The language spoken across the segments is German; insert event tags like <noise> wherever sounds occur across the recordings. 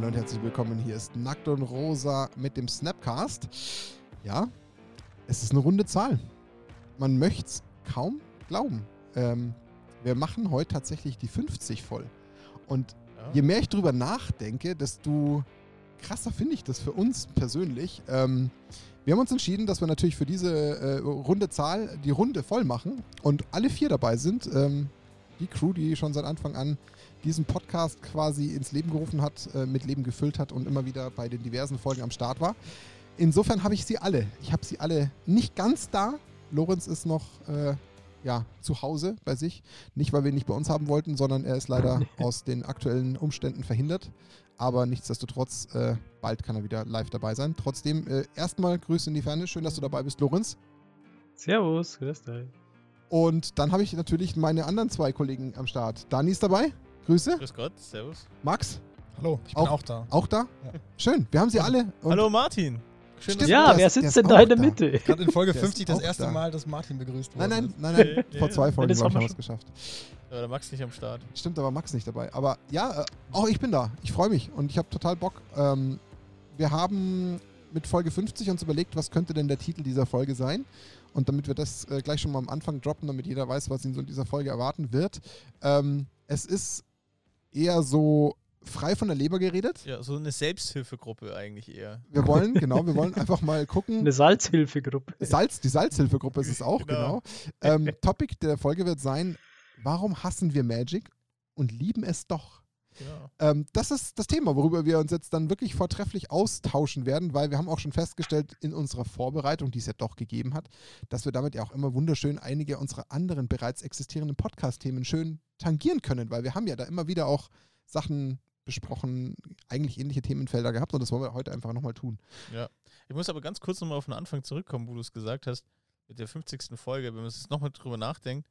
Hallo und herzlich willkommen. Hier ist Nackt und Rosa mit dem Snapcast. Ja, es ist eine runde Zahl. Man möchte es kaum glauben. Ähm, wir machen heute tatsächlich die 50 voll. Und Ja. je mehr ich drüber nachdenke, desto krasser finde ich das für uns persönlich. Ähm, wir haben uns entschieden, dass wir natürlich für diese äh, runde Zahl die Runde voll machen und alle vier dabei sind. Ähm, die Crew, die schon seit Anfang an diesen Podcast quasi ins Leben gerufen hat, äh, mit Leben gefüllt hat und immer wieder bei den diversen Folgen am Start war. Insofern habe ich sie alle. Ich habe sie alle nicht ganz da. Lorenz ist noch äh, ja, zu Hause bei sich. Nicht, weil wir ihn nicht bei uns haben wollten, sondern er ist leider <laughs> aus den aktuellen Umständen verhindert. Aber nichtsdestotrotz, äh, bald kann er wieder live dabei sein. Trotzdem, äh, erstmal Grüße in die Ferne. Schön, dass du dabei bist, Lorenz. Servus, grüß dich. Und dann habe ich natürlich meine anderen zwei Kollegen am Start. Dani ist dabei. Grüße. Grüß Gott, servus. Max, Hallo, ich bin Auch- auch, da. auch da. Ja. Schön, wir haben sie alle. Und Hallo Martin. Schön, Stimmt. dass Ja, wer sitzt denn da in der da. Mitte? Gerade in Folge Der ist 50 das erste da. Mal, dass Martin begrüßt Nein, worden nein, nein, nein. Nee, Vor zwei Folgen, haben wir es geschafft. du- der Max nicht am Start. Stimmt, aber Max nicht dabei. Aber ja, äh, auch ich bin da. Ich freue mich und ich habe total Bock. Ähm, wir haben mit Folge 50 uns überlegt, was könnte denn der Titel dieser Folge sein. Und damit wir das äh, gleich schon mal am Anfang droppen, damit jeder weiß, was ihn so in dieser Folge erwarten wird. Ähm, es ist eher so frei von der Leber geredet. Ja, so eine Selbsthilfegruppe eigentlich eher. Wir wollen, genau, wir wollen einfach mal gucken. Eine Salzhilfegruppe. Salz, die Salzhilfegruppe ist es auch, genau. Genau. Ähm, Topic der Folge wird sein, warum hassen wir Magic und lieben es doch? Genau. Ähm, das ist das Thema, worüber wir uns jetzt dann wirklich vortrefflich austauschen werden, weil wir haben auch schon festgestellt in unserer Vorbereitung, die es ja doch gegeben hat, dass wir damit ja auch immer wunderschön einige unserer anderen bereits existierenden Podcast-Themen schön tangieren können, weil wir haben ja da immer wieder auch Sachen besprochen, eigentlich ähnliche Themenfelder gehabt und das wollen wir heute einfach nochmal tun. Ich muss aber ganz kurz nochmal auf den Anfang zurückkommen, wo du es gesagt hast, mit der 50. Folge, wenn man jetzt nochmal drüber nachdenkt,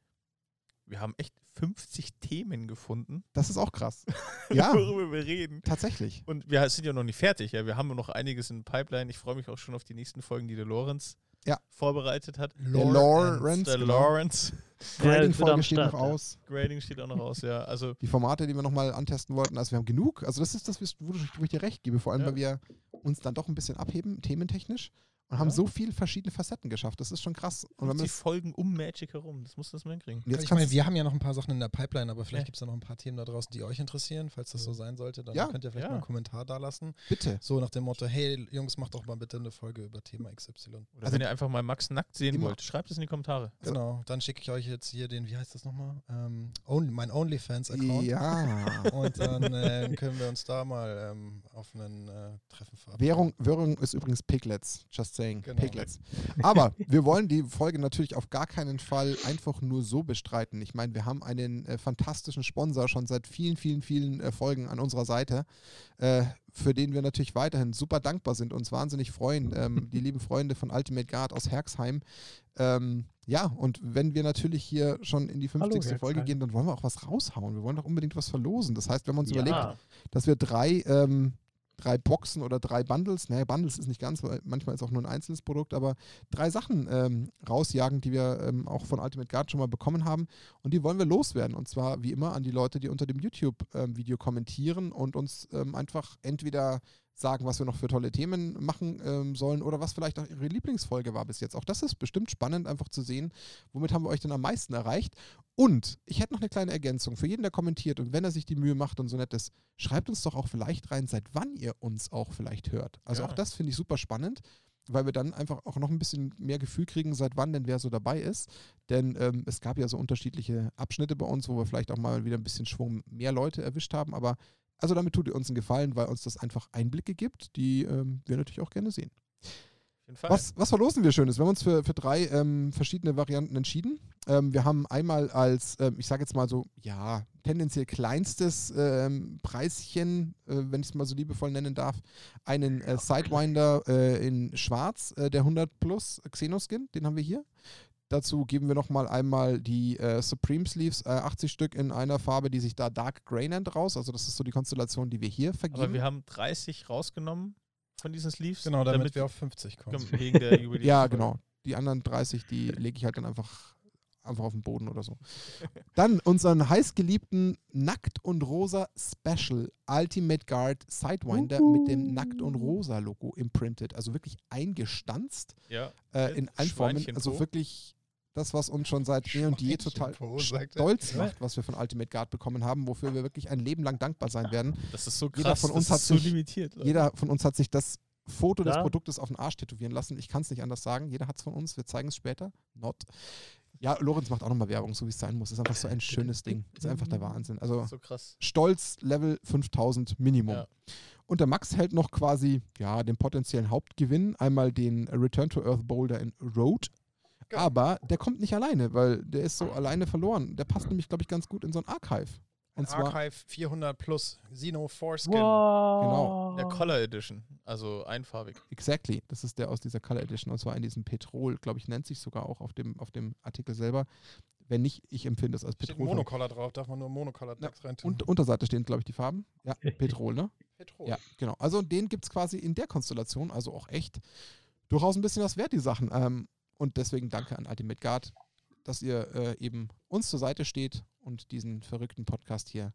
wir haben echt 50 Themen gefunden, Das ist auch krass. <laughs> Ja, worüber wir reden. tatsächlich. Und wir sind ja noch nicht fertig, ja. Wir haben noch einiges in Pipeline. Ich freue mich auch schon auf die nächsten Folgen, die der Lorenz Ja. vorbereitet hat. Der Lawrence, der genau. Lawrence. <laughs> Ja, Grading-Folge am steht noch ja. aus. Grading steht auch noch aus, ja. Also, die Formate, die wir nochmal antesten wollten. Also wir haben genug. Also das ist das, wo ich, wo ich dir recht gebe. Vor allem, Ja. weil wir uns dann doch ein bisschen abheben, thementechnisch. Und haben Ja. so viele verschiedene Facetten geschafft. Das ist schon krass. Und wenn 50 man das, Folgen um Magic herum. Das muss das mal hinkriegen. jetzt ich meine, wir haben ja noch ein paar Sachen in der Pipeline, aber vielleicht Ja. gibt es da noch ein paar Themen da draußen, die euch interessieren. Falls das so sein sollte, dann Ja. könnt ihr vielleicht Ja. mal einen Kommentar da lassen. bitte. So nach dem Motto, hey Jungs, macht doch mal bitte eine Folge über Thema XY. Oder Also wenn ihr einfach mal Max nackt sehen immer- wollt, schreibt es in die Kommentare. Genau, dann schicke ich euch jetzt hier den, wie heißt das nochmal? Ähm, Only, mein OnlyFans-Account. Ja. <laughs> Und dann äh, können wir uns da mal ähm, auf einen äh, Treffen verabreden. Währung, Währung ist übrigens Piglets. Just saying. Genau. Piglets. Aber wir wollen die Folge natürlich auf gar keinen Fall einfach nur so bestreiten. Ich meine, wir haben einen äh, fantastischen Sponsor schon seit vielen, vielen, vielen äh, Folgen an unserer Seite, äh, für den wir natürlich weiterhin super dankbar sind, uns wahnsinnig freuen. <laughs> Ähm, die lieben Freunde von Ultimate Guard aus Herxheim. Ähm, ja, und wenn wir natürlich hier schon in die 50. Hallo, Folge gehen, dann wollen wir auch was raushauen. Wir wollen doch unbedingt was verlosen. Das heißt, wenn man uns Ja. überlegt, dass wir drei, ähm, drei Boxen oder drei Bundles, naja, Bundles ist nicht ganz, weil manchmal ist auch nur ein einzelnes Produkt, aber drei Sachen ähm, rausjagen, die wir ähm, auch von Ultimate Guard schon mal bekommen haben. Und die wollen wir loswerden. Und zwar wie immer an die Leute, die unter dem YouTube-Video kommentieren und uns ähm, einfach entweder sagen, was wir noch für tolle Themen machen ähm, sollen oder was vielleicht auch ihre Lieblingsfolge war bis jetzt. Auch das ist bestimmt spannend, einfach zu sehen, womit haben wir euch denn am meisten erreicht. Und ich hätte noch eine kleine Ergänzung für jeden, der kommentiert und wenn er sich die Mühe macht und so nett ist, schreibt uns doch auch vielleicht rein, seit wann ihr uns auch vielleicht hört. Also Ja. auch das finde ich super spannend, weil wir dann einfach auch noch ein bisschen mehr Gefühl kriegen, seit wann denn wer so dabei ist. Denn ähm, es gab ja so unterschiedliche Abschnitte bei uns, wo wir vielleicht auch mal wieder ein bisschen Schwung mehr Leute erwischt haben. Aber also damit tut ihr uns einen Gefallen, weil uns das einfach Einblicke gibt, die ähm, wir natürlich auch gerne sehen. Was, was verlosen wir Schönes? Wir haben uns für, für drei ähm, verschiedene Varianten entschieden. Ähm, wir haben einmal als, ähm, ich sage jetzt mal so, ja, tendenziell kleinstes ähm, Preischen, äh, wenn ich es mal so liebevoll nennen darf, einen äh, Sidewinder äh, in schwarz, äh, der 100 Plus Xenoskin, den haben wir hier. Dazu geben wir nochmal einmal die äh, Supreme Sleeves, äh, 80 Stück in einer Farbe, die sich da Dark Grey nennt, raus. Also das ist so die Konstellation, die wir hier vergeben. Aber wir haben 30 rausgenommen von diesen Sleeves. Genau, damit, wir auf 50 kommen. wegen der <laughs> Jubiläum. Ja, genau. Die anderen 30, die lege ich halt dann einfach einfach auf dem Boden oder so. Dann unseren heißgeliebten Nackt und Rosa Special Ultimate Guard Sidewinder mit dem Nackt und Rosa Logo imprinted. Also wirklich eingestanzt Ja. äh, in allen Formen. Also wirklich das, was uns schon seit eh und je total stolz macht, was wir von Ultimate Guard bekommen haben, wofür wir wirklich ein Leben lang dankbar sein werden. Das ist so krass. Jeder von uns das hat ist so sich- limitiert. Leute. Jeder von uns hat sich das Foto des Ja. Produktes auf den Arsch tätowieren lassen. Ich kann es nicht anders sagen. Jeder hat es von uns. Wir zeigen es später. Not. Ja, Lorenz macht auch nochmal Werbung, so wie es sein muss. Ist einfach so ein <laughs> schönes Ding. Ist einfach der Wahnsinn. Also so krass. Stolz Level 5000 Minimum. Ja. Und der Max hält noch quasi ja, den potenziellen Hauptgewinn. Einmal den Return to Earth Boulder in Road. Genau. Aber der kommt nicht alleine, weil der ist so alleine verloren. Der passt nämlich, glaube ich, ganz gut in so ein Archive. Und zwar Archive 400 plus Xeno Foreskin. Wow. Der Color Edition. Also einfarbig. Exactly. Das ist der aus dieser Color Edition. Und zwar in diesem Petrol, glaube ich, nennt sich sogar auch auf dem, auf dem Artikel selber. Wenn nicht, ich empfinde es als Steht Petrol. Monocolor drauf, darf man nur Monocolor Ja, Decks rein tun. Und Unterseite stehen, glaube ich, die Farben. Ja, <laughs> Petrol, ne? Petrol. Ja, genau. Also den gibt es quasi in der Konstellation, also auch echt durchaus ein bisschen was wert, die Sachen. Ähm, und deswegen danke an Ultimate Guard, dass ihr äh, eben uns zur Seite steht und diesen verrückten Podcast hier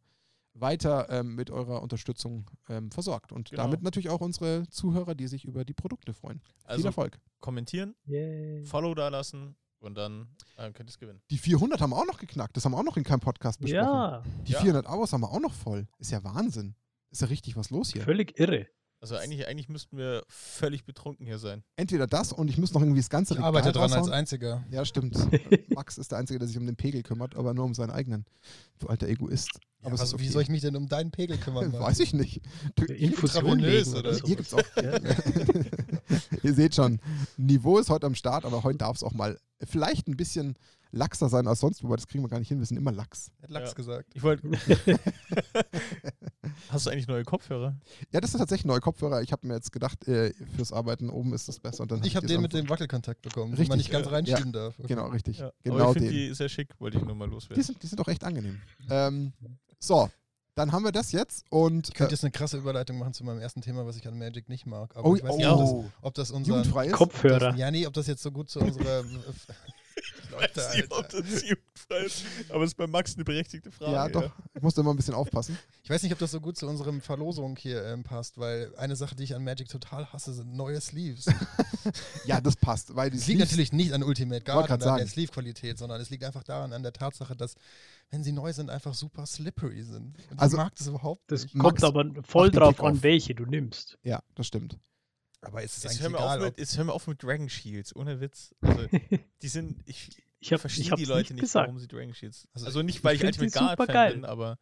weiter ähm, mit eurer Unterstützung ähm, versorgt. Und Genau. damit natürlich auch unsere Zuhörer, die sich über die Produkte freuen. Viel Also Erfolg. kommentieren, Yay. Follow da lassen und dann äh, könnt ihr es gewinnen. Die 400 haben wir auch noch geknackt. Das haben wir auch noch in keinem Podcast besprochen. Ja, Die Ja. 400 Abos haben wir auch noch voll. Ist ja Wahnsinn. Ist ja richtig was los hier. völlig irre. Also eigentlich, eigentlich müssten wir völlig betrunken hier sein. Entweder das und ich muss noch irgendwie das ganze Ich Regal arbeite dran als raushauen. einziger. Ja, stimmt. <laughs> Max ist der Einzige, der sich um den Pegel kümmert, aber nur um seinen eigenen. Du alter Egoist. Ja, aber ist okay. Wie soll ich mich denn um deinen Pegel kümmern? <laughs> Mann? Weiß ich nicht. Du, hier Infusion legen oder so. hier gibt's auch. <laughs> <laughs> Ihr seht schon, Niveau ist heute am Start, aber heute darf es auch mal vielleicht ein bisschen laxer sein als sonst, wobei das kriegen wir gar nicht hin. Wir sind immer lax. Hat Lachs Ja. gesagt. Ich wollte. Hast du eigentlich neue Kopfhörer? Ja, das ist tatsächlich neue Kopfhörer. Ich habe mir jetzt gedacht, äh, fürs Arbeiten oben ist das besser. Und dann Ich habe den mit dem Wackelkontakt bekommen, den Richtig, man nicht ganz ja. reinschieben darf. Okay. Genau, richtig. Ja. Aber Genau ich finde den. die sehr schick, wollte ich nur mal Die loswerden. sind, die sind auch echt angenehm. Ähm, so, dann haben wir das jetzt und. Ich könnte äh, jetzt eine krasse Überleitung machen zu meinem ersten Thema, was ich an Magic nicht mag. Aber oh, ich weiß oh, nicht, ob das, ob das unser. jugendfrei ist. Kopfhörer. Das, ja, nee, ob das jetzt so gut zu unserer. <laughs> Leute, weiß nicht, ob das jugendfrei ist, aber es ist bei Max eine berechtigte Frage. Ja, doch. Ich musste immer ein bisschen aufpassen. Ich weiß nicht, ob das so gut zu unserem Verlosung hier ähm, passt, weil eine Sache, die ich an Magic total hasse, sind neue Sleeves. <laughs> Ja, das passt, weil die Es liegt natürlich nicht an Ultimate Guard und an der. Sleeve-Qualität, sondern es liegt einfach daran, an der Tatsache, dass, wenn sie neu sind, einfach super slippery sind. Und Also- ich mag das überhaupt Das nicht. Max, kommt aber voll drauf an, welche du nimmst. Ja, das stimmt. Aber es ist Jetzt eigentlich hör, mir egal, auf mit, jetzt hör mir auf mit Dragon Shields, ohne Witz. Also, <laughs> die sind, ich Ich habe verstehe ich die Leute nicht gesagt. warum sie Dragon Shields. Also Also, ich- nicht, weil ich ich, Ultimate Guard Fan bin, aber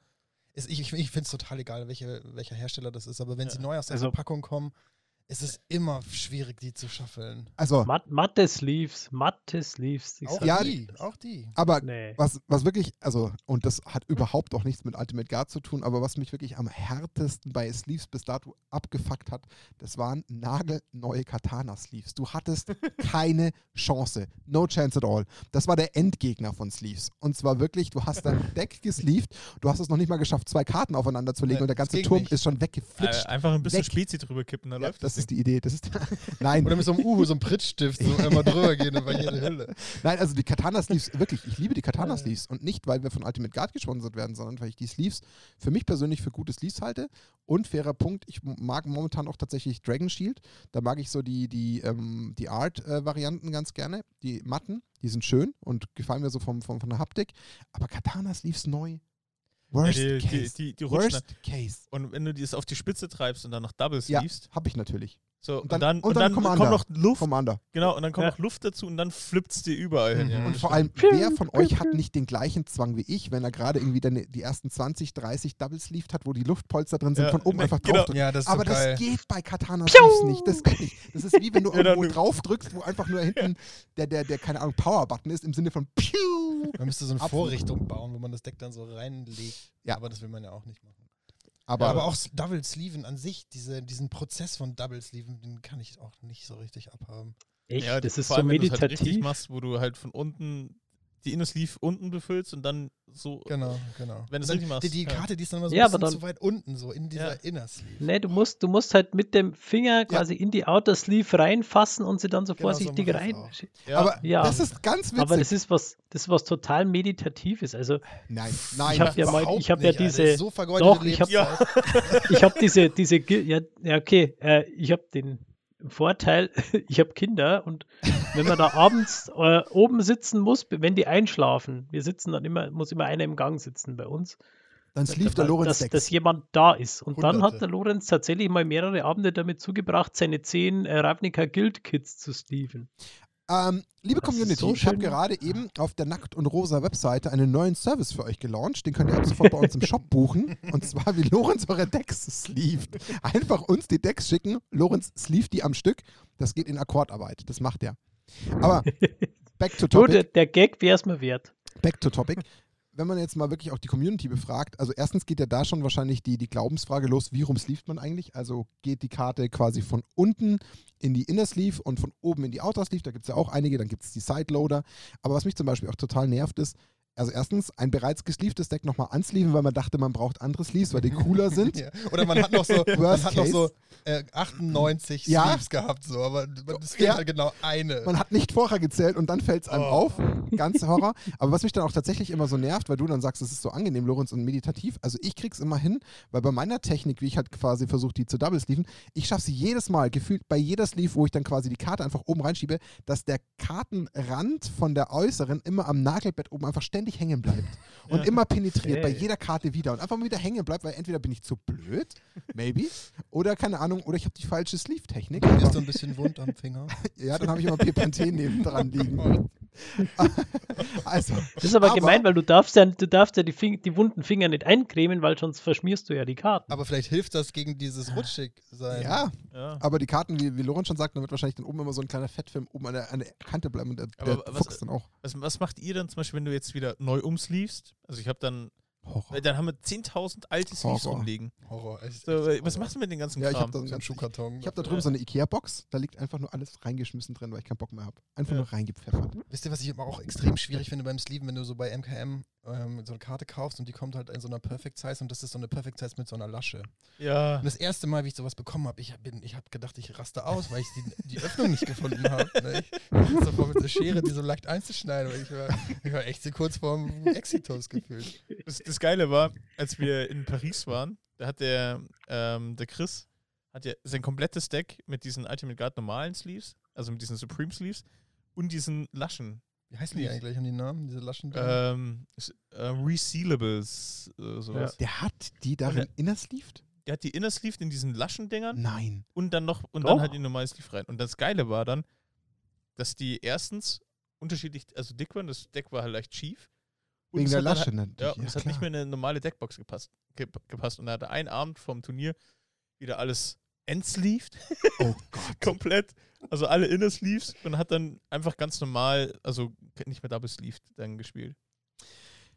es, ich, ich, ich finde es total egal, welche, welcher Hersteller das ist, aber wenn sie Ja. neu aus der Also- Verpackung kommen, ist es immer schwierig, die zu schaffeln. Also, Matt, matte Sleeves, matte Sleeves. Ich Auch Ja, die, auch die. aber nee. was, was wirklich, also, und das hat überhaupt auch nichts mit Ultimate Guard zu tun, aber was mich wirklich am härtesten bei Sleeves bis dato abgefuckt hat, das waren nagelneue Katana-Sleeves. Du hattest <laughs> keine Chance. No chance at all. Das war der Endgegner von Sleeves. Und zwar wirklich, du hast dein <laughs> Deck gesleeved, du hast es noch nicht mal geschafft, zwei Karten aufeinander zu legen Nee, und der ganze Turm nicht. ist schon äh, weggeflitscht. einfach ein bisschen Weg. Spezi drüber kippen, dann Ja, läuft das das. ist die Idee. Das ist <laughs> Nein, Oder mit so einem Uhu, so einem Prittstift, so immer <laughs> drüber gehen über jede Hülle. Nein, also die Katana-Sleeves, wirklich, ich liebe die Katana-Sleeves. Und nicht, weil wir von Ultimate Guard gesponsert werden, sondern weil ich die Sleeves für mich persönlich für gute Sleeves halte. Und fairer Punkt, ich mag momentan auch tatsächlich Dragon Shield. Da mag ich so die, die, ähm, die Art-Varianten ganz gerne. Die matten, die sind schön und gefallen mir so vom, vom, von der Haptik. Aber Katana-Sleeves neu. Worst die, die, case. die, die rutschen. Worst case. Und wenn du das auf die Spitze treibst und dann noch Double Ja. Sleeves, Hab ich natürlich. so, Und und dann- dann, und und dann dann, Commander. kommt noch Luft, Commander. genau, und dann kommt Ja. noch Luft dazu und dann flippt dir überall hin. Mhm. Ja, Und vor allem, wer von euch hat nicht den gleichen Zwang wie ich, wenn er gerade irgendwie dann die ersten 20, 30 Double Sleeved hat, wo die Luftpolster drin sind, Ja, von oben einfach genau. drauf drückt. Ja, das Aber so geil. das geht bei Katana Sleeves nicht. Das geht nicht. Das ist wie wenn du <laughs> dann irgendwo drauf drückst, wo einfach nur hinten <laughs> der, der, der, keine Ahnung, Power-Button ist, im Sinne von Piu. Man müsste so eine Absolut. Vorrichtung bauen, wo man das Deck dann so reinlegt. Ja. Aber das will man ja auch nicht machen. Aber, Ja, aber auch Double Sleeven an sich, diese, diesen Prozess von Double Sleeven, den kann ich auch nicht so richtig abhaben. Echt? Ja, das ist vor so halt richtig meditativ. machst, wo du halt von unten die Inner Sleeve unten befüllst und dann so. Genau, genau. Wenn du es Dann richtig machst, Die, die ja. Karte, die ist dann immer so Ja, ein bisschen aber zu weit unten, so in dieser Ja. Inner Sleeve. Nee, du musst, du musst halt mit dem Finger quasi in die Outer Sleeve reinfassen und sie dann so Genau so vorsichtig ich's rein. Ja, Aber Ja. das ist ganz witzig. Aber das ist was, das ist was total Meditatives. Also nein, nein. ich habe ja mal, ich habe ja nicht, diese, so vergeudete doch, ich hab- <laughs> habe diese, diese, ja, ja okay, äh, ich habe den Vorteil, <laughs> ich habe Kinder und wenn man da <laughs> abends äh, oben sitzen muss, wenn die einschlafen, wir sitzen dann immer, muss immer einer im Gang sitzen bei uns, Dann sleeve der Lorenz dass, dass jemand da ist. Und dann Hunderte. hat der Lorenz tatsächlich mal mehrere Abende damit zugebracht, seine zehn äh, Ravnica Guild Kits zu sleeven. Ähm, liebe Das Community, so ich habe gerade eben auf der Nackt und Rosa Webseite einen neuen Service für euch gelauncht. Den könnt ihr ab sofort bei uns im Shop buchen. Und zwar, wie Lorenz eure Decks sleeved. Einfach uns die Decks schicken. Lorenz sleeved die am Stück. Das geht in Akkordarbeit. Das macht er. Aber back to <laughs> So, der, topic. der Gag wäre es mir wert. Back to topic. Wenn man jetzt mal wirklich auch die Community befragt, also erstens geht ja da schon wahrscheinlich die, die Glaubensfrage los, wie rum sleeved man eigentlich? Also geht die Karte quasi von unten in die Inner Sleeve und von oben in die Outer Sleeve, da gibt es ja auch einige, dann gibt es die Sideloader. Aber was mich zum Beispiel auch total nervt ist, also erstens ein bereits gesleevedes Deck nochmal ansleeven, weil man dachte, man braucht andere Sleeves, weil die <laughs> cooler sind. Ja. Oder man hat noch so, <laughs> man hat noch so äh, 98 Ja. Sleeves gehabt, so, aber es fehlt Ja. halt genau eine. Man hat nicht vorher gezählt und dann fällt es einem Oh. auf. Ganz Horror. Aber was mich dann auch tatsächlich immer so nervt, weil du dann sagst, es ist so angenehm, Lorenz, und meditativ. Also ich krieg's immer hin, weil bei meiner Technik, wie ich halt quasi versuche, die zu double sleeven, ich schaffe sie jedes Mal, gefühlt bei jeder Sleeve, wo ich dann quasi die Karte einfach oben reinschiebe, dass der Kartenrand von der äußeren immer am Nagelbett oben einfach ständig hängen bleibt. <laughs> Und Ja. immer penetriert, bei Okay. jeder Karte wieder. Und einfach mal wieder hängen bleibt, weil entweder bin ich zu blöd, maybe, oder keine Ahnung, oder ich habe die falsche Sleeve-Technik. Mir ist so ein bisschen wund am Finger. <laughs> Ja, dann habe ich immer Pepanthen <laughs> neben dran liegen. <laughs> also, Das ist aber, Aber- gemein, weil du darfst ja, du darfst ja die, Fing die wunden Finger nicht eincremen, weil sonst verschmierst du ja die Karten. Aber vielleicht hilft das gegen dieses rutschig sein. ja, ja. aber die Karten, wie, wie Lorenz schon sagt, da wird wahrscheinlich dann oben immer so ein kleiner Fettfilm oben an der, an der Kante bleiben und der, Aber der was- dann auch. Was, was macht ihr dann zum Beispiel, wenn du jetzt wieder neu umsleevest? Also ich habe dann, Horror. dann haben wir 10.000 alte Sleeves Horror. rumliegen. Horror. Echt, So, echt was Horror. machst du mit den ganzen Ja, ich habe da, So ein ich Schuhkarton. hab da drüben so eine Ikea-Box, da liegt einfach nur alles reingeschmissen drin, weil ich keinen Bock mehr habe. Einfach Ja. nur reingepfeffert. Wisst ihr, was ich aber auch extrem schwierig finde beim Sleeven, wenn du so bei MKM ähm, so eine Karte kaufst und die kommt halt in so einer Perfect Size und das ist so eine Perfect Size mit so einer Lasche. ja. Und das erste Mal, wie ich sowas bekommen habe, ich hab, bin, ich habe gedacht, ich raste aus, weil ich die, die Öffnung nicht gefunden habe. Ne? Ich bin sofort mit der Schere, die so leicht einzuschneiden, weil ich war, ich war echt so kurz vorm Exitus gefühlt. Das, das Geile war, als wir in Paris waren, da hat der, ähm, der Chris hat ja sein komplettes Deck mit diesen Ultimate Guard normalen Sleeves, also mit diesen Supreme Sleeves und diesen Laschen. Wie heißen die eigentlich? Haben die Namen, diese Laschen? Ähm, s- äh, Resealables, äh, sowas. Der hat die darin innersleeved? Der hat die Inner Sleeve in diesen Laschendingern Nein. und dann noch und Doch. dann halt die normale Sleeve rein. Und das Geile war dann, dass die erstens unterschiedlich, also dick waren, das Deck war halt leicht schief. Und Wegen der hat Lasche halt- natürlich. Ja, und es hat nicht mehr in eine normale Deckbox gepasst. ge- gepasst. Und er hatte einen Abend vom Turnier wieder alles entsleeved, Oh <laughs> Gott. komplett. Also alle Inner Sleeves und hat dann einfach ganz normal, also nicht mehr Double Sleeved dann gespielt.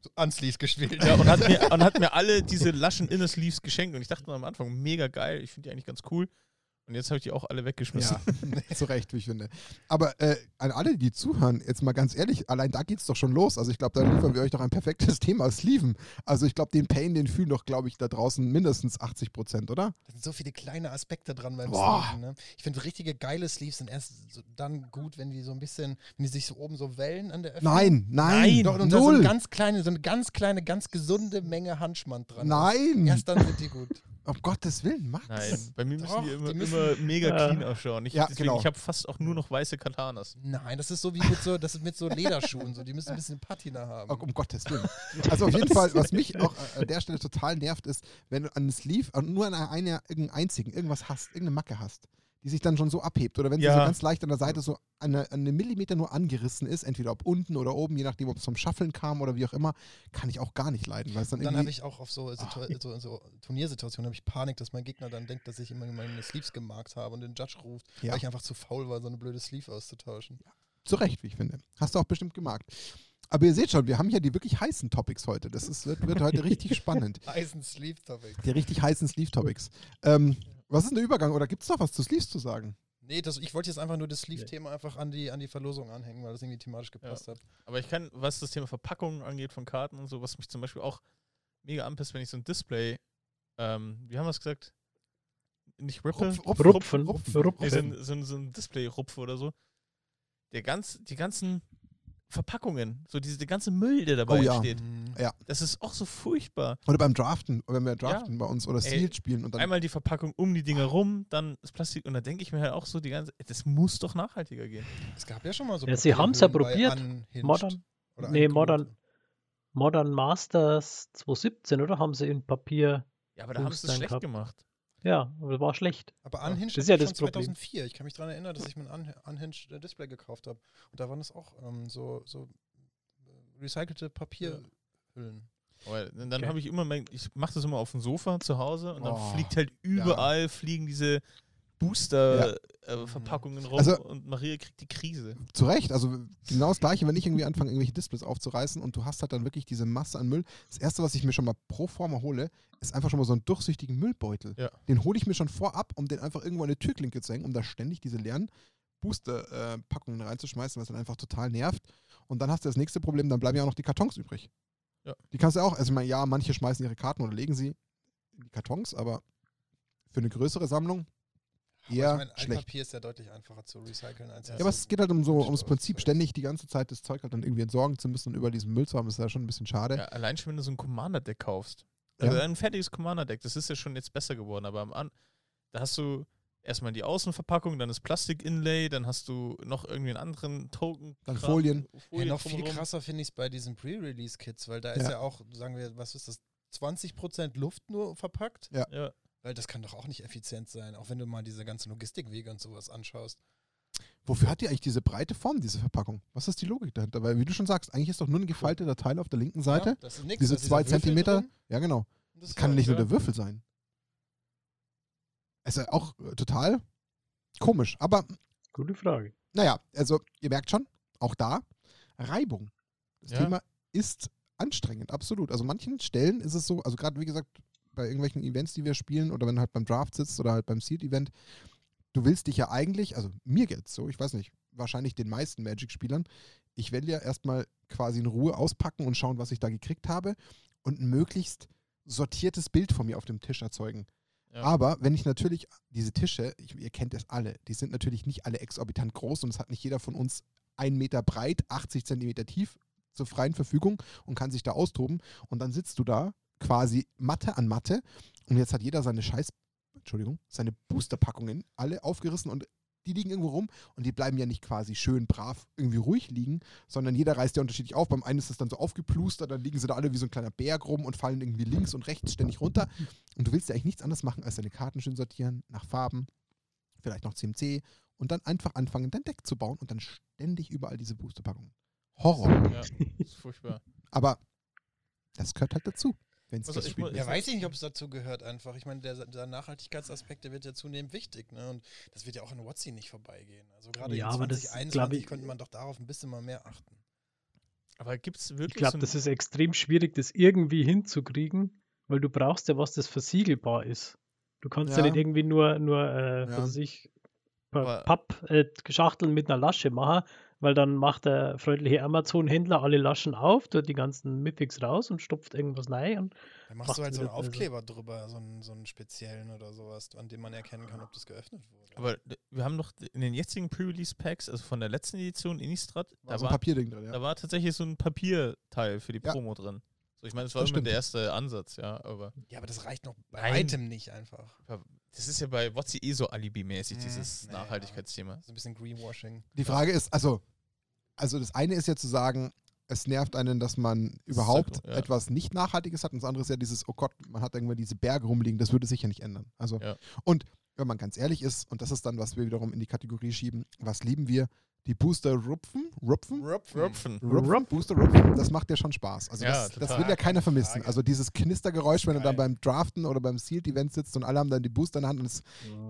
So Unsleeves gespielt. Ja, und hat mir, <laughs> und hat mir alle diese laschen Inner Sleeves geschenkt. Und ich dachte am Anfang, mega geil, ich finde die eigentlich ganz cool. Und jetzt habe ich die auch alle weggeschmissen. Ja, <laughs> zu Recht, wie ich finde. Aber äh, an alle, die zuhören, jetzt mal ganz ehrlich, allein da geht es doch schon los. Also ich glaube, da liefern wir euch doch ein perfektes <laughs> Thema Sleeven. Also ich glaube, den Pain, den fühlen doch, glaube ich, da draußen mindestens 80 Prozent, oder? Da sind so viele kleine Aspekte dran beim Boah. Sleeven. Ne? Ich finde, richtige geile Sleeves sind erst so dann gut, wenn die so ein bisschen, wenn die sich so oben so wellen an der Öffnung. Nein, nein, Nein, Doch, und da so null. eine ganz kleine, so eine ganz kleine, ganz gesunde Menge Handschmand dran. ist. nein, Erst dann sind die gut. Um Gottes Willen, Max. Nein, bei mir müssen Doch, die immer, die müssen- immer mega Ja. clean ausschauen. Ich, Ja, deswegen, genau. ich habe fast auch nur noch weiße Katanas. Nein, das ist so wie mit so, das ist mit so Lederschuhen. So. Die müssen ein bisschen Patina haben. Oh, um Gottes Willen. Also auf jeden Fall, was mich auch äh, an der Stelle total nervt, ist, wenn du an einem Sleeve äh, nur an einer, einer irgendeinen einzigen irgendwas hast, irgendeine Macke hast, die sich dann schon so abhebt oder wenn sie Ja. so ganz leicht an der Seite so eine, eine Millimeter nur angerissen ist, entweder ob unten oder oben, je nachdem, ob es vom Schaffeln kam oder wie auch immer, kann ich auch gar nicht leiden, weil dann dann habe ich auch auf so, Situ so, so Turniersituationen habe ich Panik, dass mein Gegner dann denkt, dass ich immer meine Sleeves gemarkt habe und den Judge ruft, Ja. weil ich einfach zu faul war, so eine blöde Sleeve auszutauschen. zu Recht, wie ich finde. Hast du auch bestimmt gemerkt. Aber ihr seht schon, wir haben hier die wirklich heißen Topics heute. Das ist, wird, wird heute richtig <laughs> spannend. Eisen Sleeve Topic. Die richtig heißen Sleeve-Topics. Ähm, was ist denn der Übergang oder gibt es noch was zu Sleeves zu sagen? Nee, das, ich wollte jetzt einfach nur das Sleeve-Thema einfach an die, an die Verlosung anhängen, weil das irgendwie thematisch gepasst hat. Aber ich kann, was das Thema Verpackung angeht von Karten und so, was mich zum Beispiel auch mega anpisst, wenn ich so ein Display, ähm, wie haben wir es gesagt? Nicht Ripple? Rupf, rupf, Rupfen. rupfen. Rupfen. Nee, so ein, so ein, so ein Display-Rupf oder so. Der ganz, die ganzen Verpackungen, so diese, der ganze Müll, der dabei Oh ja. entsteht, Mhm. Ja. das ist auch so furchtbar. Oder beim Draften, wenn wir draften bei uns oder Sealed spielen und dann. Einmal die Verpackung um die Dinger rum, dann das Plastik und da denke ich mir halt auch so die ganze, das muss doch nachhaltiger gehen. Es gab ja schon mal so. Ja, sie haben's ja Papierhüllen bei probiert. Modern. oder Nee. Modern. Modern Masters 2017, oder? Haben sie in Papier. Ja, aber da haben sie es schlecht gehabt. gemacht. Ja, aber war schlecht. Aber Ja, Unhinged das ist ja ich das schon Problem. 2004. Ich kann mich daran erinnern, dass ich mir ein Un- Unhinged äh, Display gekauft habe. Und da waren es auch ähm, so, so äh, recycelte Papierhüllen. Aber dann Okay. habe ich immer, mein, ich mache das immer auf dem Sofa zu Hause und dann Oh, fliegt halt überall, fliegen diese Booster-Verpackungen rum Also- und Maria kriegt die Krise. Zu Recht, also genau das gleiche, wenn ich irgendwie anfange, irgendwelche Displays aufzureißen und du hast halt dann wirklich diese Masse an Müll. Das erste, was ich mir schon mal pro forma hole, ist einfach schon mal so einen durchsichtigen Müllbeutel. Ja. Den hole ich mir schon vorab, um den einfach irgendwo an eine Türklinke zu hängen, um da ständig diese leeren Booster-Packungen reinzuschmeißen, was dann einfach total nervt. Und dann hast du das nächste Problem, dann bleiben ja auch noch die Kartons übrig. Ja. Die kannst du auch, also ich meine, ja, manche schmeißen ihre Karten oder legen sie in die Kartons, aber für eine größere Sammlung Aber eher ich meine, schlecht. Altpapier ist ja deutlich einfacher zu recyceln als Ja, Ja, aber es geht halt um so ums Prinzip, ständig die ganze Zeit das Zeug halt dann irgendwie entsorgen zu müssen und über diesen Müll zu haben, ist ja schon ein bisschen schade. Ja, allein schon, wenn du so ein Commander-Deck kaufst. Ja. Also ein fertiges Commander-Deck, das ist ja schon jetzt besser geworden, aber am An da hast du erstmal die Außenverpackung, dann das Plastik-Inlay, dann hast du noch irgendwie einen anderen Token. Dann Folien. Ja, noch viel krasser finde ich es bei diesen Pre-Release-Kits, weil da ist Ja. ja auch, sagen wir, was ist das, 20% Luft nur verpackt? Ja, Weil das kann doch auch nicht effizient sein, auch wenn du mal diese ganzen Logistikwege und sowas anschaust. Wofür hat die eigentlich diese breite Form, diese Verpackung? Was ist die Logik dahinter? Weil, wie du schon sagst, eigentlich ist doch nur ein gefalteter Teil auf der linken Seite. Ja, das ist nix, diese zwei Zentimeter. drin Ja, genau. Das das kann war's, nicht nur der Würfel sein. Ist ja auch äh, total komisch. Aber Gute Frage. naja, also ihr merkt schon, auch da Reibung. Das Ja. Thema ist anstrengend, absolut. Also manchen Stellen ist es so, also gerade wie gesagt, bei irgendwelchen Events, die wir spielen oder wenn du halt beim Draft sitzt oder halt beim Seed-Event, du willst dich ja eigentlich, also mir geht's so, ich weiß nicht, wahrscheinlich den meisten Magic-Spielern, ich will ja erstmal quasi in Ruhe auspacken und schauen, was ich da gekriegt habe und ein möglichst sortiertes Bild von mir auf dem Tisch erzeugen. Ja. Aber wenn ich natürlich diese Tische, ich, ihr kennt es alle, die sind natürlich nicht alle exorbitant groß und es hat nicht jeder von uns einen Meter breit, 80 Zentimeter tief zur freien Verfügung und kann sich da austoben. Und dann sitzt du da quasi Matte an Matte und jetzt hat jeder seine Scheiß, Entschuldigung, seine Boosterpackungen alle aufgerissen und die liegen irgendwo rum und die bleiben ja nicht quasi schön brav irgendwie ruhig liegen, sondern jeder reißt ja unterschiedlich auf. Beim einen ist das dann so aufgeplustert, dann liegen sie da alle wie so ein kleiner Berg rum und fallen irgendwie links und rechts ständig runter. Und du willst ja eigentlich nichts anderes machen, als deine Karten schön sortieren, nach Farben, vielleicht noch CMC und dann einfach anfangen, dein Deck zu bauen und dann ständig überall diese Boosterpackungen. Horror. ja, ist furchtbar. Aber das gehört halt dazu, wenn es Also das ich Spiel mu- ist. Ja, weiß ich nicht, ob es dazu gehört einfach. Ich meine, der, der Nachhaltigkeitsaspekt, der wird ja zunehmend wichtig. Ne? Und das wird ja auch in WotC nicht vorbeigehen. Also gerade Ja, in aber das, 2021 glaub ich- könnte man doch darauf ein bisschen mal mehr achten. Aber gibt es wirklich Ich glaube, so das ist extrem schwierig, das irgendwie hinzukriegen, weil du brauchst ja was, das versiegelbar ist. Du kannst ja, Ja. nicht irgendwie nur, nur äh, Ja. was weiß ich, Pappschachteln mit einer Lasche machen, weil dann macht der freundliche Amazon-Händler alle Laschen auf, tut die ganzen Mythics raus und stopft irgendwas rein. Und Da machst Macht's du halt so einen Aufkleber drüber, so einen, so einen speziellen oder sowas, an dem man erkennen kann, ob das geöffnet wurde. aber wir haben doch in den jetzigen Pre-Release-Packs, also von der letzten Edition Innistrad, War da so ein war, Papierding drin, ja. da war tatsächlich so ein Papierteil für die Ja. Promo drin. So, ich meine, das war Das immer stimmt. der erste Ansatz, ja, aber ja, aber das reicht noch bei Nein. weitem nicht einfach. Das ist ja bei WotC eh so Alibi-mäßig, Mhm. dieses Naja. Nachhaltigkeitsthema. So ein bisschen Greenwashing. Die Frage ist, also, also das eine ist ja zu sagen, es nervt einen, dass man überhaupt ja. etwas nicht Nachhaltiges hat und das andere ist ja dieses, oh Gott, man hat irgendwann diese Berge rumliegen, das würde sich ja nicht ändern. Also, Ja. und wenn man ganz ehrlich ist, und das ist dann, was wir wiederum in die Kategorie schieben, was lieben wir? Die Booster Rupfen? Rupfen? Rupfen. Rupfen. Rupfen, Booster Rupfen, das macht ja schon Spaß. Also Ja, das, das will ja keiner vermissen. Also dieses Knistergeräusch, wenn du dann beim Draften oder beim Sealed-Event sitzt und alle haben dann die Booster in der Hand und es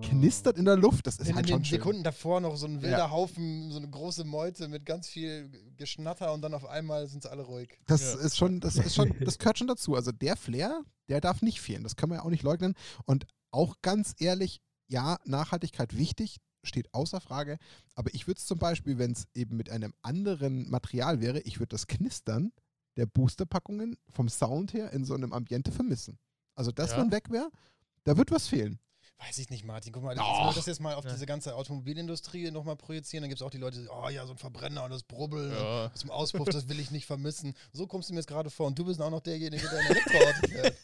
knistert in der Luft, das ist In halt schon schön. Sekunden davor noch so ein wilder Ja. Haufen, so eine große Meute mit ganz viel Geschnatter und dann auf einmal sind sie alle ruhig. Das Ja. ist schon, das ist schon, das gehört schon dazu. Also der Flair, der darf nicht fehlen. Das können wir ja auch nicht leugnen. Und auch ganz ehrlich, ja, Nachhaltigkeit wichtig, steht außer Frage. Aber ich würde es zum Beispiel, wenn es eben mit einem anderen Material wäre, ich würde das Knistern der Boosterpackungen vom Sound her in so einem Ambiente vermissen. Also das, Ja. wenn weg wäre, da wird was fehlen. Weiß ich nicht, Martin. Guck mal, Doch. wenn wir das jetzt mal auf Ja. diese ganze Automobilindustrie nochmal projizieren, dann gibt es auch die Leute, die sagen, oh ja, so ein Verbrenner und das Brubbeln Ja. zum Auspuff, das will ich nicht vermissen. So kommst du mir jetzt gerade vor und du bist auch noch derjenige, der ein Elektroauto <laughs> fährt.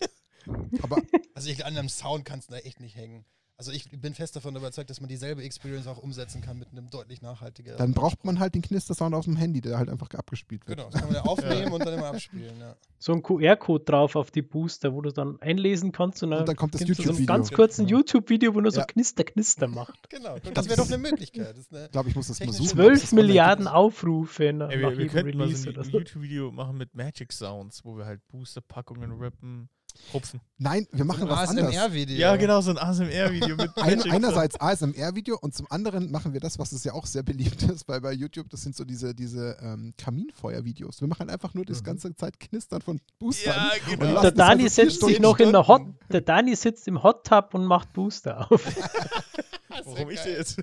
Aber Also ich, an einem Sound kannst du da echt nicht hängen. Also ich bin fest davon überzeugt, dass man dieselbe Experience auch umsetzen kann mit einem deutlich nachhaltigeren. dann braucht man halt den Knistersound aus dem Handy, der halt einfach abgespielt wird. Genau, das kann man ja <laughs> aufnehmen und dann immer abspielen. Ja. So ein QR-Code drauf auf die Booster, wo du dann einlesen kannst und dann, Und dann kommt das gibt's so ein YouTube-Video. ganz kurzen Genau. YouTube-Video, wo nur so Ja. Knister, Knister macht. <laughs> Genau, Das das wäre doch eine Möglichkeit. Das ist eine, Ich glaube, ich muss das mal suchen. ob es Zwölf das online Milliarden gibt. Aufrufe nach, Ey, nach wir, wir jedem könnten mal so Release ein oder so. YouTube-Video machen mit Magic Sounds, wo wir halt Booster-Packungen rippen, rupfen. Nein, wir machen was anderes. ASMR-Video. Ja, genau, so ein ASMR-Video mit <laughs> Ein, einerseits ASMR-Video und zum anderen machen wir das, was es ja auch sehr beliebt ist bei, bei YouTube. Das sind so diese, diese ähm, Kaminfeuer-Videos. Wir machen einfach nur das Mhm. ganze Zeit Knistern von. Boostern. Ja, genau. Der Dani also setzt sich noch in der Hot, der Dani sitzt im Hot Tub und macht Booster auf. <laughs> Warum ich dir jetzt?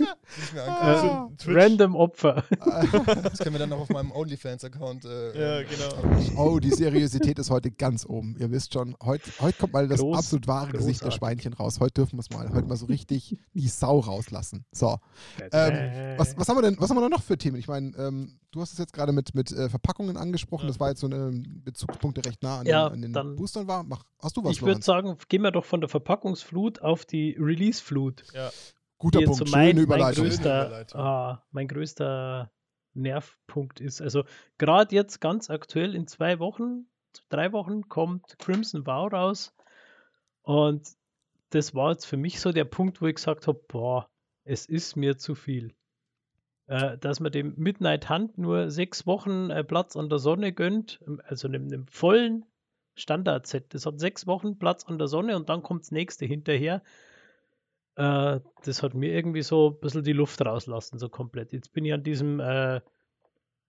Ah. angucken. So ein Twitch- Random Opfer. <laughs> Das können wir dann noch auf meinem OnlyFans-Account. Äh, Ja, äh, genau. Oh, die Seriosität ist heute ganz oben. Ihr wisst schon, heute, heute kommt mal das Groß- absolut wahre Gesicht der großartig. Schweinchen raus. Heute dürfen wir es mal. Heute mal so richtig die Sau rauslassen. So. Ähm, was, was haben wir denn, was haben wir noch für Themen? Ich meine, ähm, du hast es jetzt gerade mit, mit äh, Verpackungen angesprochen. Ja. Das war jetzt so eine Bezugspunkte recht nah an Ja, den, an den dann- Boostern war. Mach, hast du was, ich würde sagen, gehen wir doch von der Verpackungsflut auf die Release-Flut. Guter die jetzt Punkt, so mein, schöne mein Überleitung. größter, Überleitung. ah, mein größter Nervpunkt ist. Also gerade jetzt ganz aktuell in zwei Wochen, drei Wochen kommt Crimson Vow raus und das war jetzt für mich so der Punkt, wo ich gesagt habe, boah, es ist mir zu viel. Äh, dass man dem Midnight Hunt nur sechs Wochen äh, Platz an der Sonne gönnt, ähm, also einem, einem vollen Standard-Set. Das hat sechs Wochen Platz an der Sonne und dann kommt das nächste hinterher. Äh, das hat mir irgendwie so ein bisschen die Luft rauslassen, so komplett. Jetzt bin ich an diesem,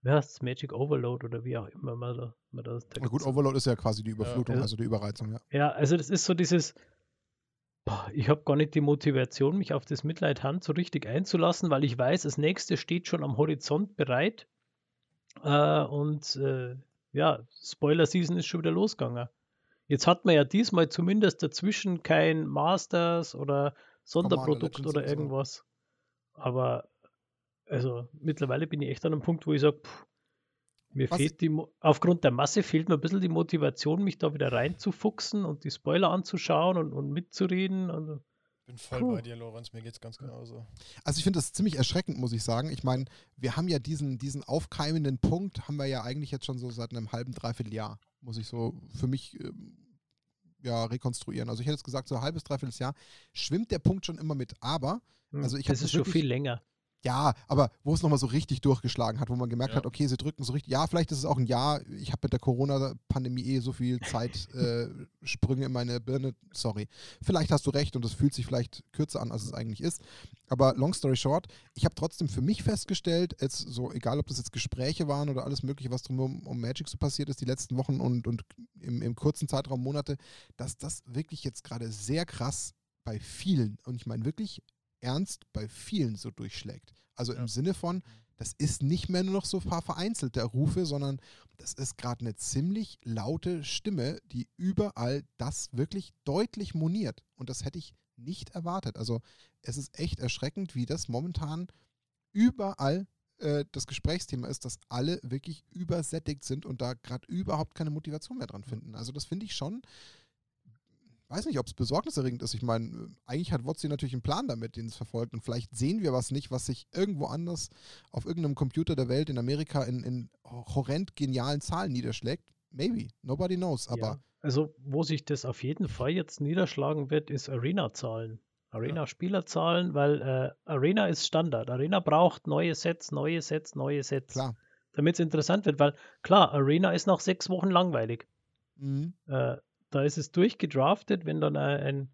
es, Magic Overload oder wie auch immer man, da, man das Na gut, Overload ist ja quasi die Überflutung, Ja. also die Überreizung, ja. Ja, also das ist so dieses, boah, ich habe gar nicht die Motivation, mich auf das Midnight Hunt so richtig einzulassen, weil ich weiß, das nächste steht schon am Horizont bereit. Äh, und äh, ja, Spoiler Season ist schon wieder losgegangen. Jetzt hat man ja diesmal zumindest dazwischen kein Masters oder Sonderprodukt oder irgendwas. Aber also mittlerweile bin ich echt an einem Punkt, wo ich sage, mir Was fehlt die, Mo- aufgrund der Masse fehlt mir ein bisschen die Motivation, mich da wieder reinzufuchsen und die Spoiler anzuschauen und, und mitzureden. Und, bin voll Puh. bei dir, Lorenz. Mir geht's ganz genauso. Also ich finde das ziemlich erschreckend, muss ich sagen. Ich meine, wir haben ja diesen, diesen aufkeimenden Punkt, haben wir ja eigentlich jetzt schon so seit einem halben, dreiviertel Jahr, muss ich so für mich ähm, ja, rekonstruieren. Also ich hätte jetzt gesagt, so ein halbes, dreiviertel Jahr schwimmt der Punkt schon immer mit. Aber, Also ich das das ist schon wirklich- viel länger. Ja, aber wo es nochmal so richtig durchgeschlagen hat, wo man gemerkt Ja. hat, okay, sie drücken so richtig, ja, vielleicht ist es auch ein Jahr, ich habe mit der Corona-Pandemie eh so viel Zeit, <laughs> äh, in meine Birne, sorry. Vielleicht hast du recht und es fühlt sich vielleicht kürzer an, als es eigentlich ist. Aber long story short, ich habe trotzdem für mich festgestellt, jetzt so, egal ob das jetzt Gespräche waren oder alles mögliche, was drum um, um Magic so passiert ist, die letzten Wochen und, und im, im kurzen Zeitraum Monate, dass das wirklich jetzt gerade sehr krass bei vielen, und ich meine wirklich ernst bei vielen so durchschlägt. Also Ja. im Sinne von, das ist nicht mehr nur noch so ein paar vereinzelte Rufe, sondern das ist gerade eine ziemlich laute Stimme, die überall das wirklich deutlich moniert. Und das hätte ich nicht erwartet. Also es ist echt erschreckend, wie das momentan überall äh, das Gesprächsthema ist, dass alle wirklich übersättigt sind und da gerade überhaupt keine Motivation mehr dran finden. Also das finde ich schon, weiß nicht, ob es besorgniserregend ist. Ich meine, eigentlich hat WotC natürlich einen Plan damit, den es verfolgt und vielleicht sehen wir was nicht, was sich irgendwo anders auf irgendeinem Computer der Welt in Amerika in, in horrend genialen Zahlen niederschlägt. Maybe, nobody knows, aber ja. Also, wo sich das auf jeden Fall jetzt niederschlagen wird, ist Arena-Zahlen. Arena-Spielerzahlen, weil äh, Arena ist Standard. Arena braucht neue Sets, neue Sets, neue Sets, klar. damit es interessant wird, weil klar, Arena ist nach sechs Wochen langweilig. Mhm. Äh, da ist es durchgedraftet, wenn dann ein,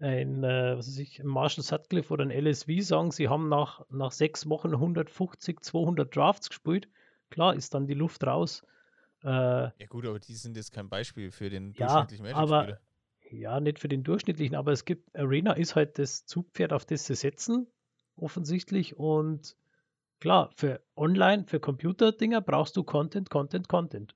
ein, äh, was weiß ich, Marshall Sutcliffe oder ein LSV sagen, sie haben nach, nach sechs Wochen 150, 200 Drafts gespielt, klar ist dann die Luft raus. Äh, Ja gut, aber die sind jetzt kein Beispiel für den Ja, durchschnittlichen aber- Magic-Spieler. ja, nicht für den durchschnittlichen, aber es gibt, Arena ist halt das Zugpferd, auf das sie setzen. offensichtlich. Und klar, für Online, für Computerdinger brauchst du Content, Content, Content.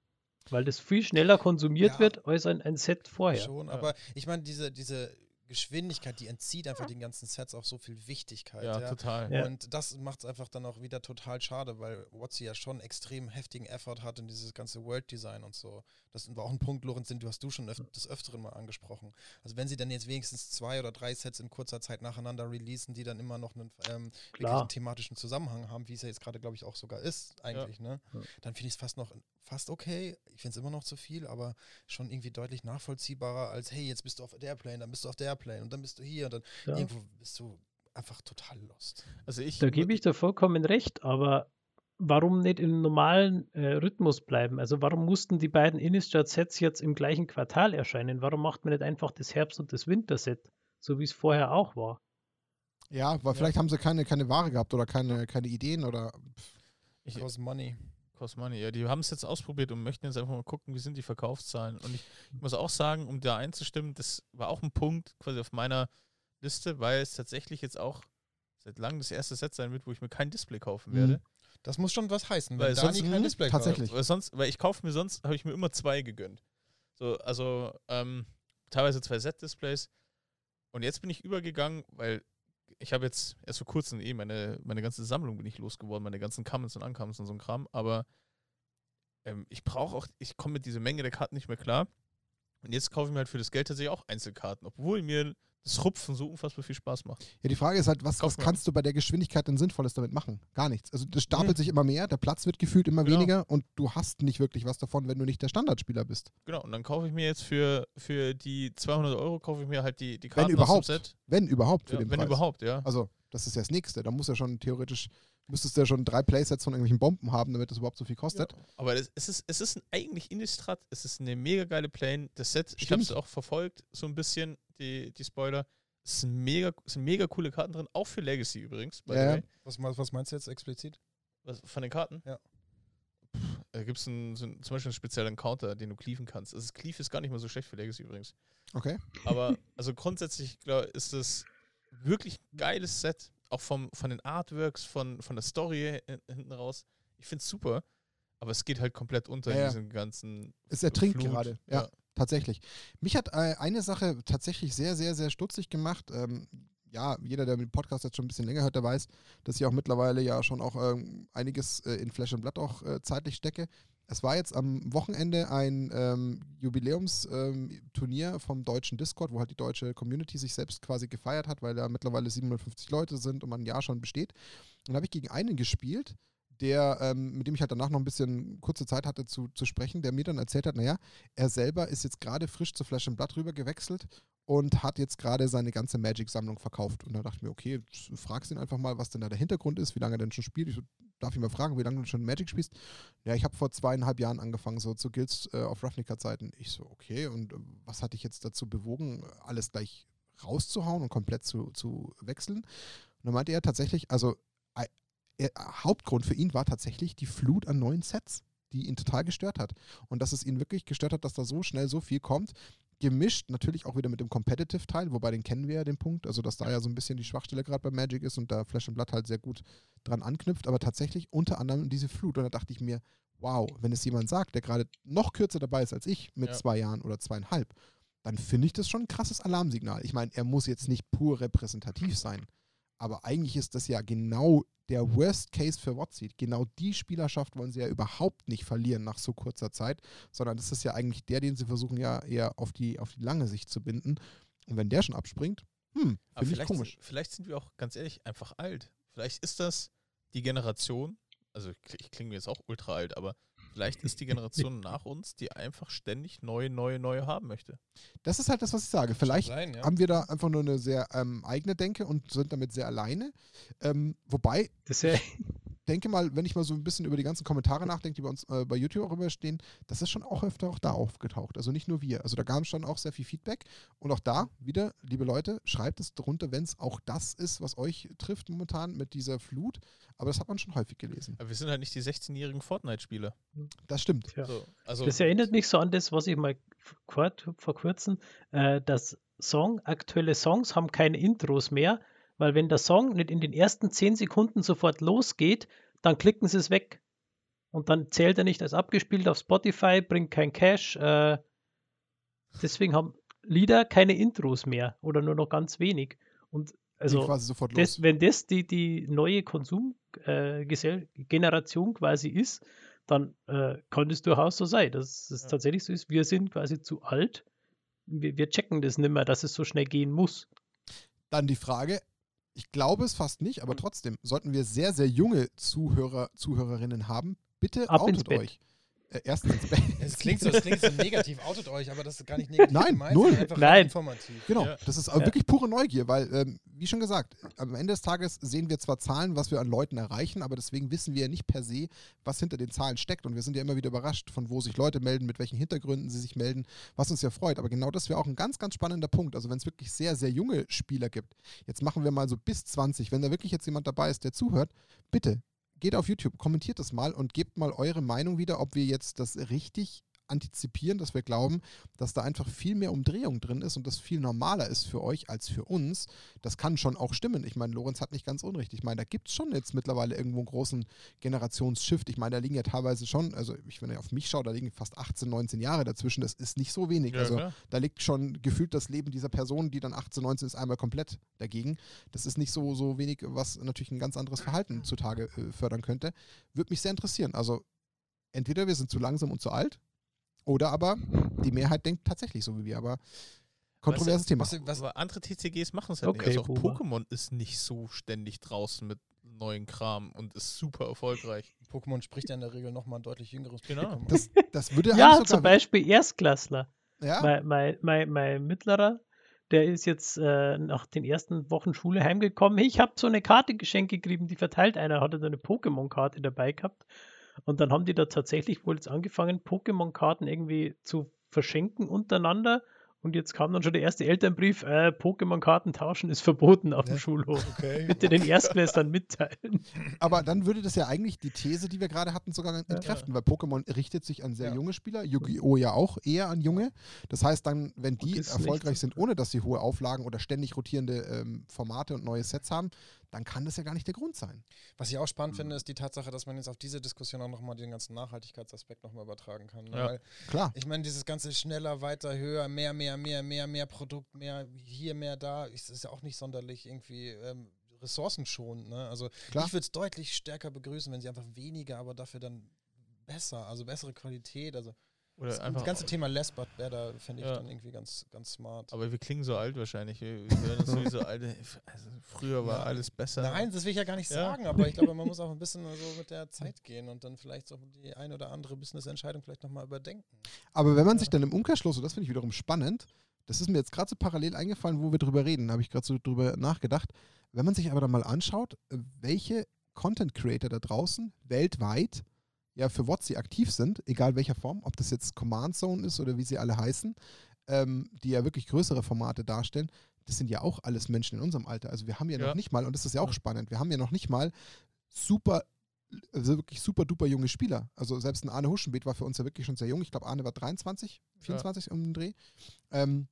Weil das viel schneller konsumiert Ja. wird als ein, ein Set vorher. Schon, Ja. aber ich meine, diese, diese Geschwindigkeit, die entzieht einfach den ganzen Sets auch so viel Wichtigkeit. Ja, Ja, total. Ja. Und das macht es einfach dann auch wieder total schade, weil Watsi ja schon extrem heftigen Effort hat in dieses ganze World Design und so. Das war auch ein Punkt, Lorenz, den du hast du schon öf des Öfteren mal angesprochen. Also wenn sie dann jetzt wenigstens zwei oder drei Sets in kurzer Zeit nacheinander releasen, die dann immer noch einen ähm, einen thematischen Zusammenhang haben, wie es ja jetzt gerade, glaube ich, auch sogar ist, eigentlich, ne? Ja. Dann finde ich es fast noch fast okay. Ich finde es immer noch zu viel, aber schon irgendwie deutlich nachvollziehbarer als, hey, jetzt bist du auf der Plane, dann bist du auf der Plane und dann bist du hier und dann Ja. irgendwo bist du einfach total lost. Also ich, Da gebe ich dir vollkommen recht, aber warum nicht im normalen äh, Rhythmus bleiben? Also warum mussten die beiden Innistrad-Sets jetzt im gleichen Quartal erscheinen? Warum macht man nicht einfach das Herbst- und das Winterset, so wie es vorher auch war? Ja, weil vielleicht haben sie keine, keine Ware gehabt oder keine, keine Ideen oder. ich, Cost Money. Cost Money. Ja, die haben es jetzt ausprobiert und möchten jetzt einfach mal gucken, wie sind die Verkaufszahlen. Und ich, ich muss auch sagen, um da einzustimmen, das war auch ein Punkt quasi auf meiner Liste, weil es tatsächlich jetzt auch seit langem das erste Set sein wird, wo ich mir kein Display kaufen Mhm. werde. Das muss schon was heißen, Weil weil Dani sonst- kein Mhm, Display tatsächlich. Weil sonst, weil ich kaufe mir sonst, habe ich mir immer zwei gegönnt. So, also ähm, teilweise zwei Set-Displays. Und jetzt bin ich übergegangen, weil ich habe jetzt erst vor kurzem eh meine, meine ganze Sammlung bin ich losgeworden, meine ganzen Commons und Uncommons und so ein Kram, aber ähm, ich brauche auch, ich komme mit dieser Menge der Karten nicht mehr klar. Und jetzt kaufe ich mir halt für das Geld tatsächlich auch Einzelkarten, obwohl mir das Rupfen so unfassbar viel Spaß macht. Ja, die Frage ist halt, was, was kannst du bei der Geschwindigkeit denn Sinnvolles damit machen? Gar nichts. Also das stapelt Mhm. sich immer mehr, der Platz wird gefühlt immer Genau. weniger und du hast nicht wirklich was davon, wenn du nicht der Standardspieler bist. Genau, und dann kaufe ich mir jetzt für, für die 200 Euro, kaufe ich mir halt die, die Karten überhaupt. aus dem Set. Wenn überhaupt für Ja, den wenn Preis. überhaupt, ja. Also, das ist ja das Nächste. Da muss ja schon theoretisch, müsstest du ja schon drei Playsets von irgendwelchen Bomben haben, damit das überhaupt so viel kostet. Ja, aber es, es ist, es ist ein, eigentlich Innistrad, es ist eine mega geile Plane. Das Set, ich Stimmt. habe es auch verfolgt, so ein bisschen, die, die Spoiler. Es sind mega, sind mega coole Karten drin, auch für Legacy übrigens, Ja. Was, was meinst du jetzt explizit? Was, von den Karten? Ja. Da gibt es so einen, zum Beispiel einen speziellen Counter, den du cleaven kannst. Also das Cleave ist gar nicht mal so schlecht für Legacy übrigens. Okay. Aber also grundsätzlich glaub, ist das wirklich ein geiles Set. Auch vom, von den Artworks, von, von der Story hin- hinten raus. Ich finde es super. Aber es geht halt komplett unter Ja, ja. in diesem ganzen. Es ertrinkt Flut. gerade. Ja, tatsächlich. Mich hat äh, eine Sache tatsächlich sehr, sehr, sehr stutzig gemacht. Ähm, ja, jeder, der den Podcast jetzt schon ein bisschen länger hört, der weiß, dass ich auch mittlerweile ja schon auch ähm, einiges äh, in Flash and Blood auch äh, zeitlich stecke. Es war jetzt am Wochenende ein ähm, Jubiläumsturnier vom deutschen Discord, wo halt die deutsche Community sich selbst quasi gefeiert hat, weil da mittlerweile 750 Leute sind und man ein Jahr schon besteht. Und da habe ich gegen einen gespielt, der, ähm, mit dem ich halt danach noch ein bisschen kurze Zeit hatte zu, zu sprechen, der mir dann erzählt hat, naja, er selber ist jetzt gerade frisch zu Flash and Blood rüber gewechselt und hat jetzt gerade seine ganze Magic-Sammlung verkauft. Und da dachte ich mir, okay, fragst ihn einfach mal, was denn da der Hintergrund ist, wie lange er denn schon spielt. Ich so, darf ich mal fragen, wie lange du schon Magic spielst? Ja, ich habe vor zweieinhalb Jahren angefangen, so zu Guilds äh, auf Ravnica-Zeiten. Ich so, okay, und äh, was hat dich jetzt dazu bewogen, alles gleich rauszuhauen und komplett zu, zu wechseln? Und dann meinte er tatsächlich, also äh, er, Hauptgrund für ihn war tatsächlich die Flut an neuen Sets, die ihn total gestört hat. Und dass es ihn wirklich gestört hat, dass da so schnell so viel kommt. Gemischt natürlich auch wieder mit dem Competitive-Teil, wobei den kennen wir ja den Punkt, also dass da ja so ein bisschen die Schwachstelle gerade bei Magic ist und da Flash and Blood halt sehr gut dran anknüpft, aber tatsächlich unter anderem diese Flut. Und da dachte ich mir, wow, wenn es jemand sagt, der gerade noch kürzer dabei ist als ich mit Ja. zwei Jahren oder zweieinhalb, dann finde ich das schon ein krasses Alarmsignal. Ich meine, er muss jetzt nicht pur repräsentativ sein, aber eigentlich ist das ja genau der Worst Case für Watsi. Genau die Spielerschaft wollen sie ja überhaupt nicht verlieren nach so kurzer Zeit, sondern das ist ja eigentlich der, den sie versuchen ja eher auf die, auf die lange Sicht zu binden. Und wenn der schon abspringt, hm, finde ich vielleicht, komisch. vielleicht sind wir auch ganz ehrlich einfach alt. Vielleicht ist das die Generation, also ich ich klinge mir jetzt auch ultra alt, aber vielleicht ist die Generation <laughs> nach uns, die einfach ständig neue, neue, neue haben möchte. Das ist halt das, was ich sage. Vielleicht Sein, ja. haben wir da einfach nur eine sehr ähm, eigene Denke und sind damit sehr alleine. Ähm, wobei, Das ist ja, <laughs> denke mal, wenn ich mal so ein bisschen über die ganzen Kommentare nachdenke, die bei uns äh, bei YouTube auch immer stehen, das ist schon auch öfter auch da aufgetaucht. Also nicht nur wir. Also da gab es schon auch sehr viel Feedback. Und auch da wieder, liebe Leute, schreibt es drunter, wenn es auch das ist, was euch trifft momentan mit dieser Flut. Aber das hat man schon häufig gelesen. Aber wir sind halt nicht die 16-jährigen Fortnite-Spieler. Das stimmt. ja. So, also Das erinnert mich so an das, was ich mal vor kurzem, äh, dass Song, aktuelle Songs haben keine Intros mehr, weil wenn der Song nicht in den ersten 10 Sekunden sofort losgeht, dann klicken sie es weg. Und dann zählt er nicht als abgespielt auf Spotify, bringt kein Cash. Äh, deswegen haben Lieder keine Intros mehr oder nur noch ganz wenig. Und also quasi sofort los. das, wenn das die, die neue Konsumgeneration quasi ist, dann äh, kann es durchaus so sein, dass es Ja. tatsächlich so ist. Wir sind quasi zu alt. Wir, wir checken das nicht mehr, dass es so schnell gehen muss. Dann die Frage, ich glaube es fast nicht, aber trotzdem, sollten wir sehr, sehr junge Zuhörer, Zuhörerinnen haben, bitte Ab outet euch. Äh, erstens ins Bett. Es klingt, so, es klingt so negativ, outet euch, aber das ist gar nicht negativ Nein, gemeint, null. Nein. informativ. Genau, Ja. das ist Ja. wirklich pure Neugier, weil, ähm, wie schon gesagt, am Ende des Tages sehen wir zwar Zahlen, was wir an Leuten erreichen, aber deswegen wissen wir ja nicht per se, was hinter den Zahlen steckt. Und wir sind ja immer wieder überrascht, von wo sich Leute melden, mit welchen Hintergründen sie sich melden, was uns ja freut. Aber genau das wäre auch ein ganz, ganz spannender Punkt. Also wenn es wirklich sehr, sehr junge Spieler gibt, jetzt machen wir mal so bis 20, wenn da wirklich jetzt jemand dabei ist, der zuhört, bitte geht auf YouTube, kommentiert das mal und gebt mal eure Meinung wieder, ob wir jetzt das richtig antizipieren, dass wir glauben, dass da einfach viel mehr Umdrehung drin ist und das viel normaler ist für euch als für uns. Das kann schon auch stimmen. Ich meine, Lorenz hat nicht ganz unrecht. Ich meine, da gibt es schon jetzt mittlerweile irgendwo einen großen Generationsshift. Ich meine, da liegen ja teilweise schon, also ich, wenn ich auf mich schaue, da liegen fast 18, 19 Jahre dazwischen. Das ist nicht so wenig. Ja, also klar. da liegt schon gefühlt das Leben dieser Person, die dann 18, 19 ist, einmal komplett dagegen. Das ist nicht so, so wenig, was natürlich ein ganz anderes Verhalten zutage äh, fördern könnte. Würde mich sehr interessieren. Also entweder wir sind zu langsam und zu alt oder aber die Mehrheit denkt tatsächlich so wie wir. Aber kontroverses Thema. Was, was, Aber andere TCGs machen es halt Okay, nicht. Also auch. Pokémon ist nicht so ständig draußen mit neuen Kram und ist super erfolgreich. <laughs> Pokémon spricht ja in der Regel nochmal ein deutlich jüngeres Genau. Das, das würde Ja, zum Beispiel Erstklässler. ja, Mein, mein, mein, mein Mittlerer, der ist jetzt äh, nach den ersten Wochen Schule heimgekommen. Ich habe so eine Karte geschenkt gekriegt, die verteilt einer, hatte da eine Pokémon-Karte dabei gehabt. Und dann haben die da tatsächlich wohl jetzt angefangen, Pokémon-Karten irgendwie zu verschenken untereinander. Und jetzt kam dann schon der erste Elternbrief, äh, Pokémon-Karten tauschen ist verboten auf dem Ja. Schulhof. Okay. <laughs> Bitte den Erstklässlern mitteilen. aber dann würde das ja eigentlich die These, die wir gerade hatten, sogar entkräften, weil Pokémon richtet sich an sehr Ja. junge Spieler, Yu-Gi-Oh! ja auch eher an junge. Das heißt dann, wenn die erfolgreich nicht- sind, ohne dass sie hohe Auflagen oder ständig rotierende ähm, Formate und neue Sets haben, dann kann das ja gar nicht der Grund sein. Was ich auch Mhm. spannend finde, ist die Tatsache, dass man jetzt auf diese Diskussion auch nochmal den ganzen Nachhaltigkeitsaspekt nochmal übertragen kann. Ne? Ja. Weil Klar. ich meine, dieses ganze schneller, weiter, höher, mehr, mehr, mehr, mehr, mehr Produkt, mehr hier, mehr da, ist, ist ja auch nicht sonderlich irgendwie ähm, ressourcenschonend. Ne? Also Klar. ich würde es deutlich stärker begrüßen, wenn sie einfach weniger, aber dafür dann besser, also bessere Qualität. Also Oder das, einfach. ganze Thema Less but better fände ich Ja. dann irgendwie ganz, ganz smart. aber wir klingen so alt wahrscheinlich. Wir, werden uns sowieso <laughs> alte. Also früher war Ja. alles besser. Nein, das will ich ja gar nicht Ja. sagen, aber ich glaube, man muss auch ein bisschen <laughs> so mit der Zeit gehen und dann vielleicht so die ein oder andere Business-Entscheidung vielleicht nochmal überdenken. Aber wenn man sich dann im Umkehrschluss, und das finde ich wiederum spannend, das ist mir jetzt gerade so parallel eingefallen, wo wir drüber reden, da habe ich gerade so drüber nachgedacht. Wenn man sich aber dann mal anschaut, welche Content Creator da draußen weltweit ja für WotC aktiv sind, egal welcher Form, ob das jetzt Command Zone ist oder wie sie alle heißen, ähm, die ja wirklich größere Formate darstellen, das sind ja auch alles Menschen in unserem Alter. Also wir haben ja, Ja. noch nicht mal, und das ist ja auch Ja. spannend, wir haben ja noch nicht mal super, also wirklich super duper junge Spieler. Also selbst ein Arne Huschenbeet war für uns ja wirklich schon sehr jung. Ich glaube, Arne war 23, 24 um den Dreh. Ähm,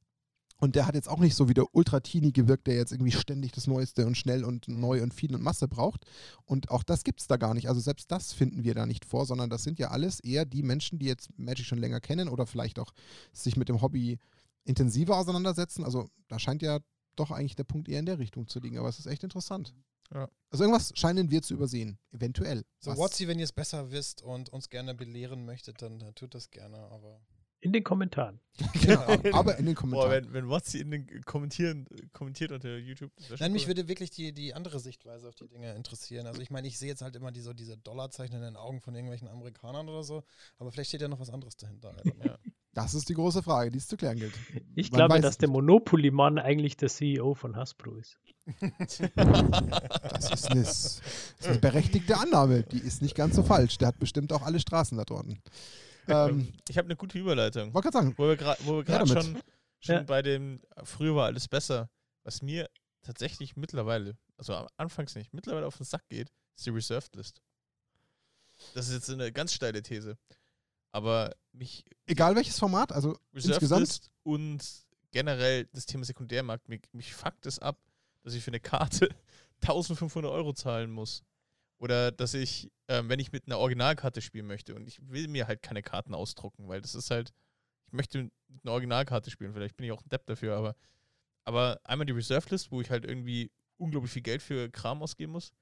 und der hat jetzt auch nicht so wie der Ultra-Teenie gewirkt, der jetzt irgendwie ständig das Neueste und schnell und neu und viel und Masse braucht. Und auch das gibt es da gar nicht. Also selbst das finden wir da nicht vor, sondern das sind ja alles eher die Menschen, die jetzt Magic schon länger kennen oder vielleicht auch sich mit dem Hobby intensiver auseinandersetzen. Also da scheint ja doch eigentlich der Punkt eher in der Richtung zu liegen. Aber es ist echt interessant. Ja. Also irgendwas scheinen wir zu übersehen. Eventuell. So, Watsi, wenn ihr es besser wisst und uns gerne belehren möchtet, dann tut das gerne, aber. In den Kommentaren. <laughs> genau, <laughs> aber in den Boah, Kommentaren. wenn, wenn Watsi in den kommentieren, kommentiert unter YouTube. Nein, mich cool. würde wirklich die, die andere Sichtweise auf die Dinge interessieren. Also ich meine, ich sehe jetzt halt immer die, so diese Dollarzeichen in den Augen von irgendwelchen Amerikanern oder so, aber vielleicht steht ja noch was anderes dahinter. Ja. Das ist die große Frage, die es zu klären gilt. Ich Man glaube, dass der. Monopoly-Mann eigentlich der CEO von Hasbro ist. Das ist eine, das ist eine berechtigte Annahme. Die ist nicht ganz so falsch. Der hat bestimmt auch alle Straßen da dort. Ähm, ich habe eine gute Überleitung. wollte gerade sagen, Wo wir gerade schon, schon Ja. bei dem, früher war alles besser, was mir tatsächlich mittlerweile, also anfangs nicht, mittlerweile auf den Sack geht, ist die Reserved List. Das ist jetzt eine ganz steile These. Aber mich egal welches Format, also Reserved Insgesamt? List und generell das Thema Sekundärmarkt, mich, mich fuckt es ab, dass ich für eine Karte <laughs> 1500 Euro zahlen muss. Oder dass ich, ähm, wenn ich mit einer Originalkarte spielen möchte und ich will mir halt keine Karten ausdrucken, weil das ist halt, ich möchte mit einer Originalkarte spielen, vielleicht bin ich auch ein Depp dafür, aber, aber einmal die Reserve List, wo ich halt irgendwie unglaublich viel Geld für Kram ausgeben muss,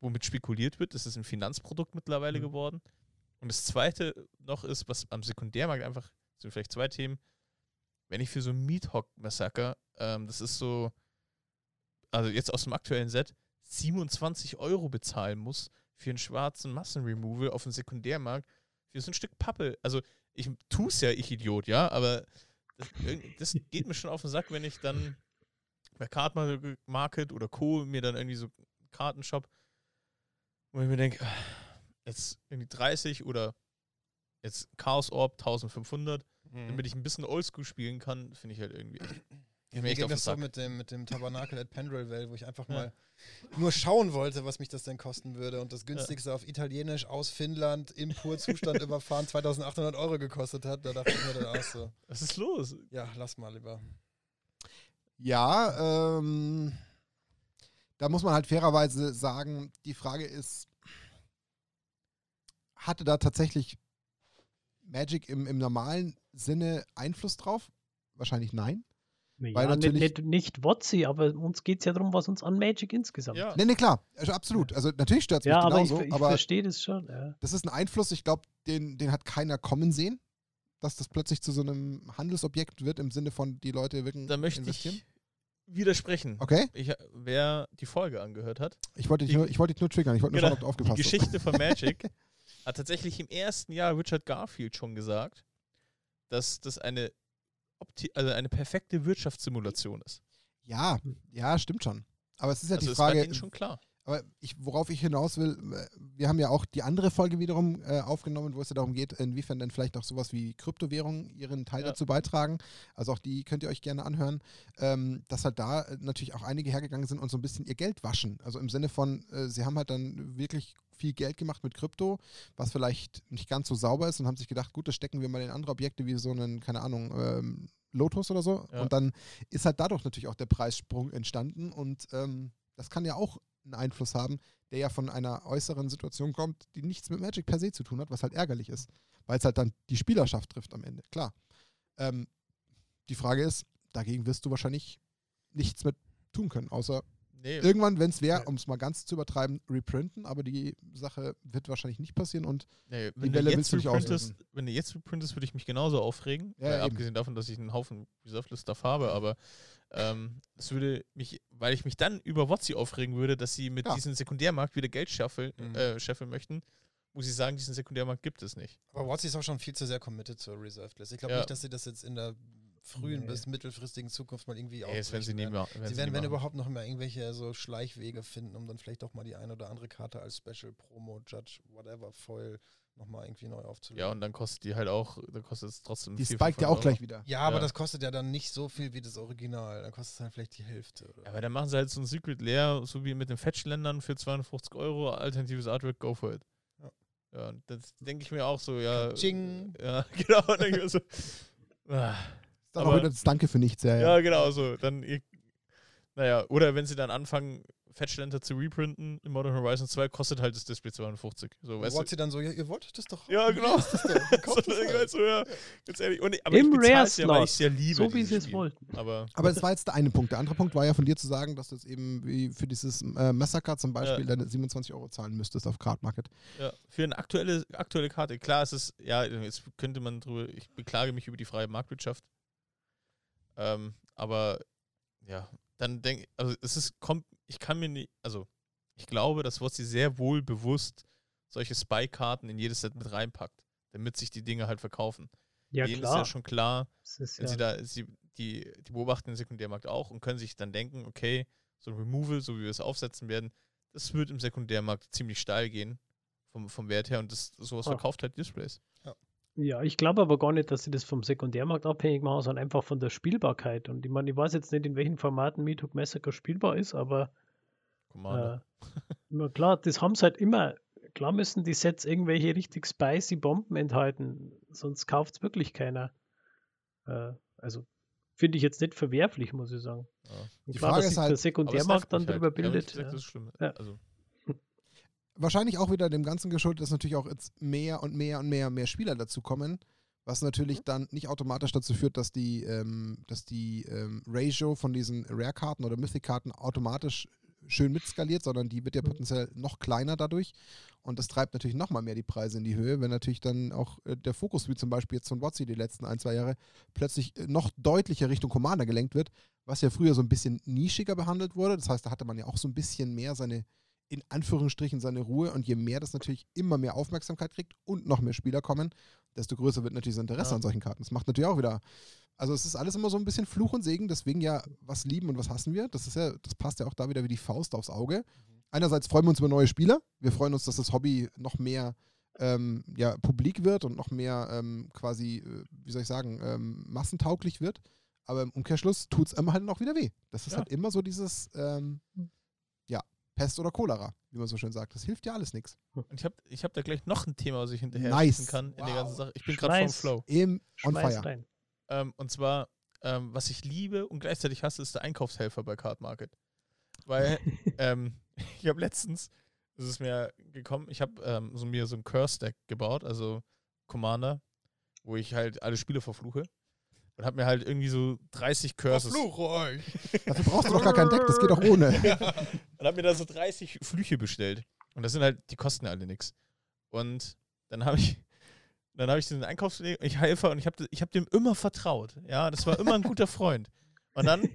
womit spekuliert wird, das ist ein Finanzprodukt mittlerweile Mhm. geworden. Und das zweite noch ist, was am Sekundärmarkt einfach, sind vielleicht zwei Themen, wenn ich für so ein Meathawk Massacre, ähm, das ist so, also jetzt aus dem aktuellen Set, 27 Euro bezahlen muss für einen schwarzen Massenremoval auf dem Sekundärmarkt für so ein Stück Pappe. Also ich tue es ja, ich Idiot, ja, aber das, das geht mir schon auf den Sack, wenn ich dann bei Card Market oder Co. mir dann irgendwie so einen Kartenshop, wo ich mir denke, jetzt irgendwie 30 oder jetzt Chaos Orb 1500, Mhm. damit ich ein bisschen Oldschool spielen kann, finde ich halt irgendwie echt. Ja, mir ging das so mit dem, mit dem Tabernakel at Pendrell wo ich einfach Ja. mal nur schauen wollte, was mich das denn kosten würde. Und das günstigste auf Italienisch aus Finnland im Purzustand <laughs> überfahren 2800 Euro gekostet hat. Da dachte ich mir dann auch so, Was ist los? ja, lass mal lieber. Ja, ähm, da muss man halt fairerweise sagen, die Frage ist, hatte da tatsächlich Magic im, im normalen Sinne Einfluss drauf? Wahrscheinlich nein. Ja, Weil nicht, natürlich- nicht, nicht WotC, aber uns geht es ja darum, was uns an Magic insgesamt. Ja. Nee, nee, klar, also absolut. Also natürlich stört es mich Ja, aber ich, genauso, ich aber verstehe das schon. Ja. das ist ein Einfluss, ich glaube, den, den hat keiner kommen sehen, dass das plötzlich zu so einem Handelsobjekt wird im Sinne von, die Leute wirken Da möchte investieren. ich widersprechen. Okay, Ich, wer die Folge angehört hat, ich wollte dich, Die- nur, ich wollte dich nur triggern, ich wollte nur Genau, schauen, ob du die aufgepasst hast. Geschichte von Magic <laughs> hat tatsächlich im ersten Jahr Richard Garfield schon gesagt, dass das eine, opti also eine perfekte Wirtschaftssimulation ist. Ja, ja, stimmt schon. Aber es ist ja also die Frage, denen schon klar. aber ich, worauf ich hinaus will, äh, wir haben ja auch die andere Folge wiederum äh, aufgenommen, wo es ja darum geht, inwiefern denn vielleicht auch sowas wie Kryptowährungen ihren Teil Ja. dazu beitragen. Also auch die könnt ihr euch gerne anhören, ähm, dass halt da äh, natürlich auch einige hergegangen sind und so ein bisschen ihr Geld waschen. Also im Sinne von, äh, sie haben halt dann wirklich viel Geld gemacht mit Krypto, was vielleicht nicht ganz so sauber ist und haben sich gedacht, gut, das stecken wir mal in andere Objekte wie so einen, keine Ahnung, ähm, Lotus oder so. Ja. Und dann ist halt dadurch natürlich auch der Preissprung entstanden und ähm, das kann ja auch einen Einfluss haben, der ja von einer äußeren Situation kommt, die nichts mit Magic per se zu tun hat, was halt ärgerlich ist, weil es halt dann die Spielerschaft trifft am Ende, klar. Ähm, die Frage ist, dagegen wirst du wahrscheinlich nichts mit tun können, außer Nee, irgendwann, wenn es wäre, um es mal ganz zu übertreiben, reprinten, aber die Sache wird wahrscheinlich nicht passieren und nee wenn, du Welle jetzt willst du nicht reprintest, auslösen. wenn du jetzt reprintest, würde ich mich genauso aufregen. Ja, abgesehen davon, dass ich einen Haufen Reserve List Stuff habe, aber ähm, es würde mich, weil ich mich dann über WotC aufregen würde, dass sie mit Ja. diesem Sekundärmarkt wieder Geld scheffeln, Mhm. äh, scheffeln möchten, muss ich sagen, diesen Sekundärmarkt gibt es nicht. Aber Watsi ist auch schon viel zu sehr committed zur Reserved List. Ich glaube Ja. nicht, dass sie das jetzt in der frühen Nee. bis mittelfristigen Zukunft mal irgendwie Ey, das werden sie nie aufbrechen mehr. werden. werden Sie nie werden, wenn überhaupt, noch immer irgendwelche so Schleichwege finden, um dann vielleicht auch mal die eine oder andere Karte als Special Promo, Judge, whatever, Foil nochmal irgendwie neu aufzulegen. Ja, und dann kostet die halt auch, dann kostet es trotzdem die spiked ja 500 auch Euro. gleich wieder. Ja, aber Ja. das kostet ja dann nicht so viel wie das Original. Dann kostet es halt vielleicht die Hälfte. Oder? Ja, aber dann machen sie halt so ein Secret Lair, so wie mit den Fetch-Ländern für 250 Euro, alternatives Artwork, go for it. Ja. Ja, und das denke ich mir auch so, ja. Ching. Ja, <laughs> genau, dann denke ich mir so. Ah, dann Aber- auch wieder das Danke für nichts, ja, ja, ja. genau, so. Dann, ihr, naja, oder wenn sie dann anfangen, Fetch-Länder zu reprinten in Modern Horizon 2, kostet halt das Display 250. So, weißt du? Watsi dann so, ja, ihr wolltet das doch. Ja, genau. Ist das doch. Dann kauft so, das halt. so, ja, ganz ehrlich. Und, aber Im ja, Rare-Slot. ich es ja liebe. So wie sie es wollten. Aber Aber das war jetzt der eine Punkt. Der andere Punkt war ja von dir zu sagen, dass du jetzt eben wie für dieses äh, Massacre zum Beispiel Ja. deine 27 Euro zahlen müsstest auf Card Market. Ja, für eine aktuelle, aktuelle Karte. Klar, es ist, ja, jetzt könnte man drüber, ich beklage mich über die freie Marktwirtschaft. Ähm, aber ja, dann denke also es ist, kommt, ich kann mir nicht, also ich glaube, dass Wotzi sehr wohl bewusst solche Spy-Karten in jedes Set mit reinpackt, damit sich die Dinge halt verkaufen. Ja, Denen klar. ist ja schon klar, ist wenn ja, sie da, sie, die, die beobachten den Sekundärmarkt auch und können sich dann denken, okay, so ein Removal, so wie wir es aufsetzen werden, das wird im Sekundärmarkt ziemlich steil gehen vom, vom Wert her und das sowas verkauft halt Displays. ja, ich glaube aber gar nicht, dass sie das vom Sekundärmarkt abhängig machen, sondern einfach von der Spielbarkeit. Und ich meine, ich weiß jetzt nicht, in welchen Formaten Meathook Massacre spielbar ist, aber äh, immer klar, das haben sie halt immer. Klar müssen die Sets irgendwelche richtig spicy Bomben enthalten, sonst kauft es wirklich keiner. Äh, also finde ich jetzt nicht verwerflich, muss ich sagen. Ja. Die klar, Frage dass ist sich halt- der Sekundärmarkt dann halt. habe nicht bildet. ja. das ist schlimm. Ja. Also, wahrscheinlich auch wieder dem Ganzen geschuldet, dass natürlich auch jetzt mehr und mehr und mehr und mehr Spieler dazu kommen, was natürlich dann nicht automatisch dazu führt, dass die, ähm, dass die ähm, Ratio von diesen Rare-Karten oder Mythic-Karten automatisch schön mitskaliert, sondern die wird ja Mhm. potenziell noch kleiner dadurch. Und das treibt natürlich nochmal mehr die Preise in die Höhe, wenn natürlich dann auch äh, der Fokus, wie zum Beispiel jetzt von WotC die letzten ein, zwei Jahre, plötzlich äh, noch deutlicher Richtung Commander gelenkt wird, was ja früher so ein bisschen nischiger behandelt wurde. Das heißt, da hatte man ja auch so ein bisschen mehr seine, in Anführungsstrichen, seine Ruhe. Und je mehr das natürlich immer mehr Aufmerksamkeit kriegt und noch mehr Spieler kommen, desto größer wird natürlich das Interesse Ja. an solchen Karten. Das macht natürlich auch wieder. Also es ist alles immer so ein bisschen Fluch und Segen, deswegen ja, was lieben und was hassen wir. Das ist ja, das passt ja auch da wieder wie die Faust aufs Auge. Einerseits freuen wir uns über neue Spieler. Wir freuen uns, dass das Hobby noch mehr ähm, ja, publik wird und noch mehr ähm, quasi, äh, wie soll ich sagen, ähm, massentauglich wird. Aber im Umkehrschluss tut es immer halt noch wieder weh. Das ist Ja. halt immer so dieses, ähm, ja, Pest oder Cholera, wie man so schön sagt. Das hilft ja alles nichts. und ich habe ich hab da gleich noch ein Thema, was ich hinterher Nice. kann in der Wow. ganzen Sache. Ich bin gerade vom. Flow. Im On Fire. Ähm, und zwar, ähm, was ich liebe und gleichzeitig hasse, ist der Einkaufshelfer bei Card Market. Weil <laughs> ähm, ich habe letztens, ist es mir gekommen, ich habe ähm, so mir so ein Curse-Deck gebaut, also Commander, wo ich halt alle Spiele verfluche. Und habe mir halt irgendwie so 30 Curses. Verfluche euch. Dafür brauchst du doch gar kein Deck, das geht auch ohne. <laughs> Und habe mir da so 30 Flüche bestellt. Und das sind halt, die kosten ja alle nichts. Und dann habe ich, dann habe ich diesen Einkaufsweg, ich helfe und ich habe ich hab dem immer vertraut. Ja, das war immer ein guter Freund. Und dann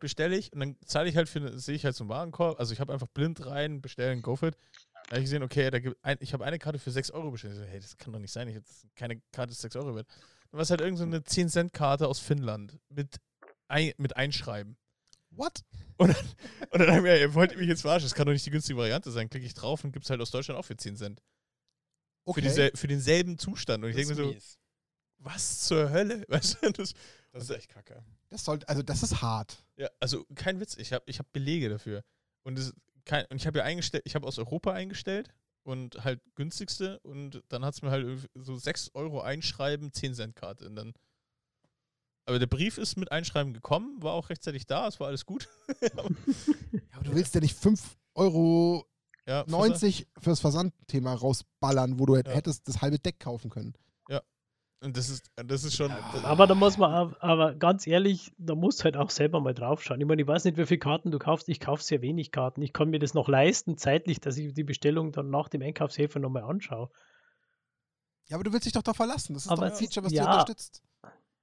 bestelle ich und dann zahle ich halt für, sehe ich halt so einen Warenkorb. Also ich habe einfach blind rein, bestellen, go for it. Dann habe ich gesehen, okay, da gibt ein, ich habe eine Karte für 6 Euro bestellt. Ich so, hey, das kann doch nicht sein. Ich das- keine Karte ist 6 Euro wert. Dann war es halt irgendeine so eine 10-Cent-Karte aus Finnland mit, ein, mit Einschreiben. What? Und dann, und dann haben wir, ihr wollt mich jetzt verarschen, das kann doch nicht die günstige Variante sein. Klicke ich drauf und gibt es halt aus Deutschland auch für 10 Cent. Okay. Für, diese, für denselben Zustand. Und ich denke mir so, mies. was zur Hölle? <laughs> Weißt du, das, Das ist echt kacke. Das sollte, also das ist hart. ja, also kein Witz, ich habe ich hab Belege dafür. Und, das, kein, und ich habe ja eingestellt, ich habe aus Europa eingestellt und halt günstigste und dann hat es mir halt so 6 Euro einschreiben, 10 Cent Karte. Und dann, aber der Brief ist mit Einschreiben gekommen, war auch rechtzeitig da, es war alles gut. <laughs> Ja, aber du willst ja nicht 5,90 Euro ja, fürs Versandthema rausballern, wo du hätt- Ja. hättest das halbe Deck kaufen können. Und das ist, das ist schon. Aber da muss man, ab- aber ganz ehrlich, da musst du halt auch selber mal draufschauen. Ich meine, ich weiß nicht, wie viele Karten du kaufst. Ich kaufe sehr wenig Karten. Ich kann mir das noch leisten, zeitlich, dass ich die Bestellung dann nach dem Einkaufshelfer nochmal anschaue. Ja, aber du willst dich doch darauf verlassen. Das ist Aber doch ein Feature, was ja. dich unterstützt.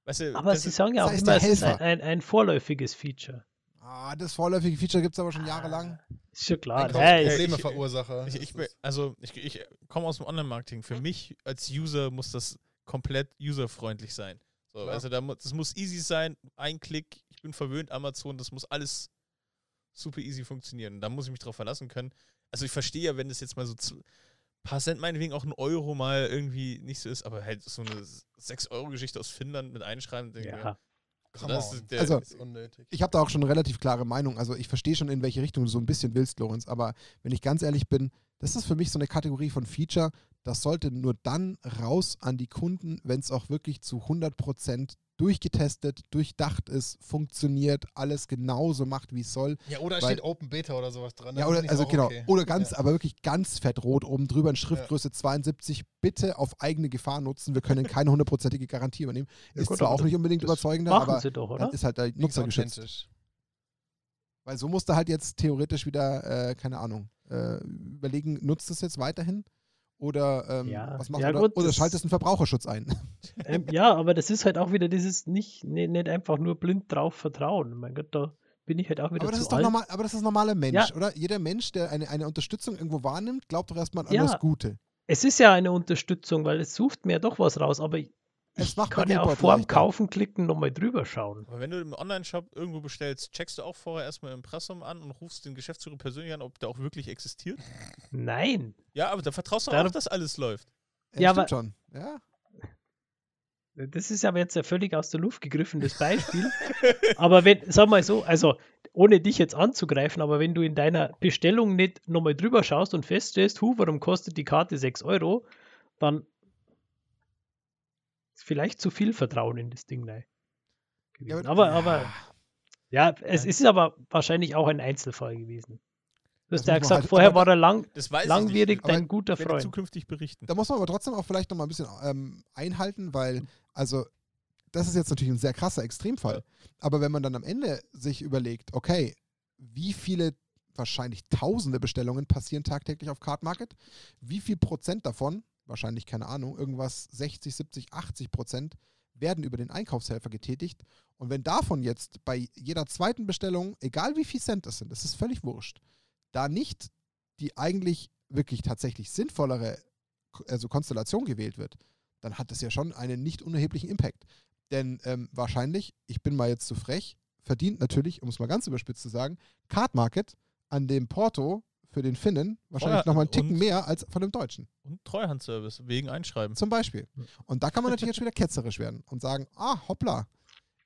weißt du, Aber das sie ist- sagen ja auch immer, es ist ein, ein, ein vorläufiges Feature. Ah, das vorläufige Feature gibt es aber schon jahrelang. Ist schon klar. Probleme Verursacher. Ich, ich, bin- also ich, ich komme aus dem Online-Marketing. Für mich als User muss das komplett userfreundlich sein. So, Klar. also da, das muss easy sein, ein Klick, ich bin verwöhnt, Amazon, das muss alles super easy funktionieren. Da muss ich mich drauf verlassen können. Also ich verstehe ja, wenn das jetzt mal so zu, paar Cent meinetwegen auch ein Euro mal irgendwie nicht so ist, aber halt so eine 6-Euro-Geschichte aus Finnland mit einschreiben, denke ja. Also das ist der, Also- ist unnötig. Ich habe da auch schon eine relativ klare Meinung. Also ich verstehe schon, in welche Richtung du so ein bisschen willst, Lorenz. Aber wenn ich ganz ehrlich bin, das ist für mich so eine Kategorie von Feature, das sollte nur dann raus an die Kunden, wenn es auch wirklich zu 100% durchgetestet, durchdacht ist, funktioniert, alles genauso macht, wie es soll. ja, oder weil- steht Open Beta oder sowas dran. Ja, oder, also genau, okay. oder ganz, Ja. aber wirklich ganz fett rot oben drüber in Schriftgröße 72. Bitte auf eigene Gefahr nutzen. Wir können keine hundertprozentige Garantie übernehmen. Ja ist gut, zwar auch nicht unbedingt überzeugender, Machen aber sie doch, dann oder? ist halt der Nutzer geschützt. Weil so musst du halt jetzt theoretisch wieder, äh, keine Ahnung, äh, überlegen, nutzt es jetzt weiterhin? Oder ähm, Ja. was machst Ja, du? gut, Oder, oder schaltest einen Verbraucherschutz ein? <laughs> Ähm, ja, aber das ist halt auch wieder dieses nicht, nicht, nicht einfach nur blind drauf vertrauen. Mein Gott, da bin ich halt auch wieder aber das zu ist doch alt. normal, aber das ist normaler Mensch, Ja. oder? Jeder Mensch, der eine, eine Unterstützung irgendwo wahrnimmt, glaubt doch erstmal an Ja. das Gute. Es ist ja eine Unterstützung, weil es sucht mir doch was raus, aber ich Es macht kann ja auch vorm leichter. Kaufen klicken nochmal drüber schauen. Aber wenn du im Online-Shop irgendwo bestellst, checkst du auch vorher erstmal im Impressum an und rufst den Geschäftsführer persönlich an, ob der auch wirklich existiert? Nein. Ja, aber da vertraust du auch, dass alles läuft. Ja, Ja, stimmt aber- schon. Ja. Das ist aber jetzt ein völlig aus der Luft gegriffenes Beispiel. aber wenn, sag mal so, also ohne dich jetzt anzugreifen, aber wenn du in deiner Bestellung nicht nochmal drüber schaust und feststellst, hu, warum kostet die Karte 6 Euro, dann ist vielleicht zu viel Vertrauen in das Ding rein. Ja, aber, ja. aber, ja, es Ja. ist aber wahrscheinlich auch ein Einzelfall gewesen. Du hast ja gesagt, halt- vorher war er lang, Das weiß langwierig ich nicht. dein guter Freund. zukünftig berichten. Da muss man aber trotzdem auch vielleicht noch mal ein bisschen ähm, einhalten, weil, also, das ist jetzt natürlich ein sehr krasser Extremfall. Aber wenn man dann am Ende sich überlegt, okay, wie viele, wahrscheinlich tausende Bestellungen passieren tagtäglich auf Card Market, wie viel Prozent davon, wahrscheinlich keine Ahnung, irgendwas 60, 70, 80 Prozent, werden über den Einkaufshelfer getätigt. Und wenn davon jetzt bei jeder zweiten Bestellung, egal wie viel Cent das sind, das ist völlig wurscht, da nicht die eigentlich wirklich tatsächlich sinnvollere also Konstellation gewählt wird, dann hat das ja schon einen nicht unerheblichen Impact. Denn ähm, wahrscheinlich, ich bin mal jetzt zu frech, verdient natürlich, um es mal ganz überspitzt zu sagen, Card Market an dem Porto für den Finnen wahrscheinlich Vorher- nochmal einen Ticken mehr als von dem Deutschen. Und Treuhandservice, wegen Einschreiben. Zum Beispiel. Und da kann man natürlich jetzt wieder ketzerisch werden und sagen, ah, hoppla,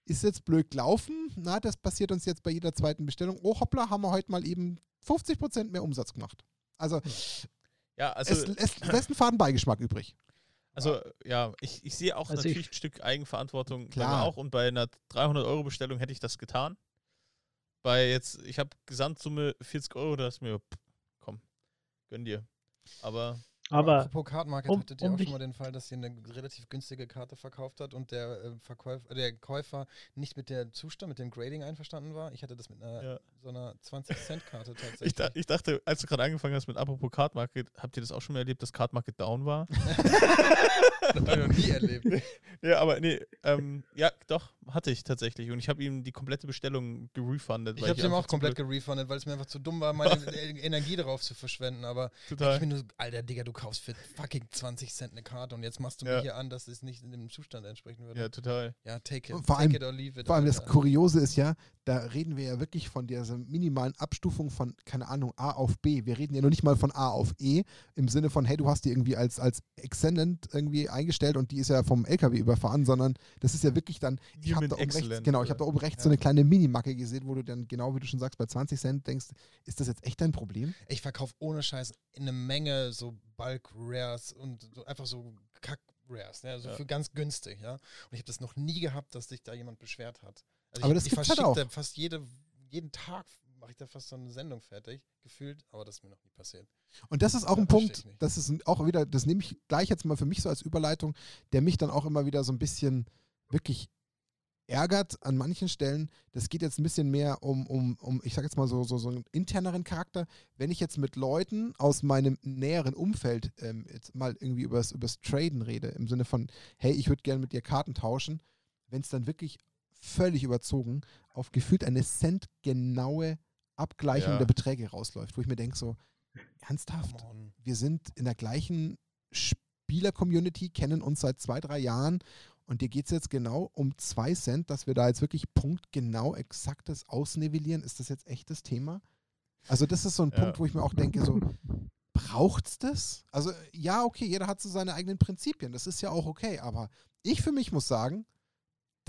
ist jetzt blöd gelaufen, na, das passiert uns jetzt bei jeder zweiten Bestellung. Oh, hoppla, haben wir heute mal eben 50% mehr Umsatz gemacht. Also, Ja, also, es lässt, lässt einen faden Beigeschmack übrig. also ja, ich, ich sehe auch Also natürlich ich- ein Stück Eigenverantwortung Klar. auch und bei einer 300-Euro-Bestellung hätte ich das getan. Bei jetzt, ich habe Gesamtsumme 40 Euro, da ist mir, pff, komm, gönn dir. Aber Aber apropos Card Market, um- hattet ihr um auch schon mal den Fall, dass ihr eine relativ günstige Karte verkauft hat und der, äh, Verkäufer, der Käufer nicht mit der Zustand, mit dem Grading einverstanden war? Ich hatte das mit einer, Ja. so einer 20-Cent-Karte <laughs> tatsächlich. ich, da, ich dachte, als du gerade angefangen hast mit apropos Card Market, habt ihr das auch schon mal erlebt, dass Card Market down war? <laughs> <laughs> <laughs> das habe ich noch nie erlebt. ja, aber nee, ähm, ja, doch, hatte ich tatsächlich. Und ich habe ihm die komplette Bestellung gerefundet. Ich habe ihm einfach auch komplett gerefundet, weil es mir einfach zu dumm war, meine <laughs> E- Energie darauf zu verschwenden. Aber ich Total. bin nur, so, Alter Digga, du kaufst für fucking 20 Cent eine Karte und jetzt machst du Ja. mir hier an, dass es nicht in dem Zustand entsprechen würde. Ja, total. Ja, take it. Und vor take allem- it or leave it. Vor allem das. Kuriose ist ja, da reden wir ja wirklich von dieser minimalen Abstufung von, keine Ahnung, A auf B. Wir reden ja noch nicht mal von A auf E im Sinne von, hey, du hast die irgendwie als, als Excellent irgendwie eingestellt und die ist ja vom LKW überfahren, sondern das ist ja wirklich dann, ich habe da oben rechts, genau, ich habe da oben rechts Ja. so eine kleine Minimacke gesehen, wo du dann genau wie du schon sagst, bei 20 Cent denkst, ist das jetzt echt dein Problem? Ich verkaufe ohne Scheiß eine Menge so Bulk-Rares und so einfach so Kack-Rares, ne? also Ja. für ganz günstig, ja. Und ich habe das noch nie gehabt, dass sich da jemand beschwert hat. Also Aber ich, das ich halt verschicke auch. da fast jede, jeden Tag mache ich da fast so eine Sendung fertig, gefühlt, aber das ist mir noch nie passiert. Und das ist auch Ja, ein Punkt, das ist auch wieder, das nehme ich gleich jetzt mal für mich so als Überleitung, der mich dann auch immer wieder so ein bisschen wirklich ärgert an manchen Stellen. Das geht jetzt ein bisschen mehr um, um, um ich sage jetzt mal so, so, so einen interneren Charakter. Wenn ich jetzt mit Leuten aus meinem näheren Umfeld ähm, jetzt mal irgendwie übers, übers Traden rede, im Sinne von, hey, ich würde gerne mit dir Karten tauschen, wenn es dann wirklich völlig überzogen auf gefühlt eine centgenaue Abgleichung Ja. der Beträge rausläuft, wo ich mir denke so, ernsthaft? Wir sind in der gleichen Spieler-Community, kennen uns seit zwei, drei Jahren und dir geht es jetzt genau um zwei Cent, dass wir da jetzt wirklich punktgenau exaktes ausnivellieren. Ist das jetzt echt das Thema? Also das ist so ein Ja. Punkt, wo ich mir auch denke, so, braucht's das? Also ja, okay, jeder hat so seine eigenen Prinzipien, das ist ja auch okay, aber ich für mich muss sagen,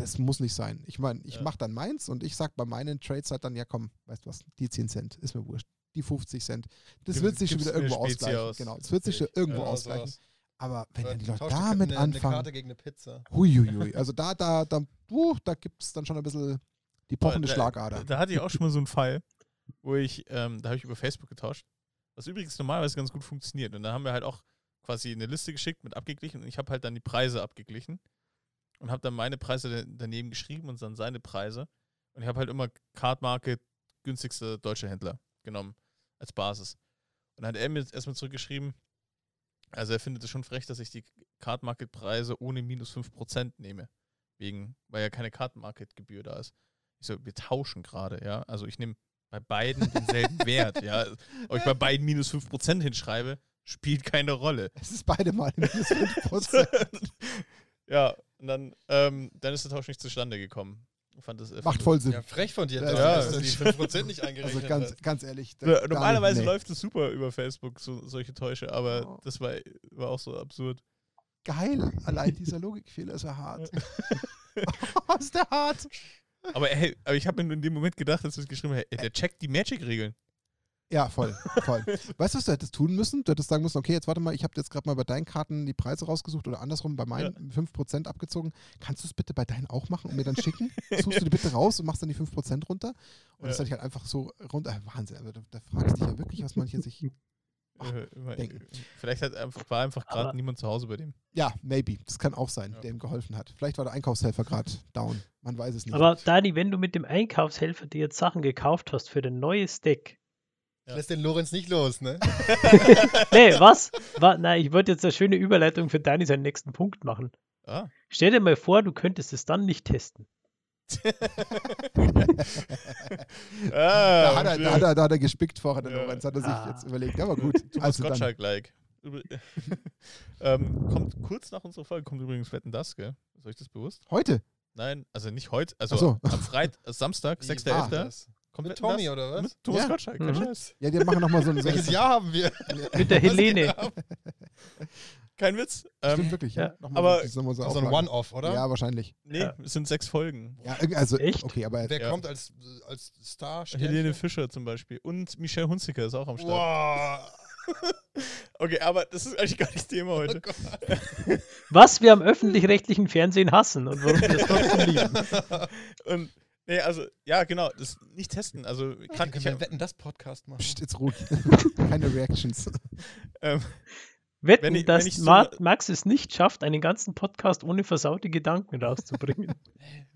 das muss nicht sein. Ich meine, ich Ja. mache dann meins und ich sag bei meinen Trades halt dann, ja komm, weißt du was, die 10 Cent, ist mir wurscht. Die 50 Cent. Das Gib- wird sich schon wieder irgendwo ausgleichen. aus. Genau, es wird sich schon irgendwo Genau ausgleichen. sowas. Aber wenn dann die Leute damit eine, Eine anfangen, Karte gegen eine Pizza. huiuiui, also da, da, da, uh, da gibt es dann schon ein bisschen die pochende da, Schlagader. Da hatte ich auch schon mal so einen Fall, <laughs> wo ich, ähm, da habe ich über Facebook getauscht, was übrigens normalerweise ganz gut funktioniert. Und da haben wir halt auch quasi eine Liste geschickt mit abgeglichen und ich habe halt dann die Preise abgeglichen und habe dann meine Preise da- daneben geschrieben und dann seine Preise. Und ich habe halt immer Card Market günstigste deutsche Händler genommen als Basis. Und dann hat er mir jetzt erstmal zurückgeschrieben, also er findet es schon frech, dass ich die Card Market Preise ohne minus 5% nehme. Wegen, weil ja keine Card Market Gebühr da ist. Ich so, wir tauschen gerade, ja. Also ich nehme bei beiden denselben <laughs> Wert, ja. Ob ich bei beiden minus 5% hinschreibe, spielt keine Rolle. Es ist beide mal minus 5%. <laughs> ja, und dann, ähm, dann ist der Tausch nicht zustande gekommen. Ich fand das, Macht voll Sinn. Ja, frech von dir, Ja, dass ja. du die 5% nicht eingerechnet Also ganz, hast. ganz ehrlich. Normalerweise nicht, nee. läuft es super über Facebook, so, solche Täusche, aber Oh. das war, war auch so absurd. Geil, allein dieser Logikfehler ist ja hart. oh, <laughs> ist der hart. Aber, hey, aber ich habe mir in dem Moment gedacht, als du es geschrieben hast, hey, der checkt die Magic-Regeln. Ja, voll, voll. <laughs> weißt du, was du hättest tun müssen? Du hättest sagen müssen, okay, jetzt warte mal, ich habe jetzt gerade mal bei deinen Karten die Preise rausgesucht oder andersrum bei meinen 5% abgezogen. Kannst du es bitte bei deinen auch machen und mir dann schicken? <laughs> Suchst du die bitte raus und machst dann die 5% runter? Und Ja. das hätte ich halt einfach so runter. Äh, Wahnsinn, also, da, da fragst du dich ja wirklich, was manche sich. <laughs> Ach, Äh, immer- denken. Vielleicht hat einfach, war einfach gerade Aber- niemand zu Hause bei dem. Ja, maybe. Das kann auch sein, Ja. der ihm geholfen hat. Vielleicht war der Einkaufshelfer gerade down. Man weiß es nicht. Aber Dani, wenn du mit dem Einkaufshelfer dir jetzt Sachen gekauft hast für dein neues Deck. Ja. Lässt den Lorenz nicht los, ne? <laughs> Nee, was? Wa- Nein, ich wollte jetzt eine schöne Überleitung für Dani seinen nächsten Punkt machen. Ah. Stell dir mal vor, du könntest es dann nicht testen. <laughs> da, hat er, da, hat er, da hat er gespickt vorher, der Ja. Lorenz, hat er sich Ah. jetzt überlegt. Aber gut. <laughs> Thomas Also Gottschalk-like. Ähm, kommt kurz nach unserer Folge, kommt übrigens Wetten das, gell? Ist euch das bewusst? heute. Nein, also nicht heute, also Ach so. am Freitag, Samstag, Wie 6.11. kommt Mit Tommy das? oder was? Mit Thomas Ja. Gottschalk, kein Mhm. Scheiß. Ja, die machen nochmal so ein. <laughs> Welches Jahr haben wir? Mit der <laughs> Helene. Kein Witz. Stimmt Ähm, wirklich, ja. ja. Nochmal Aber so, so ein. One-Off, oder? Ja, wahrscheinlich. nee, Ja. es sind sechs Folgen. Ja, also, Echt? okay, aber Wer Ja. kommt als, als Star? Helene Fischer zum Beispiel. Und Michelle Hunziker ist auch am Start. Wow. <laughs> Okay, aber das ist eigentlich gar nicht Thema heute. Oh. Was wir am öffentlich-rechtlichen Fernsehen hassen und warum wir das trotzdem lieben. Und, nee, also, ja, genau, das nicht testen. Also, kann, ich, wir Wetten, das Podcast machen. Psst, jetzt ruhig. <laughs> Keine Reactions. ähm, Wetten, Wenn ich- dass wenn ich so Max es nicht schafft, einen ganzen Podcast ohne versaute Gedanken rauszubringen. <laughs>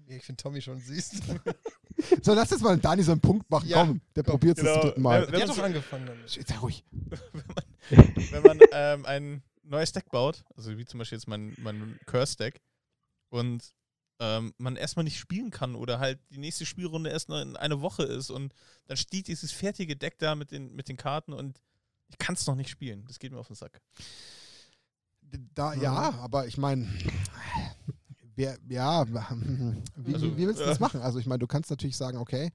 Ich finde Tommy schon süß. <laughs> So, lass jetzt mal Dani so einen Punkt machen. Ja, Komm, der probiert es genau. zum dritten Mal. Wenn hat man doch angefangen damit. Jetzt sei ruhig. wenn man ähm, ein neues Deck baut, also wie zum Beispiel jetzt mein, mein Curse-Deck, und ähm, man erstmal nicht spielen kann oder halt die nächste Spielrunde erst noch in einer Woche ist und dann steht dieses fertige Deck da mit den, mit den Karten und ich kann es noch nicht spielen. Das geht mir auf den Sack. Da, ja, aber ich meine, wer, ja, <laughs> wie, Also, wie, willst du das machen? Also ich meine, du kannst natürlich sagen, okay,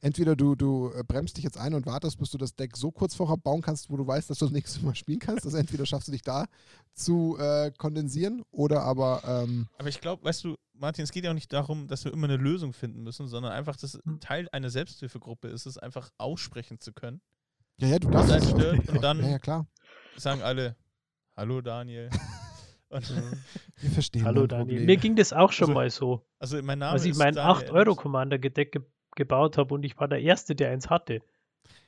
entweder du, du äh, bremst dich jetzt ein und wartest, bis du das Deck so kurz vorher bauen kannst, wo du weißt, dass du das nächste Mal spielen kannst. Also entweder schaffst du dich da zu äh, kondensieren oder aber ähm, Aber ich glaube, weißt du, Martin, es geht ja auch nicht darum, dass wir immer eine Lösung finden müssen, sondern einfach, dass Hm. Teil einer Selbsthilfegruppe ist, es einfach aussprechen zu können. ja, ja, du darfst es und dann- Ja, ja, klar. Sagen alle, hallo Daniel. <laughs> Und, <laughs> Wir verstehen Hallo Daniel. Problem. Mir ging das auch schon Also, mal so, also mein Name als ich mein Daniel 8-Euro-Commander-Deck ge gebaut habe und ich war der Erste, der eins hatte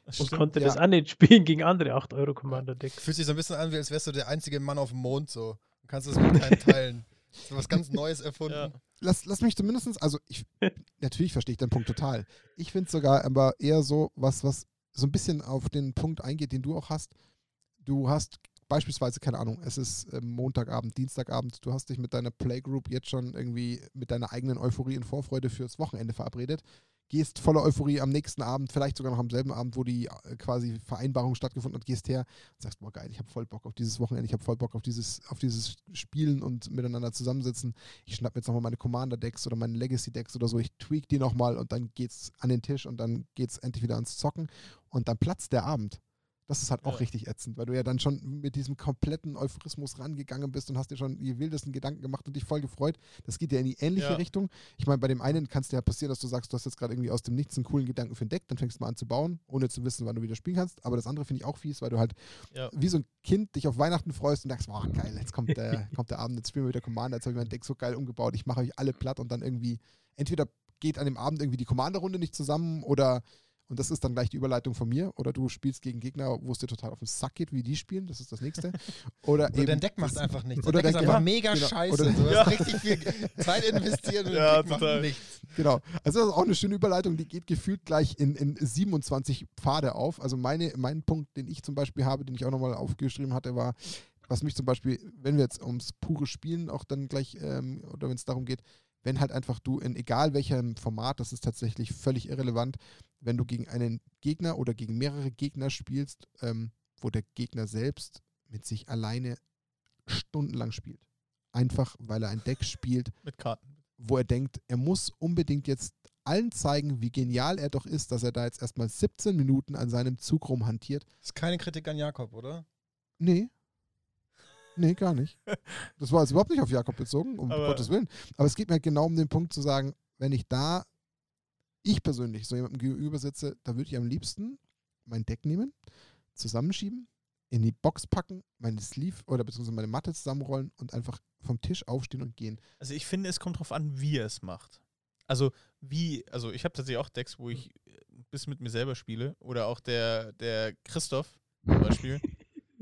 Das und stimmt. konnte ja. das auch nicht spielen gegen andere 8-Euro-Commander-Decks. Fühlt sich so ein bisschen an, wie als wärst du der einzige Mann auf dem Mond so. Du kannst das mit keinem <laughs> teilen. So was ganz Neues erfunden. Ja. lass, lass mich zumindest, also ich, natürlich verstehe ich deinen Punkt total. Ich finde es sogar aber eher so, was, was so ein bisschen auf den Punkt eingeht, den du auch hast. Du hast beispielsweise, keine Ahnung, es ist ähm, Montagabend, Dienstagabend, du hast dich mit deiner Playgroup jetzt schon irgendwie mit deiner eigenen Euphorie und Vorfreude fürs Wochenende verabredet, gehst voller Euphorie am nächsten Abend, vielleicht sogar noch am selben Abend, wo die äh, quasi Vereinbarung stattgefunden hat, gehst her und sagst, boah geil, ich habe voll Bock auf dieses Wochenende, ich habe voll Bock auf dieses, auf dieses Spielen und miteinander zusammensitzen. Ich schnapp mir jetzt nochmal meine Commander-Decks oder meine Legacy-Decks oder so, ich tweak die nochmal und dann geht's an den Tisch und dann geht's endlich wieder ans Zocken und dann platzt der Abend. Das ist halt auch Ja. richtig ätzend, weil du ja dann schon mit diesem kompletten Euphorismus rangegangen bist und hast dir schon die wildesten Gedanken gemacht und dich voll gefreut. Das geht ja in die ähnliche Ja. Richtung. Ich meine, bei dem einen kann es dir ja passieren, dass du sagst, du hast jetzt gerade irgendwie aus dem Nichts einen coolen Gedanken für ein Deck, dann fängst du mal an zu bauen, ohne zu wissen, wann du wieder spielen kannst. Aber das andere finde ich auch fies, weil du halt Ja. wie so ein Kind dich auf Weihnachten freust und sagst, boah, geil, jetzt kommt der, <laughs> kommt der Abend, jetzt spielen wir wieder Commander, jetzt habe ich mein Deck so geil umgebaut, ich mache euch alle platt und dann irgendwie, entweder geht an dem Abend irgendwie die Commander-Runde nicht zusammen oder, und das ist dann gleich die Überleitung von mir, oder du spielst gegen Gegner, wo es dir total auf den Sack geht, wie die spielen, das ist das nächste. <laughs> Oder, Oder eben, dein Deck macht einfach nichts. oder Dein Deck ist einfach ja, mega genau. scheiße. Oder- <laughs> du hast Ja. richtig viel Zeit investiert und Ja, dein Deck total. macht nichts. Genau. Also das ist auch eine schöne Überleitung, die geht gefühlt gleich in, in 27 Pfade auf. Also meine, mein Punkt, den ich zum Beispiel habe, den ich auch nochmal aufgeschrieben hatte, war, was mich zum Beispiel, wenn wir jetzt ums pure Spielen auch dann gleich, ähm, oder wenn es darum geht, wenn halt einfach du in egal welchem Format, das ist tatsächlich völlig irrelevant, wenn du gegen einen Gegner oder gegen mehrere Gegner spielst, ähm, wo der Gegner selbst mit sich alleine stundenlang spielt. Einfach, weil er ein Deck spielt, <laughs> Mit Karten. wo er denkt, er muss unbedingt jetzt allen zeigen, wie genial er doch ist, dass er da jetzt erstmal 17 Minuten an seinem Zug rumhantiert. Das ist keine Kritik an Jakob, oder? Nee. Nee, gar nicht. <laughs> Das war jetzt überhaupt nicht auf Jakob bezogen, um Aber- Gottes Willen. Aber es geht mir genau um den Punkt zu sagen, wenn ich da, ich persönlich so jemandem gegenüber sitze, da würde ich am liebsten mein Deck nehmen, zusammenschieben, in die Box packen, meine Sleeve oder beziehungsweise meine Matte zusammenrollen und einfach vom Tisch aufstehen und gehen. Also ich finde, es kommt drauf an, wie er es macht. Also wie, also ich habe tatsächlich auch Decks, wo ich bis mit mir selber spiele. Oder auch der, der Christoph zum Beispiel.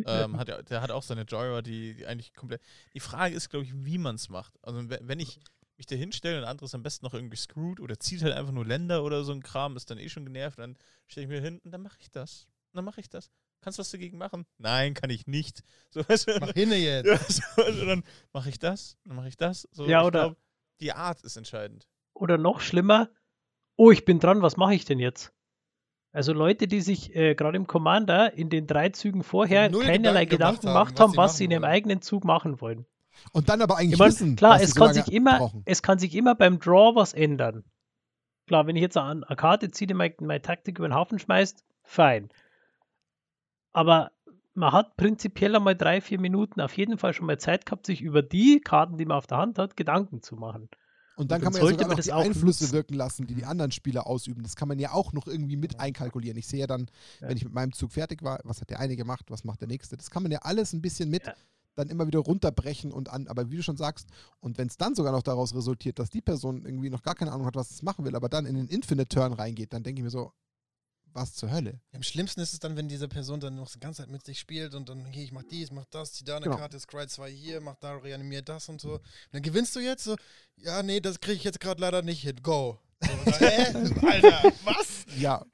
Ähm, hat, der hat auch seine Joyra, die, die eigentlich komplett. Die Frage ist, glaube ich, wie man es macht. Also we- wenn ich mich da hinstelle und der andere ist am besten noch irgendwie screwed oder zieht halt einfach nur Länder oder so ein Kram, ist dann eh schon genervt, dann stelle ich mir hin und dann mache ich das. Und dann mache ich das. Kannst du was dagegen machen? Nein, kann ich nicht. <laughs> So, weißt du, Mach hinne <laughs> jetzt. ja, so, also dann mache ich das, dann mache ich das. So, Ja, ich oder- glaub, die Art ist entscheidend. Oder noch schlimmer, oh, ich bin dran, was mache ich denn jetzt? Also Leute, die sich äh, gerade im Commander in den drei Zügen vorher Null keinerlei Gedanken gemacht haben, was was sie in ihrem wollen. eigenen Zug machen wollen. Und dann aber eigentlich Ich mein, wissen, klar, es sie so kann sich immer, brauchen. es kann sich immer beim Draw was ändern. Klar, wenn ich jetzt an eine Karte ziehe, die meine, meine Taktik über den Haufen schmeißt, fein. Aber man hat prinzipiell einmal drei, vier Minuten auf jeden Fall schon mal Zeit gehabt, sich über die Karten, die man auf der Hand hat, Gedanken zu machen. Und dann Und kann man ja sogar noch die Einflüsse nutzen. wirken lassen, die die anderen Spieler ausüben. Das kann man ja auch noch irgendwie mit einkalkulieren. Ich sehe ja dann, Ja. wenn ich mit meinem Zug fertig war, was hat der eine gemacht, was macht der nächste. Das kann man ja alles ein bisschen mit Ja. dann immer wieder runterbrechen und an. Aber wie du schon sagst, und wenn es dann sogar noch daraus resultiert, dass die Person irgendwie noch gar keine Ahnung hat, was es machen will, aber dann in den Infinite Turn reingeht, dann denke ich mir so, was zur Hölle? Am schlimmsten ist es dann, wenn diese Person dann noch die ganze Zeit mit sich spielt und dann, okay, ich mach dies, mach das, zieh da eine Genau. Karte, scry 2 hier, mach da, reanimier das und so. Und dann gewinnst du jetzt so, ja, nee, das kriege ich jetzt gerade leider nicht hin, go. So, dann, <laughs> hä? Alter, was? Ja.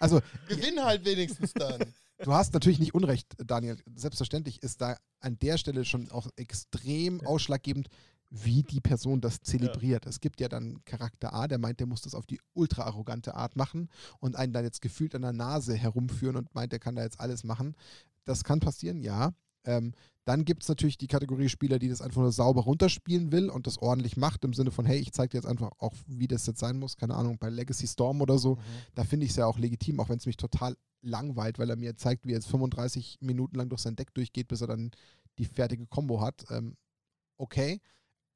Also, Gewinn halt wenigstens dann. <laughs> Du hast natürlich nicht Unrecht, Daniel. Selbstverständlich ist da an der Stelle schon auch extrem ausschlaggebend, wie die Person das zelebriert. Es gibt ja dann Charakter A, der meint, der muss das auf die ultra arrogante Art machen und einen dann jetzt gefühlt an der Nase herumführen und meint, der kann da jetzt alles machen. Das kann passieren, ja. Ähm, dann gibt es natürlich die Kategorie Spieler, die das einfach nur sauber runterspielen will und das ordentlich macht, im Sinne von, hey, ich zeige dir jetzt einfach auch, wie das jetzt sein muss. Keine Ahnung, bei Legacy Storm oder so da finde ich es ja auch legitim, auch wenn es mich total langweilt, weil er mir zeigt, wie er jetzt 35 Minuten lang durch sein Deck durchgeht, bis er dann die fertige Combo hat. Ähm, okay,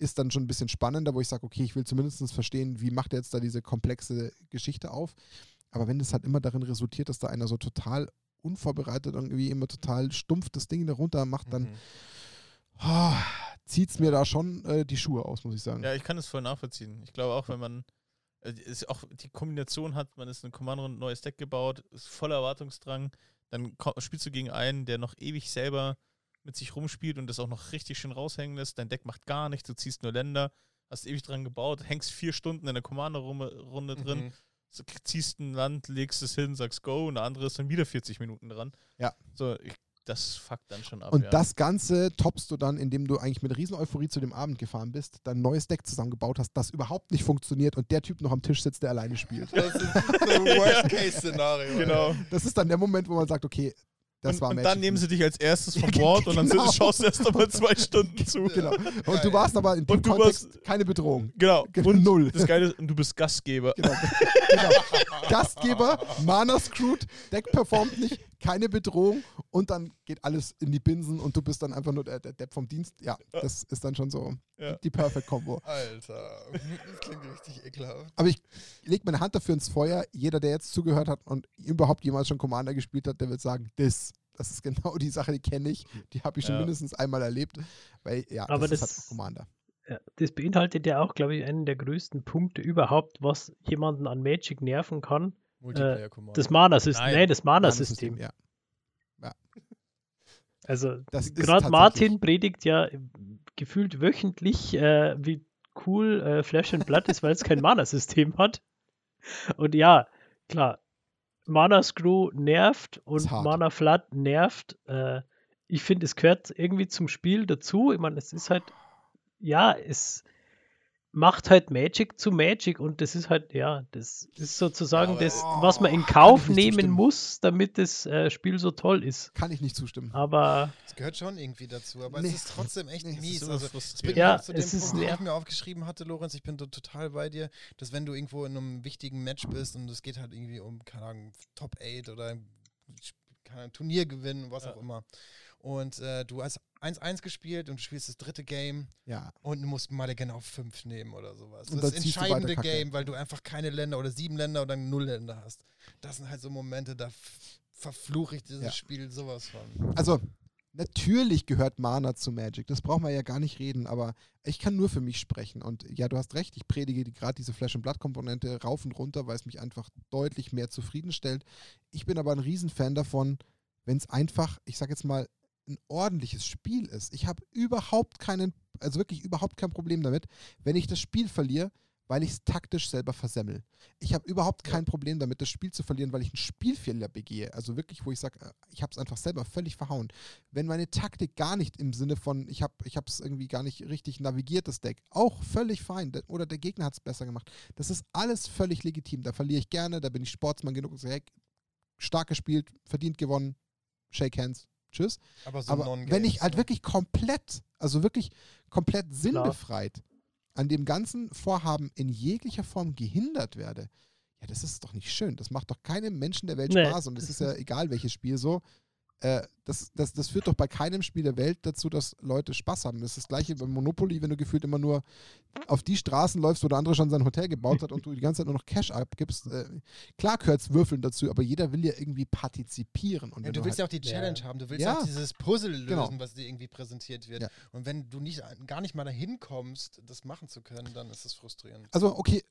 ist dann schon ein bisschen spannender, wo ich sage, okay, ich will zumindest verstehen, wie macht er jetzt da diese komplexe Geschichte auf. Aber wenn es halt immer darin resultiert, dass da einer so total unvorbereitet irgendwie immer total stumpf das Ding da runter macht, dann Mhm. oh, zieht es mir da schon äh, die Schuhe aus, muss ich sagen. Ja, ich kann es voll nachvollziehen. Ich glaube auch, wenn man äh, es auch die Kombination hat, man ist in Kommando ein neues Deck gebaut, ist voller Erwartungsdrang, dann spielst du gegen einen, der noch ewig selber mit sich rumspielt und das auch noch richtig schön raushängen lässt. Dein Deck macht gar nichts, du ziehst nur Länder, hast ewig dran gebaut, hängst vier Stunden in der Kommando-Runde drin, Mhm. so, ziehst ein Land, legst es hin, sagst Go und der andere ist dann wieder 40 Minuten dran. Ja. So, ich, das fuckt dann schon ab. Und ja. das Ganze toppst du dann, indem du eigentlich mit riesen Euphorie zu dem Abend gefahren bist, dein neues Deck zusammengebaut hast, das überhaupt nicht funktioniert und der Typ noch am Tisch sitzt, der alleine spielt. Das ist ein <laughs> Worst-Case-Szenario. Genau. Das ist dann der Moment, wo man sagt, okay, das und, war und Magic. dann nehmen sie dich als erstes vom <laughs> Bord und dann genau. sind, schaust du erst einmal zwei Stunden zu. <laughs> Genau. Und du warst aber in dem Kontext warst- keine Bedrohung. Genau. <laughs> Genau, Und null. das Geile ist, und du bist Gastgeber. Genau. genau. Gastgeber, Mana screwed, Deck performt nicht, keine Bedrohung und dann geht alles in die Binsen und du bist dann einfach nur der, der Depp vom Dienst. Ja, das ist dann schon so Ja. die Perfect Combo. Alter, das klingt richtig ekelhaft. Aber ich lege meine Hand dafür ins Feuer. Jeder, der jetzt zugehört hat und überhaupt jemals schon Commander gespielt hat, der wird sagen, das, das ist genau die Sache, die kenne ich. Die habe ich schon Ja. mindestens einmal erlebt. Weil ja, Aber das, das- ist halt Commander. Ja, das beinhaltet ja auch, glaube ich, einen der größten Punkte überhaupt, was jemanden an Magic nerven kann. Multiplayer-Command. Das Mana-System. Nein. Nein, das Mana-System, Mana-System. Ja. <laughs> Also Das ist gerade Martin predigt ja gefühlt wöchentlich, äh, wie cool äh, Flash and Blood ist, weil es kein Mana-System hat. Und ja, klar, Mana Screw nervt und. Mana Flood nervt. Äh, ich finde, es gehört irgendwie zum Spiel dazu. Ich meine, es ist halt, ja, es macht halt Magic zu Magic und das ist halt, ja, das ist sozusagen aber- das, was man in Kauf nehmen zustimmen. muss, damit das äh, Spiel so toll ist. Kann ich nicht zustimmen. Aber Das gehört schon irgendwie dazu, aber Nee. es ist trotzdem echt Nee, es ist mies. Also, ich bin Ja, zu dem es ist Punkt, den ich mir aufgeschrieben hatte, Lorenz, ich bin da total bei dir, dass wenn du irgendwo in einem wichtigen Match bist und es geht halt irgendwie um, keine Ahnung, Top 8 oder ein keine Ahnung, Turnier gewinnen, was Ja. auch immer. Und äh, du hast 1-1 gespielt und du spielst das dritte Game Ja. und du musst mal genau 5 nehmen oder sowas. Und das entscheidende. Game, weil du einfach keine Länder oder sieben Länder oder null Länder hast. Das sind halt so Momente, da verfluche ich dieses Ja. Spiel sowas von. Also, natürlich gehört Mana zu Magic. Das brauchen wir ja gar nicht reden, aber ich kann nur für mich sprechen. Und ja, du hast recht, ich predige gerade diese Flash- und Blatt-Komponente rauf und runter, weil es mich einfach deutlich mehr zufriedenstellt. Ich bin aber ein Riesenfan davon, wenn es einfach, ich sag jetzt mal, ein ordentliches Spiel ist. Ich habe überhaupt keinen, also wirklich überhaupt kein Problem damit, wenn ich das Spiel verliere, weil ich es taktisch selber versemmel. Ich habe überhaupt kein Problem damit, das Spiel zu verlieren, weil ich einen Spielfehler begehe. Also wirklich, wo ich sage, ich habe es einfach selber völlig verhauen. Wenn meine Taktik gar nicht im Sinne von, ich habe es irgendwie gar nicht richtig navigiert, das Deck, auch völlig fein. Der- Oder der Gegner hat es besser gemacht. Das ist alles völlig legitim. Da verliere ich gerne, da bin ich Sportsmann genug und sage, hey, stark gespielt, verdient gewonnen, shake hands, tschüss. Aber so Aber wenn ich halt ne? wirklich komplett, also wirklich komplett sinnbefreit an dem ganzen Vorhaben in jeglicher Form gehindert werde, ja, das ist doch nicht schön. Das macht doch keinem Menschen der Welt Nee. Spaß und es ist ja egal, welches Spiel so. Äh, das, das, das führt doch bei keinem Spiel der Welt dazu, dass Leute Spaß haben. Das ist das gleiche beim Monopoly, wenn du gefühlt immer nur auf die Straßen läufst, wo der andere schon sein Hotel gebaut hat und du die ganze Zeit nur noch Cash abgibst. Äh, klar gehört Würfeln dazu, aber jeder will ja irgendwie partizipieren. Und Ja, du willst ja halt, auch die Ja. Challenge haben, du willst Ja. auch dieses Puzzle lösen, Genau. was dir irgendwie präsentiert wird. Ja. Und wenn du nicht, gar nicht mal dahin kommst, das machen zu können, dann ist es frustrierend. Also, okay,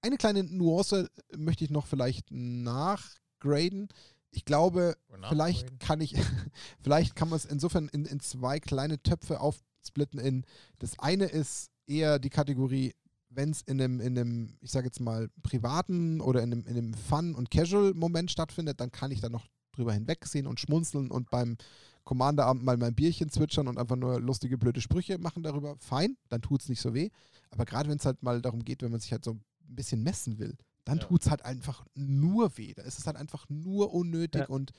eine kleine Nuance möchte ich noch vielleicht nachgraden. Ich glaube, <laughs> vielleicht kann ich, vielleicht kann man es insofern in, in zwei kleine Töpfe aufsplitten. In das eine ist eher die Kategorie, wenn es in einem, in einem, ich sage jetzt mal, privaten oder in einem, in einem Fun- und Casual-Moment stattfindet, dann kann ich da noch drüber hinwegsehen und schmunzeln und beim Commanderabend mal mein Bierchen zwitschern und einfach nur lustige, blöde Sprüche machen darüber. Fein, dann tut es nicht so weh. Aber gerade wenn es halt mal darum geht, wenn man sich halt so ein bisschen messen will, dann Ja. tut es halt einfach nur weh. Da ist es halt einfach nur unnötig Ja. und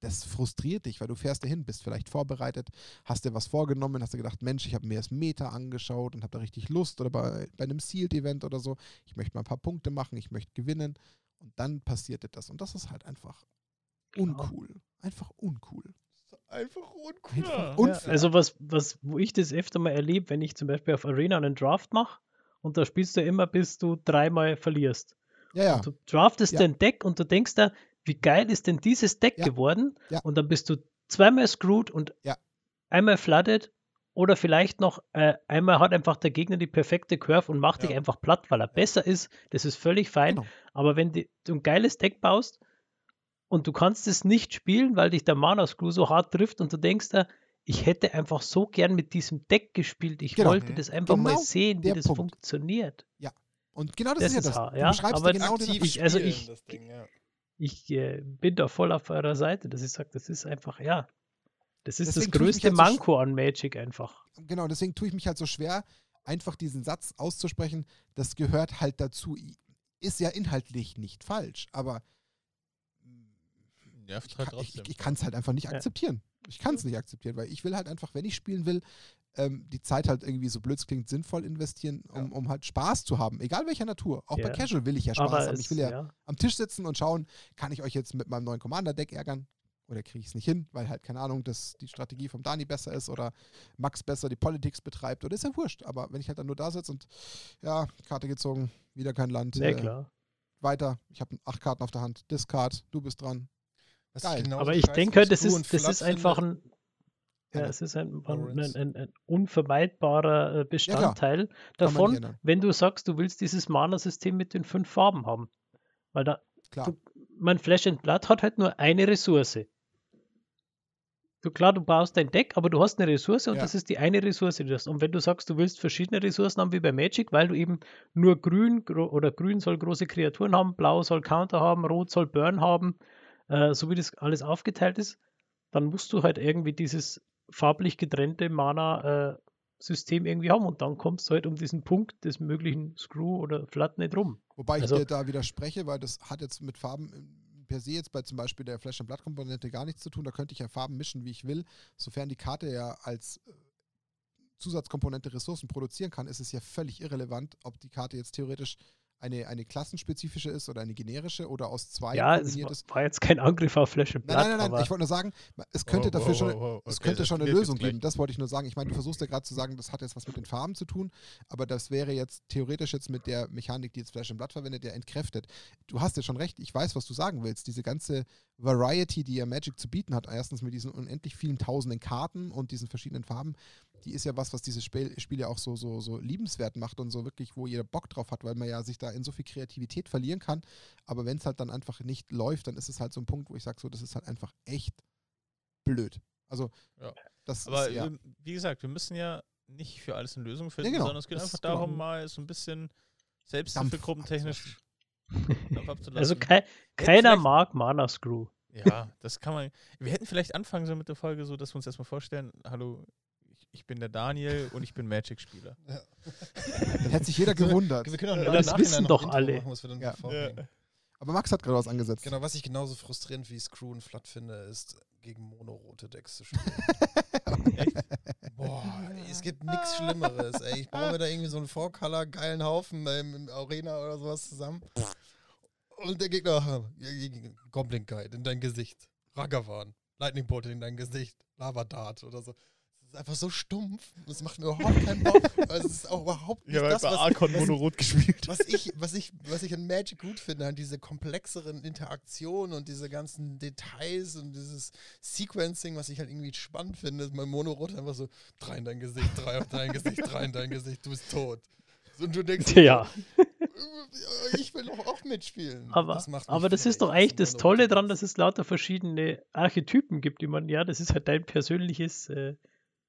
das frustriert dich, weil du fährst dahin, bist vielleicht vorbereitet, hast dir was vorgenommen, hast dir gedacht, Mensch, ich habe mir das Meta angeschaut und habe da richtig Lust oder bei, bei einem Sealed-Event oder so, ich möchte mal ein paar Punkte machen, ich möchte gewinnen und dann passierte das und das ist halt einfach uncool. Einfach uncool. Einfach uncool. Einfach Ja. unfair. Ja, also was, was, wo ich das öfter mal erlebe, wenn ich zum Beispiel auf Arena einen Draft mache und da spielst du immer, bis du dreimal verlierst. Ja, ja. Du draftest Ja. dein Deck und du denkst da, wie geil ist denn dieses Deck Ja. geworden? Ja. Und dann bist du zweimal screwed und Ja. einmal flooded oder vielleicht noch äh, einmal hat einfach der Gegner die perfekte Curve und macht dich Ja. einfach platt, weil er besser ist. Das ist völlig fein. Genau. Aber wenn die, du ein geiles Deck baust und du kannst es nicht spielen, weil dich der Mana-Screw so hart trifft und du denkst da, ich hätte einfach so gern mit diesem Deck gespielt. Ich Genau. wollte das einfach mal Genau sehen, wie das Punkt. funktioniert. Und genau das, Das ist ja das. hart, Du ja, beschreibst aber genau den Aktiv ich- also ich- das Ding, ja. ich äh, bin da voll auf eurer Seite, dass ich sage, das ist einfach, ja, das ist Deswegen das größte halt so Manko an Magic einfach. genau, deswegen tue ich mich halt so schwer, einfach diesen Satz auszusprechen, das gehört halt dazu. Ist ja inhaltlich nicht falsch, aber Nervt ich halt kann es trotzdem. ich, ich kann's halt einfach nicht Ja. akzeptieren. Ich kann es nicht akzeptieren, weil ich will halt einfach, wenn ich spielen will, ähm, die Zeit halt irgendwie so blöd es klingt, sinnvoll investieren, um, um halt Spaß zu haben. Egal welcher Natur. Auch bei Ja. Casual will ich ja Spaß Aber haben. es, Ich will ja, ja, am Tisch sitzen und schauen, kann ich euch jetzt mit meinem neuen Commander-Deck ärgern? Oder kriege ich es nicht hin, weil halt, keine Ahnung, dass die Strategie vom Dani besser ist oder Max besser die Politics betreibt. Oder ist ja wurscht. Aber wenn ich halt dann nur da sitze und ja, Karte gezogen, wieder kein Land, sehr äh, klar. weiter, ich habe acht Karten auf der Hand, Discard, du bist dran. Was Geil. genauso Aber ich denke, das ist, das ist einfach ein, ja, Ja. es ist ein, ein, ein, ein unvermeidbarer äh, Bestandteil nicht davon, wenn du sagst, du willst dieses Mana-System mit den fünf Farben haben. Weil da, Klar. du, mein Flash and Blood hat halt nur eine Ressource. Du, klar, du baust dein Deck, aber du hast eine Ressource und Ja. das ist die eine Ressource, die du hast. Und wenn du sagst, du willst verschiedene Ressourcen haben, wie bei Magic, weil du eben nur grün gro- oder grün soll große Kreaturen haben, blau soll Counter haben, rot soll Burn haben, äh, so wie das alles aufgeteilt ist, dann musst du halt irgendwie dieses farblich getrennte Mana-System irgendwie haben und dann kommst du halt um diesen Punkt des möglichen Screw oder Flood nicht rum. Wobei ich Also- dir da widerspreche, weil das hat jetzt mit Farben äh, per se jetzt bei zum Beispiel der Flash- und Blattkomponente gar nichts zu tun. Da könnte ich ja Farben mischen, wie ich will. Sofern die Karte ja als äh, Zusatzkomponente Ressourcen produzieren kann, ist es ja völlig irrelevant, ob die Karte jetzt theoretisch eine, eine klassenspezifische ist oder eine generische oder aus zwei Ja, es kombiniert war, ist. war jetzt kein Angriff auf Flash and Nein, nein, nein, nein. aber Ich wollte nur sagen, es könnte Wow, dafür wow, schon, wow. es Okay, könnte das schon eine Lösung geben. Das wollte ich nur sagen. Ich meine, du versuchst ja gerade zu sagen, das hat jetzt was mit den Farben zu tun, aber das wäre jetzt theoretisch jetzt mit der Mechanik, die jetzt Flash and Blood verwendet, ja entkräftet. Du hast ja schon recht. Ich weiß, was du sagen willst. Diese ganze Variety, die ja Magic zu bieten hat, erstens mit diesen unendlich vielen tausenden Karten und diesen verschiedenen Farben, die ist ja was, was dieses Spiel, Spiel ja auch so, so, so liebenswert macht und so wirklich, wo jeder Bock drauf hat, weil man ja sich da in so viel Kreativität verlieren kann. Aber wenn es halt dann einfach nicht läuft, dann ist es halt so ein Punkt, wo ich sage, so, das ist halt einfach echt blöd. Also, Ja. das Aber ist ja. wie gesagt, wir müssen ja nicht für alles eine Lösung finden, genau. sondern es geht Das einfach ist genau. darum, mal so ein bisschen Selbsthilfegruppentechnisch Dampf abzulassen. also Hätten keiner mag Mana Screw. Ja, das kann man. Wir hätten vielleicht anfangen sollen mit der Folge so, dass wir uns erstmal vorstellen: Hallo, ich, ich bin der Daniel und ich bin Magic-Spieler. <laughs> Dann hätte sich jeder gewundert. Wir können auch Ja, im das Nachhinein wissen doch Intro alle. Machen, was wir dann Ja. vorbringen. Aber Max hat gerade was angesetzt. Genau, was ich genauso frustrierend wie Screw und Flat finde, ist, gegen monorote Decks zu spielen. <laughs> Boah, ey, es gibt nichts Schlimmeres, ey. Ich baue mir da irgendwie so einen Four-Color geilen Haufen ähm, im Arena oder sowas zusammen. Und der Gegner, Goblin Guide in dein Gesicht. Ragavan, Lightning Bolt in dein Gesicht. Lava Dart oder so. Ist einfach so stumpf. Das macht mir überhaupt keinen Bock. Also es ist auch überhaupt nicht Ich habe das, bei was, Archon was, Monorot gespielt. was ich, was ich, was ich an Magic gut finde, an diese komplexeren Interaktionen und diese ganzen Details und dieses Sequencing, was ich halt irgendwie spannend finde, ist mein Monorot einfach so, drei in dein Gesicht, drei auf dein Gesicht, drei in dein Gesicht, du bist tot. Und du denkst, Ja, <laughs> ich will doch auch mitspielen. aber Das aber das ist doch eigentlich das Tolle dran, dass es lauter verschiedene Archetypen gibt, die man, ja, das ist halt dein persönliches, äh,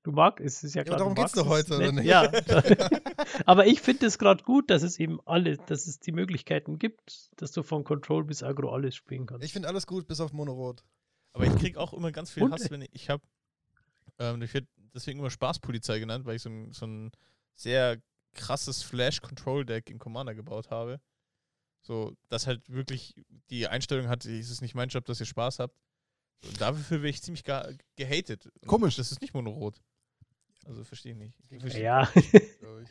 du magst, es ist ja Ja, klar, aber darum geht's magst doch es heute, oder nicht? Ja, <laughs> aber ich finde es gerade gut, dass es eben alle, dass es die Möglichkeiten gibt, dass du von Control bis Agro alles spielen kannst. Ich finde alles gut, bis auf Monorot. Aber ich krieg auch immer ganz viel Und- Hass, wenn ich, ich habe, ähm, ich werde deswegen immer Spaßpolizei genannt, weil ich so ein, so ein sehr krasses Flash-Control-Deck in Commander gebaut habe. So, das halt wirklich die Einstellung hat, es ist nicht mein Job, dass ihr Spaß habt. Und dafür werde ich ziemlich ge gehatet. Komisch. Das ist nicht monorot. Also verstehe ich nicht. Ich verstehe- ja, glaub ich.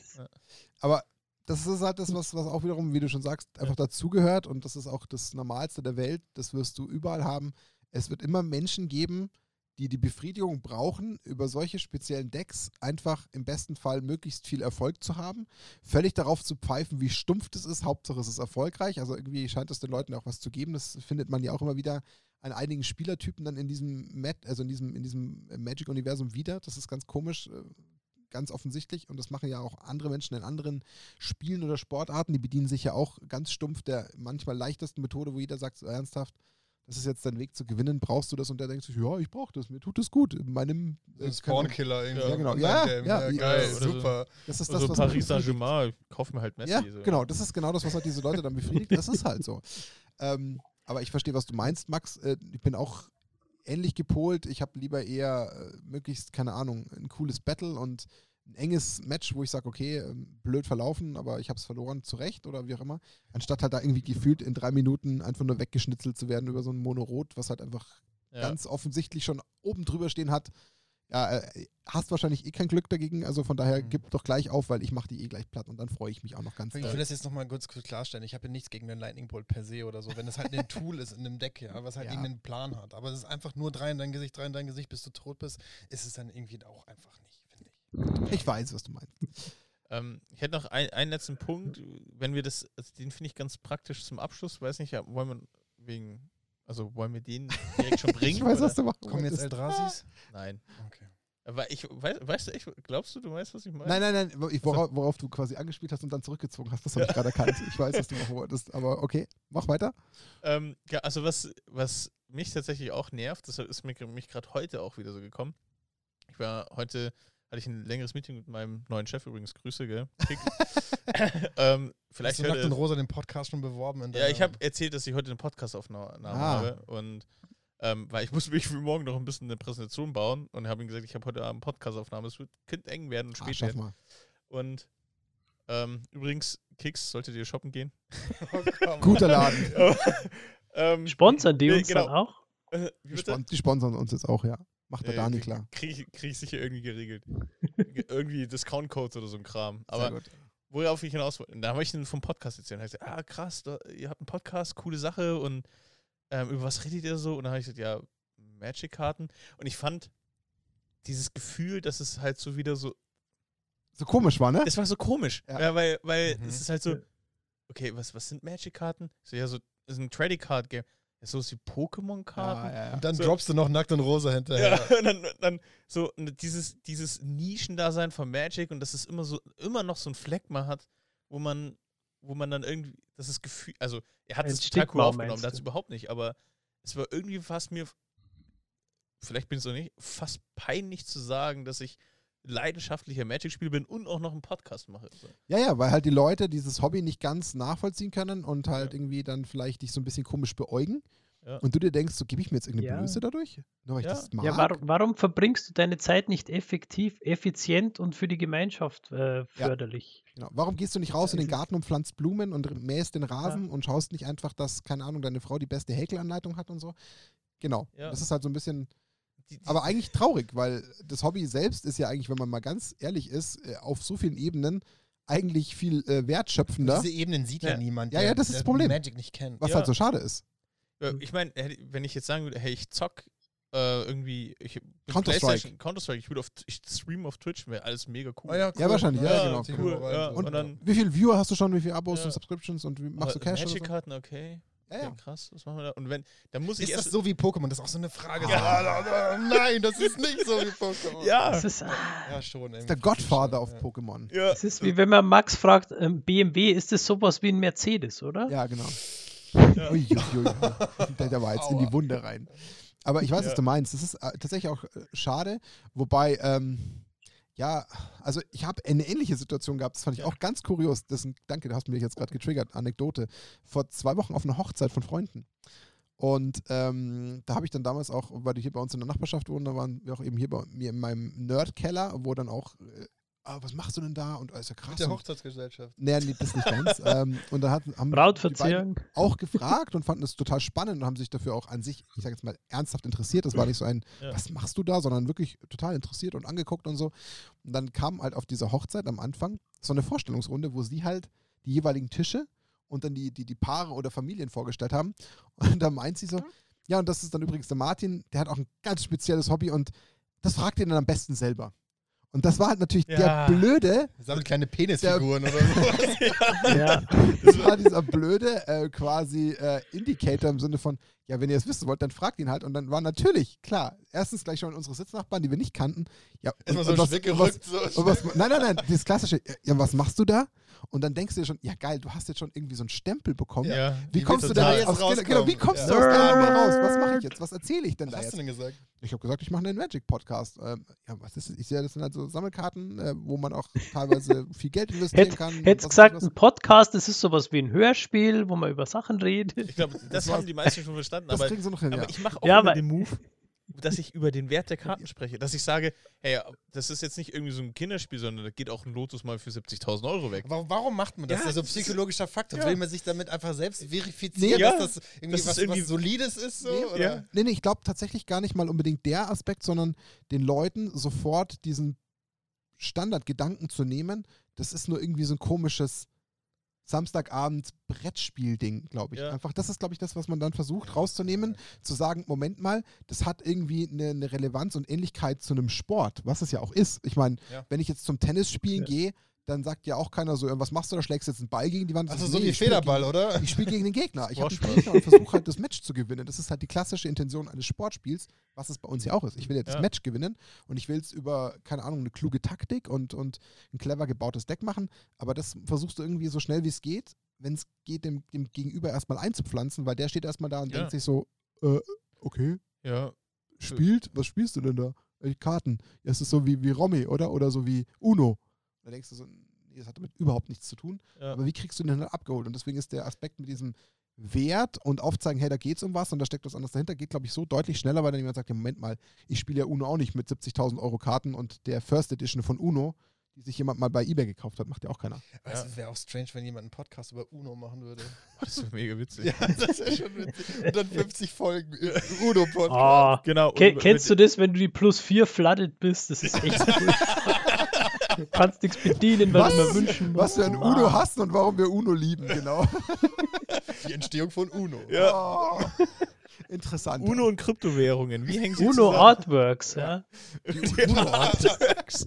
Aber das ist halt das, was, was auch wiederum, wie du schon sagst, einfach dazugehört und das ist auch das Normalste der Welt. Das wirst du überall haben. Es wird immer Menschen geben, die die Befriedigung brauchen, über solche speziellen Decks einfach im besten Fall möglichst viel Erfolg zu haben. Völlig darauf zu pfeifen, wie stumpf das ist. Hauptsache es ist erfolgreich. Also irgendwie scheint es den Leuten auch was zu geben. Das findet man ja auch immer wieder an einigen Spielertypen dann in diesem Mat also in diesem, in diesem Magic-Universum wieder. Das ist ganz komisch. äh, Ganz offensichtlich, und das machen ja auch andere Menschen in anderen Spielen oder Sportarten, die bedienen sich ja auch ganz stumpf der manchmal leichtesten Methode, wo jeder sagt, so ernsthaft, das ist jetzt dein Weg zu gewinnen, brauchst du das? Und der denkt sich, ja, ich brauche das, mir tut es gut. In meinem äh. Spawn-Killer irgendwie. Ja, genau. Ja, ja, ja, geil, oder so. super. Das ist das, Also was Paris. Saint-Germain, kauf mir halt Messi. Ja, so. genau, das ist genau das, was halt diese Leute dann befriedigt. Das ist halt so. <laughs> Ähm, aber ich verstehe, was du meinst, Max. Äh, ich bin auch ähnlich gepolt. Ich habe lieber eher äh, möglichst, keine Ahnung, ein cooles Battle und ein enges Match, wo ich sage, okay, ähm, blöd verlaufen, aber ich habe es verloren, zu Recht oder wie auch immer. Anstatt halt da irgendwie gefühlt in drei Minuten einfach nur weggeschnitzelt zu werden über so ein Monorot, was halt einfach Ja. ganz offensichtlich schon oben drüber stehen hat. Ja, äh, hast wahrscheinlich eh kein Glück dagegen, also von daher Mhm. gib doch gleich auf, weil ich mache die eh gleich platt und dann freue ich mich auch noch ganz Ich doll. will das jetzt nochmal kurz kurz klarstellen. Ich habe ja nichts gegen den Lightning Bolt per se oder so. Wenn es halt ein <laughs> Tool ist in einem Deck, ja, was halt Ja. irgendeinen Plan hat. Aber es ist einfach nur drei in dein Gesicht, drei in dein Gesicht, bis du tot bist, ist es dann irgendwie auch einfach nicht, finde ich. Ich weiß, was du meinst. Ähm, ich hätte noch ein, einen letzten Punkt, wenn wir das, also den finde ich ganz praktisch zum Abschluss, weiß nicht, ja, wollen wir wegen, also wollen wir den <laughs> direkt schon bringen? ich weiß, oder? was du machen Kommen jetzt. Eldrasis? Nein. Okay. Aber ich, weiß, weißt du echt, glaubst du, du weißt, was ich meine? Nein, nein, nein, wo- ich- worauf, worauf du quasi angespielt hast und dann zurückgezogen hast, das habe ich gerade erkannt. Ich weiß, was du machen wolltest, aber okay, mach weiter. Ähm, ja, also was, was mich tatsächlich auch nervt, das ist mir, mich gerade heute auch wieder so gekommen. Ich war heute, hatte ich ein längeres Meeting mit meinem neuen Chef, übrigens Grüße, gell? <laughs> Ähm, vielleicht Hast du Nackt und Rosa den Podcast schon beworben? In Ja, ich habe erzählt, dass ich heute eine Podcast-Aufnahme Ah. habe und ähm, weil ich muss mich für morgen noch ein bisschen eine Präsentation bauen und habe ihm gesagt, ich habe heute Abend Podcast-Aufnahme, es wird könnte eng werden und Ah, spät schaff werden. mal. Und ähm, übrigens, Kicks, solltet ihr shoppen gehen. <laughs> Oh, komm. Guter Laden. <laughs> ähm, sponsern die uns dann genau. auch? äh, die sponsern uns jetzt auch, ja. Macht der Äh, Dani klar. Krieg, ich- krieg ich sicher irgendwie geregelt. <laughs> irgendwie Discount-Codes oder so ein Kram. Aber worauf ich hinaus wollte. Da habe ich ihn vom Podcast erzählt. Da hab ich gesagt, ah, krass, da, ihr habt einen Podcast, coole Sache und ähm, über was redet ihr so? Und dann habe ich gesagt, ja, Magic-Karten. Und ich fand dieses Gefühl, dass es halt so wieder so, So komisch war, ne? es war so komisch. Ja. Ja, weil, weil Mhm. es ist halt so, okay, was, was sind Magic-Karten? So, ja, so, das ist ein Trading Card Game. So ist wie Pokémon-Karten. Ja, ja, ja. Und dann So. droppst du noch nackt und rosa hinterher. Ja, <laughs> dann, dann so und dieses, dieses Nischendasein von Magic und dass es immer so, immer noch so ein Fleck mal hat, wo man, wo man dann irgendwie, das ist Gefühl, also er hat es total cool aufgenommen, das überhaupt nicht, aber es war irgendwie fast mir, vielleicht bin ich es auch nicht, fast peinlich zu sagen, dass ich leidenschaftlicher Magic-Spieler bin und auch noch einen Podcast mache. Ja, ja, weil halt die Leute dieses Hobby nicht ganz nachvollziehen können und halt Ja. irgendwie dann vielleicht dich so ein bisschen komisch beäugen. Ja. Und du dir denkst, so gebe ich mir jetzt irgendeine Ja. Blöße dadurch? Nur weil ich Ja. das mag? Ja, warum, warum verbringst du deine Zeit nicht effektiv, effizient und für die Gemeinschaft äh, förderlich? Genau. Warum gehst du nicht raus in den Garten und pflanzt Blumen und mähst den Rasen und schaust nicht einfach, dass, keine Ahnung, deine Frau die beste Häkelanleitung hat und so? Genau. Ja. Das ist halt so ein bisschen, Die, die, aber eigentlich traurig, weil das Hobby selbst ist ja eigentlich, wenn man mal ganz ehrlich ist, äh, auf so vielen Ebenen eigentlich viel äh, wertschöpfender, Diese Ebenen sieht ja, Ja. niemand, Ja, ja, das ist der das Problem. Magic nicht kennt. was Ja. halt so schade ist. Ja, ich meine, wenn ich jetzt sagen würde, hey, ich zock äh, irgendwie Counter-Strike. Counter-Strike, ich würde auf ich stream auf Twitch, wäre alles mega cool. Ah, ja, Ja, wahrscheinlich, ja, Ja, genau. cool, ja. so. Und dann- Wie viele Viewer hast du schon, wie viele Abos Ja. und Subscriptions und wie machst du Cash oder so? Magic-Karten, okay. Ja, ja. krass, was machen wir da? Und wenn, dann muss ich Ist das so wie Pokémon? Das ist auch so eine Frage. Ja. <laughs> Nein, das ist nicht so wie Pokémon. ja, Das ist, ah, Ja, schon. Das ist der Godfather auf ja. Pokémon. ja. das ist wie wenn man Max fragt, ähm, BMW, ist das sowas wie ein Mercedes, oder? Ja, genau. Ja. Ui, ui, ui. <laughs> Der, der war jetzt in die Aua. Wunde rein. Aber ich weiß, Ja. was du meinst. Das ist äh, tatsächlich auch äh, schade. Wobei, ähm, ja, also ich habe eine ähnliche Situation gehabt. Das fand ich auch ganz kurios. Das ist ein, danke, du hast mich jetzt gerade getriggert. Anekdote. Vor zwei Wochen auf einer Hochzeit von Freunden. Und ähm, da habe ich dann damals auch, weil die hier bei uns in der Nachbarschaft wohnen, da waren wir auch eben hier bei mir in meinem Nerdkeller, wo dann auch, äh, ah, was machst du denn da? Und alles ja krass. Mit der Hochzeitsgesellschaft. Nee, nee, das nicht ganz. <laughs> ähm, und dann hat, haben die beiden Brautverzehung. auch gefragt und fanden es total spannend und haben sich dafür auch an sich, ich sage jetzt mal, ernsthaft interessiert. Das war nicht so ein, Ja. was machst du da, sondern wirklich total interessiert und angeguckt und so. Und dann kam halt auf dieser Hochzeit am Anfang so eine Vorstellungsrunde, wo sie halt die jeweiligen Tische und dann die, die, die Paare oder Familien vorgestellt haben. Und da meint sie so, ja, und das ist dann übrigens der Martin, der hat auch ein ganz spezielles Hobby und das fragt ihr dann am besten selber. Und das war halt natürlich Ja. der blöde, Sammelt kleine Penisfiguren oder so. <laughs> Ja, das war dieser blöde äh, quasi äh, Indicator im Sinne von, ja, wenn ihr es wissen wollt, dann fragt ihn halt. Und dann war natürlich, klar, erstens gleich schon unsere Sitznachbarn, die wir nicht kannten. Ja, Erstmal so und ein was, und was, gerückt. So. und was, nein, nein, nein, das klassische, ja, was machst du da? Und dann denkst du dir schon, ja geil, du hast jetzt schon irgendwie so einen Stempel bekommen. Ja. Wie Wie kommst du da jetzt aus, genau, wie kommst Ja. du aus der Nummer raus? Was mache ich jetzt? Was erzähle ich denn Was da hast jetzt? du denn gesagt? Ich habe gesagt, ich mache einen Magic-Podcast. Ähm, ja, was ist das? Ich sehe, das sind halt so Sammelkarten, äh, wo man auch teilweise <laughs> viel Geld investieren Hätt- kann. hättest gesagt, ein Podcast, das ist sowas wie ein Hörspiel, wo man über Sachen redet. Ich glaube, das war- haben die meisten schon verstanden. Was. Das aber kriegen sie noch hin, aber ja. ich mache auch Ja, den Move, dass ich über den Wert der Karten spreche. Dass ich sage, hey, das ist jetzt nicht irgendwie so ein Kinderspiel, sondern da geht auch ein Lotus mal für 70.000 Euro weg. Warum, warum macht man das? Ja, also das ist- psychologischer Faktor. ja. Will man sich damit einfach selbst verifizieren, Nee, ja. dass das irgendwie Das was, irgendwie- was Solides ist? So, Nee, oder? ja. Nee, nee, ich glaube tatsächlich gar nicht mal unbedingt der Aspekt, sondern den Leuten sofort diesen Standardgedanken zu nehmen, das ist nur irgendwie so ein komisches Samstagabend Brettspiel-Ding, glaube ich. Ja. Einfach, das ist, glaube ich, das, was man dann versucht rauszunehmen, zu sagen, Moment mal, das hat irgendwie eine, eine Relevanz und Ähnlichkeit zu einem Sport, was es ja auch ist. Ich meine, Ja. wenn ich jetzt zum Tennis spielen Ja. gehe, dann sagt ja auch keiner so, was machst du da, schlägst jetzt einen Ball gegen die Wand? Also Nee, so wie ich spiel Federball, gegen, oder? ich spiele gegen den Gegner. Ich habe einen. Gegner und versuche halt das Match zu gewinnen. Das ist halt die klassische Intention eines Sportspiels, was es bei uns ja auch ist. Ich will jetzt das Ja. Match gewinnen und ich will es über, keine Ahnung, eine kluge Taktik und, und ein clever gebautes Deck machen. Aber das versuchst du irgendwie so schnell wie es geht, wenn es geht, dem, dem Gegenüber erstmal einzupflanzen, weil der steht erstmal da und Ja. denkt sich so, äh, okay, Ja. spielt, was spielst du denn da? Äh, Karten. Ja, es ist so wie, wie Romy, oder? Oder so wie Uno. Da denkst du so, nee, das hat damit überhaupt nichts zu tun. ja. Aber wie kriegst du den halt abgeholt? Und deswegen ist der Aspekt mit diesem Wert und aufzeigen, hey, da geht's um was und da steckt was anderes dahinter, geht, glaube ich, so deutlich schneller, weil dann jemand sagt, ja, Moment mal, ich spiele ja Uno auch nicht mit 70.000 Euro Karten und der First Edition von Uno, die sich jemand mal bei Ebay gekauft hat, macht ja auch keiner. Es wäre auch strange, wenn jemand einen Podcast über Uno machen würde. <laughs> Das ist mega witzig. ja, das wäre schon witzig. Und dann 50 Folgen <laughs> Uno-Podcast. Ah, Genau. ke kennst du das, wenn du die plus 4 flooded bist? Das ist echt <laughs> cool. Du kannst nichts bedienen, was, Was? du mir wünschen Was wir an. Uno Ah. hassen und warum wir Uno lieben, genau. Die Entstehung von Uno. Oh, interessant. Uno und Kryptowährungen, wie hängen sie Uno zusammen? Artworks, ja. Die Uno Artworks.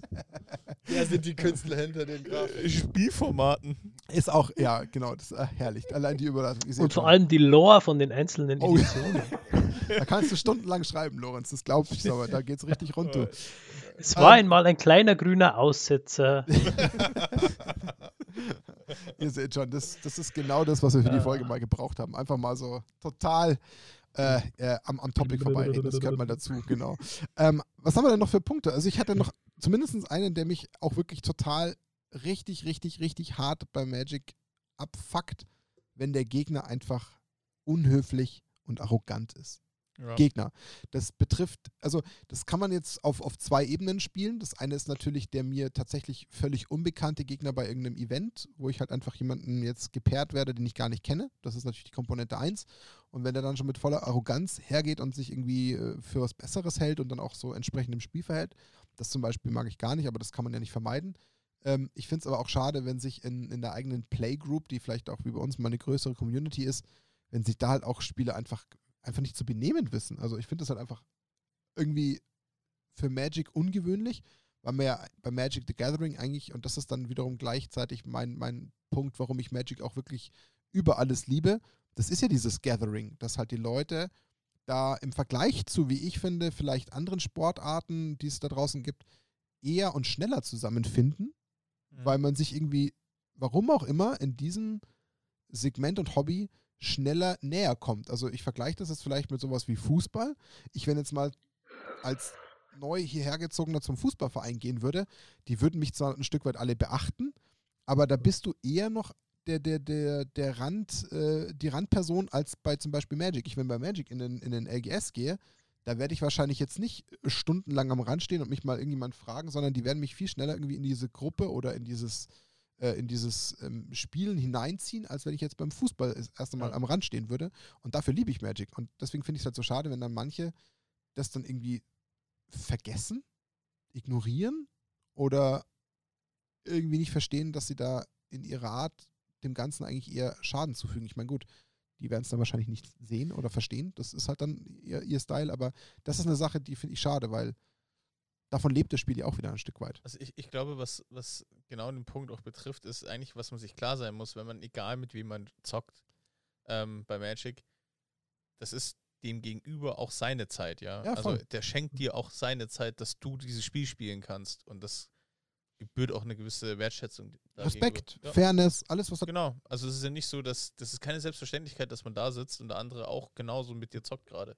Wer sind die Künstler hinter den Grafiken? Spielformaten. ist auch, ja, genau, das ist äh, herrlich. Allein die Überleitung. Und vor schon. allem die Lore von den einzelnen Oh, ja. Editionen. <laughs> Da kannst du stundenlang schreiben, Lorenz, das glaub ich, aber da geht's richtig rund. Du. Es war einmal ein kleiner grüner Aussetzer. <laughs> Ihr seht schon, das, das ist genau das, was wir für die Folge mal gebraucht haben. Einfach mal so total äh, äh, am, am Topic vorbeireden. Das gehört mal dazu, genau. Ähm, was haben wir denn noch für Punkte? Also ich hatte noch zumindest einen, der mich auch wirklich total richtig, richtig, richtig hart bei Magic abfuckt, wenn der Gegner einfach unhöflich und arrogant ist. Ja. Gegner. Das betrifft, also das kann man jetzt auf, auf zwei Ebenen spielen. Das eine ist natürlich der mir tatsächlich völlig unbekannte Gegner bei irgendeinem Event, wo ich halt einfach jemanden jetzt gepaart werde, den ich gar nicht kenne. Das ist natürlich die Komponente 1. Und wenn der dann schon mit voller Arroganz hergeht und sich irgendwie äh, für was Besseres hält und dann auch so entsprechend im Spiel verhält, das zum Beispiel mag ich gar nicht, aber das kann man ja nicht vermeiden. Ähm, ich finde es aber auch schade, wenn sich in, in der eigenen Playgroup, die vielleicht auch wie bei uns mal eine größere Community ist, wenn sich da halt auch Spiele einfach, einfach nicht zu benehmen wissen. Also ich finde das halt einfach irgendwie für Magic ungewöhnlich, weil man ja bei Magic the Gathering eigentlich, und das ist dann wiederum gleichzeitig mein, mein Punkt, warum ich Magic auch wirklich über alles liebe, das ist ja dieses Gathering, dass halt die Leute da im Vergleich zu, wie ich finde, vielleicht anderen Sportarten, die es da draußen gibt, eher und schneller zusammenfinden, Mhm. weil man sich irgendwie, warum auch immer, in diesem Segment und Hobby schneller näher kommt. Also ich vergleiche das jetzt vielleicht mit sowas wie Fußball. Ich, wenn jetzt mal als neu hierher gezogener zum Fußballverein gehen würde, die würden mich zwar ein Stück weit alle beachten, aber da bist du eher noch der, der, der, der Rand, äh, die Randperson als bei zum Beispiel Magic. Ich, wenn bei Magic in den, in den LGS gehe, da werde ich wahrscheinlich jetzt nicht stundenlang am Rand stehen und mich mal irgendjemand fragen, sondern die werden mich viel schneller irgendwie in diese Gruppe oder in dieses, äh, in dieses ähm, Spielen hineinziehen, als wenn ich jetzt beim Fußball das erste Mal Ja. am Rand stehen würde. Und dafür liebe ich Magic. Und deswegen finde ich es halt so schade, wenn dann manche das dann irgendwie vergessen, ignorieren oder irgendwie nicht verstehen, dass sie da in ihrer Art dem Ganzen eigentlich eher Schaden zufügen. Ich meine, gut, die werden es dann wahrscheinlich nicht sehen oder verstehen. Das ist halt dann ihr, ihr Style, aber das ist eine Sache, die finde ich schade, weil davon lebt das Spiel ja auch wieder ein Stück weit. Also ich, ich glaube, was, was genau den Punkt auch betrifft, ist eigentlich, was man sich klar sein muss, wenn man, egal mit wem man zockt ähm, bei Magic, das ist dem Gegenüber auch seine Zeit, ja. Ja, also der schenkt dir auch seine Zeit, dass du dieses Spiel spielen kannst. Und das gebührt auch eine gewisse Wertschätzung. Respekt. Ja. Fairness, alles, was da Genau, also es ist ja nicht so, dass das ist keine Selbstverständlichkeit, dass man da sitzt und der andere auch genauso mit dir zockt gerade.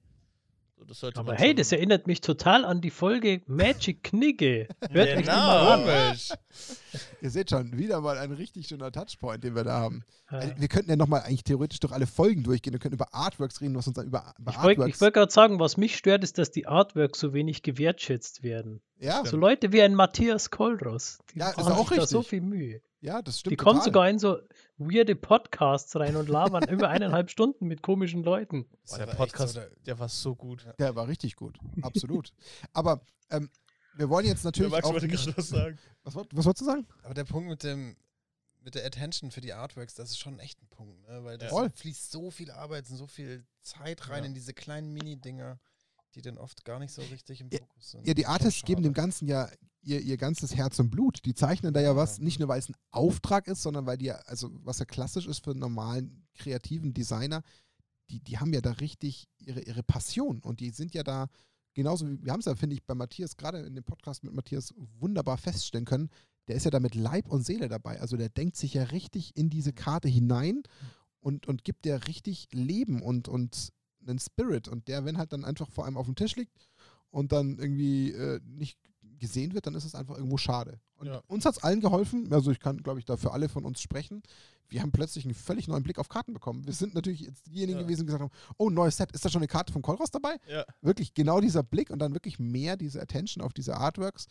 So, das sollte Aber man hey, das erinnert mich total an die Folge Magic Knigge. <laughs> Hört die mal an. Genau. <laughs> Ihr seht schon, wieder mal ein richtig schöner Touchpoint, den wir da haben. Ja. Also, wir könnten ja nochmal eigentlich theoretisch durch alle Folgen durchgehen. Wir könnten über Artworks reden, was uns dann über, über Ich wollte Artworks. wollt gerade sagen, was mich stört, ist, dass die Artworks so wenig gewertschätzt werden. Ja, So Leute wie ein Matthias Kolros, die Ja, ist machen auch sich da so richtig. viel Mühe. ja, das stimmt. Die kommen total. sogar in so weirde Podcasts rein und labern über eineinhalb Stunden mit komischen Leuten. Boah, der echt Podcast, so, der- der war so gut. Der war richtig gut. Absolut. Aber ähm, wir wollen jetzt natürlich Max auch. wollte Nicht, was sagen. was, wollt- was wolltest du sagen? Aber der Punkt mit dem mit der Attention für die Artworks, das ist schon echt ein Punkt, ne? weil da Ja. Voll. fließt so viel Arbeit und so viel Zeit rein Ja. in diese kleinen Mini-Dinger, die dann oft gar nicht so richtig im Ja, Fokus sind. Ja, die Artists geben dem. Ganzen ja ihr, ihr ganzes Herz und Blut. Die zeichnen da ja Ja. was, nicht nur weil es ein Auftrag ist, sondern weil die ja, also was ja klassisch ist für einen normalen kreativen Designer, die, die haben ja da richtig ihre, ihre Passion und die sind ja da genauso wie, wir haben es ja, finde ich, bei Matthias, gerade in dem Podcast mit Matthias wunderbar feststellen können, der ist ja da mit Leib und Seele dabei. Also der denkt sich ja richtig in diese Karte hinein und, und gibt der richtig Leben und, und einen Spirit. Und der, wenn halt dann einfach vor allem auf dem Tisch liegt und dann irgendwie äh, nicht gesehen wird, dann ist es einfach irgendwo schade. Und Ja. uns hat es allen geholfen, also ich kann, glaube ich, da für alle von uns sprechen. Wir haben plötzlich einen völlig neuen Blick auf Karten bekommen. Wir sind natürlich jetzt diejenigen Ja. gewesen, die gesagt haben, oh, neues Set, ist da schon eine Karte von Kolros dabei? Ja. Wirklich genau dieser Blick und dann wirklich mehr diese Attention auf diese Artworks,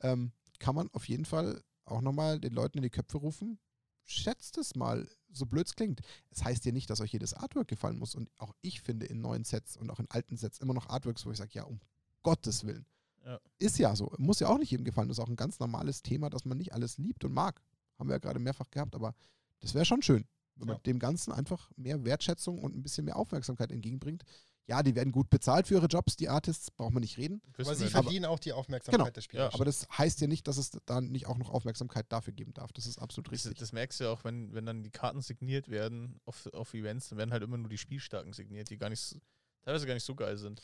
ähm, kann man auf jeden Fall auch nochmal den Leuten in die Köpfe rufen. Schätzt es mal, so blöd es klingt. Es heißt ja nicht, dass euch jedes Artwork gefallen muss. Und auch ich finde in neuen Sets und auch in alten Sets immer noch Artworks, wo ich sage, ja, um Gottes Willen. Ja. Ist ja so. Muss ja auch nicht jedem gefallen. Das ist auch ein ganz normales Thema, dass man nicht alles liebt und mag. Haben wir ja gerade mehrfach gehabt, aber das wäre schon schön, wenn man Ja. dem Ganzen einfach mehr Wertschätzung und ein bisschen mehr Aufmerksamkeit entgegenbringt. Ja, die werden gut bezahlt für ihre Jobs, die Artists, braucht man nicht reden. Aber sie verdienen auch die Aufmerksamkeit Genau. der Spieler. Aber das heißt ja nicht, dass es da nicht auch noch Aufmerksamkeit dafür geben darf. Das ist absolut Das, richtig. das merkst du ja auch, wenn, wenn dann die Karten signiert werden auf, auf Events, dann werden halt immer nur die Spielstarken signiert, die gar nicht, teilweise gar nicht so geil sind.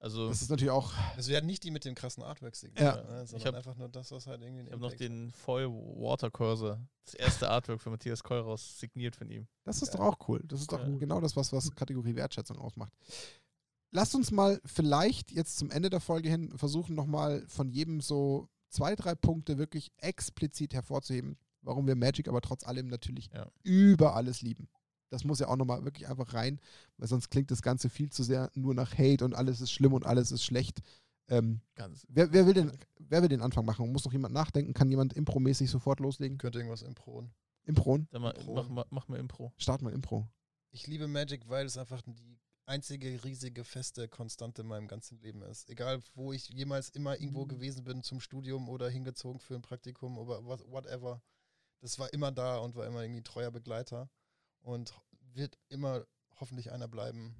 Also Das ist natürlich auch, Es werden nicht die mit dem krassen Artwork signiert, Ja. ne, Ich hab- einfach nur das, was halt irgendwie ich habe noch den Foil Water Cursor, das erste Artwork für Matthias Keuraus, signiert von ihm. das ist Ja. doch auch cool. Das ist doch Ja. genau das, was, was Kategorie Wertschätzung ausmacht. Lasst uns mal vielleicht jetzt zum Ende der Folge hin versuchen, nochmal von jedem so zwei, drei Punkte wirklich explizit hervorzuheben, warum wir Magic aber trotz allem natürlich Ja. über alles lieben. Das muss ja auch nochmal wirklich einfach rein, weil sonst klingt das Ganze viel zu sehr nur nach Hate und alles ist schlimm und alles ist schlecht. Ähm, Ganz. wer, wer, will den, wer will den Anfang machen? Muss noch jemand nachdenken? Kann jemand impromäßig sofort loslegen? Könnte irgendwas improen. Impro? Dann mal, Impro. mach, mal, mach mal Impro. Start mal Impro. Ich liebe Magic, weil es einfach die einzige riesige feste Konstante in meinem ganzen Leben ist. Egal, wo ich jemals immer irgendwo gewesen bin zum Studium oder hingezogen für ein Praktikum oder what- whatever. Das war immer da und war immer irgendwie treuer Begleiter und wird immer hoffentlich einer bleiben.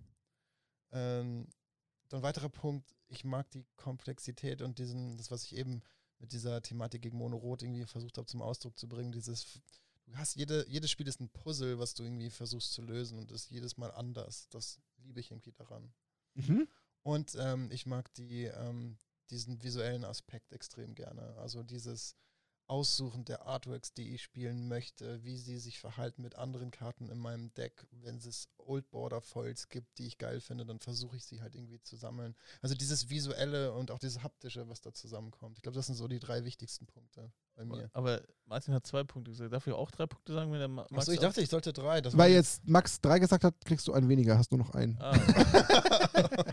Ähm, dann weiterer Punkt, ich mag die Komplexität und diesen, das, was ich eben mit dieser Thematik gegen Monorot irgendwie versucht habe zum Ausdruck zu bringen, dieses du hast jede, jedes Spiel ist ein Puzzle, was du irgendwie versuchst zu lösen und ist jedes Mal anders. Das liebe ich irgendwie daran. Mhm. Und ähm, ich mag die, ähm, diesen visuellen Aspekt extrem gerne. Also dieses Aussuchen der Artworks, die ich spielen möchte, wie sie sich verhalten mit anderen Karten in meinem Deck. Wenn es Old Border Foils gibt, die ich geil finde, dann versuche ich sie halt irgendwie zu sammeln. Also dieses visuelle und auch dieses haptische, was da zusammenkommt. Ich glaube, das sind so die drei wichtigsten Punkte bei mir. Aber Martin hat zwei Punkte gesagt. Darf ich auch drei Punkte sagen, wenn der Ma- Max Achso, ich dachte, ich sollte drei. Das Weil war- jetzt Max drei gesagt hat, kriegst du einen weniger, hast nur noch einen. Ah, <laughs>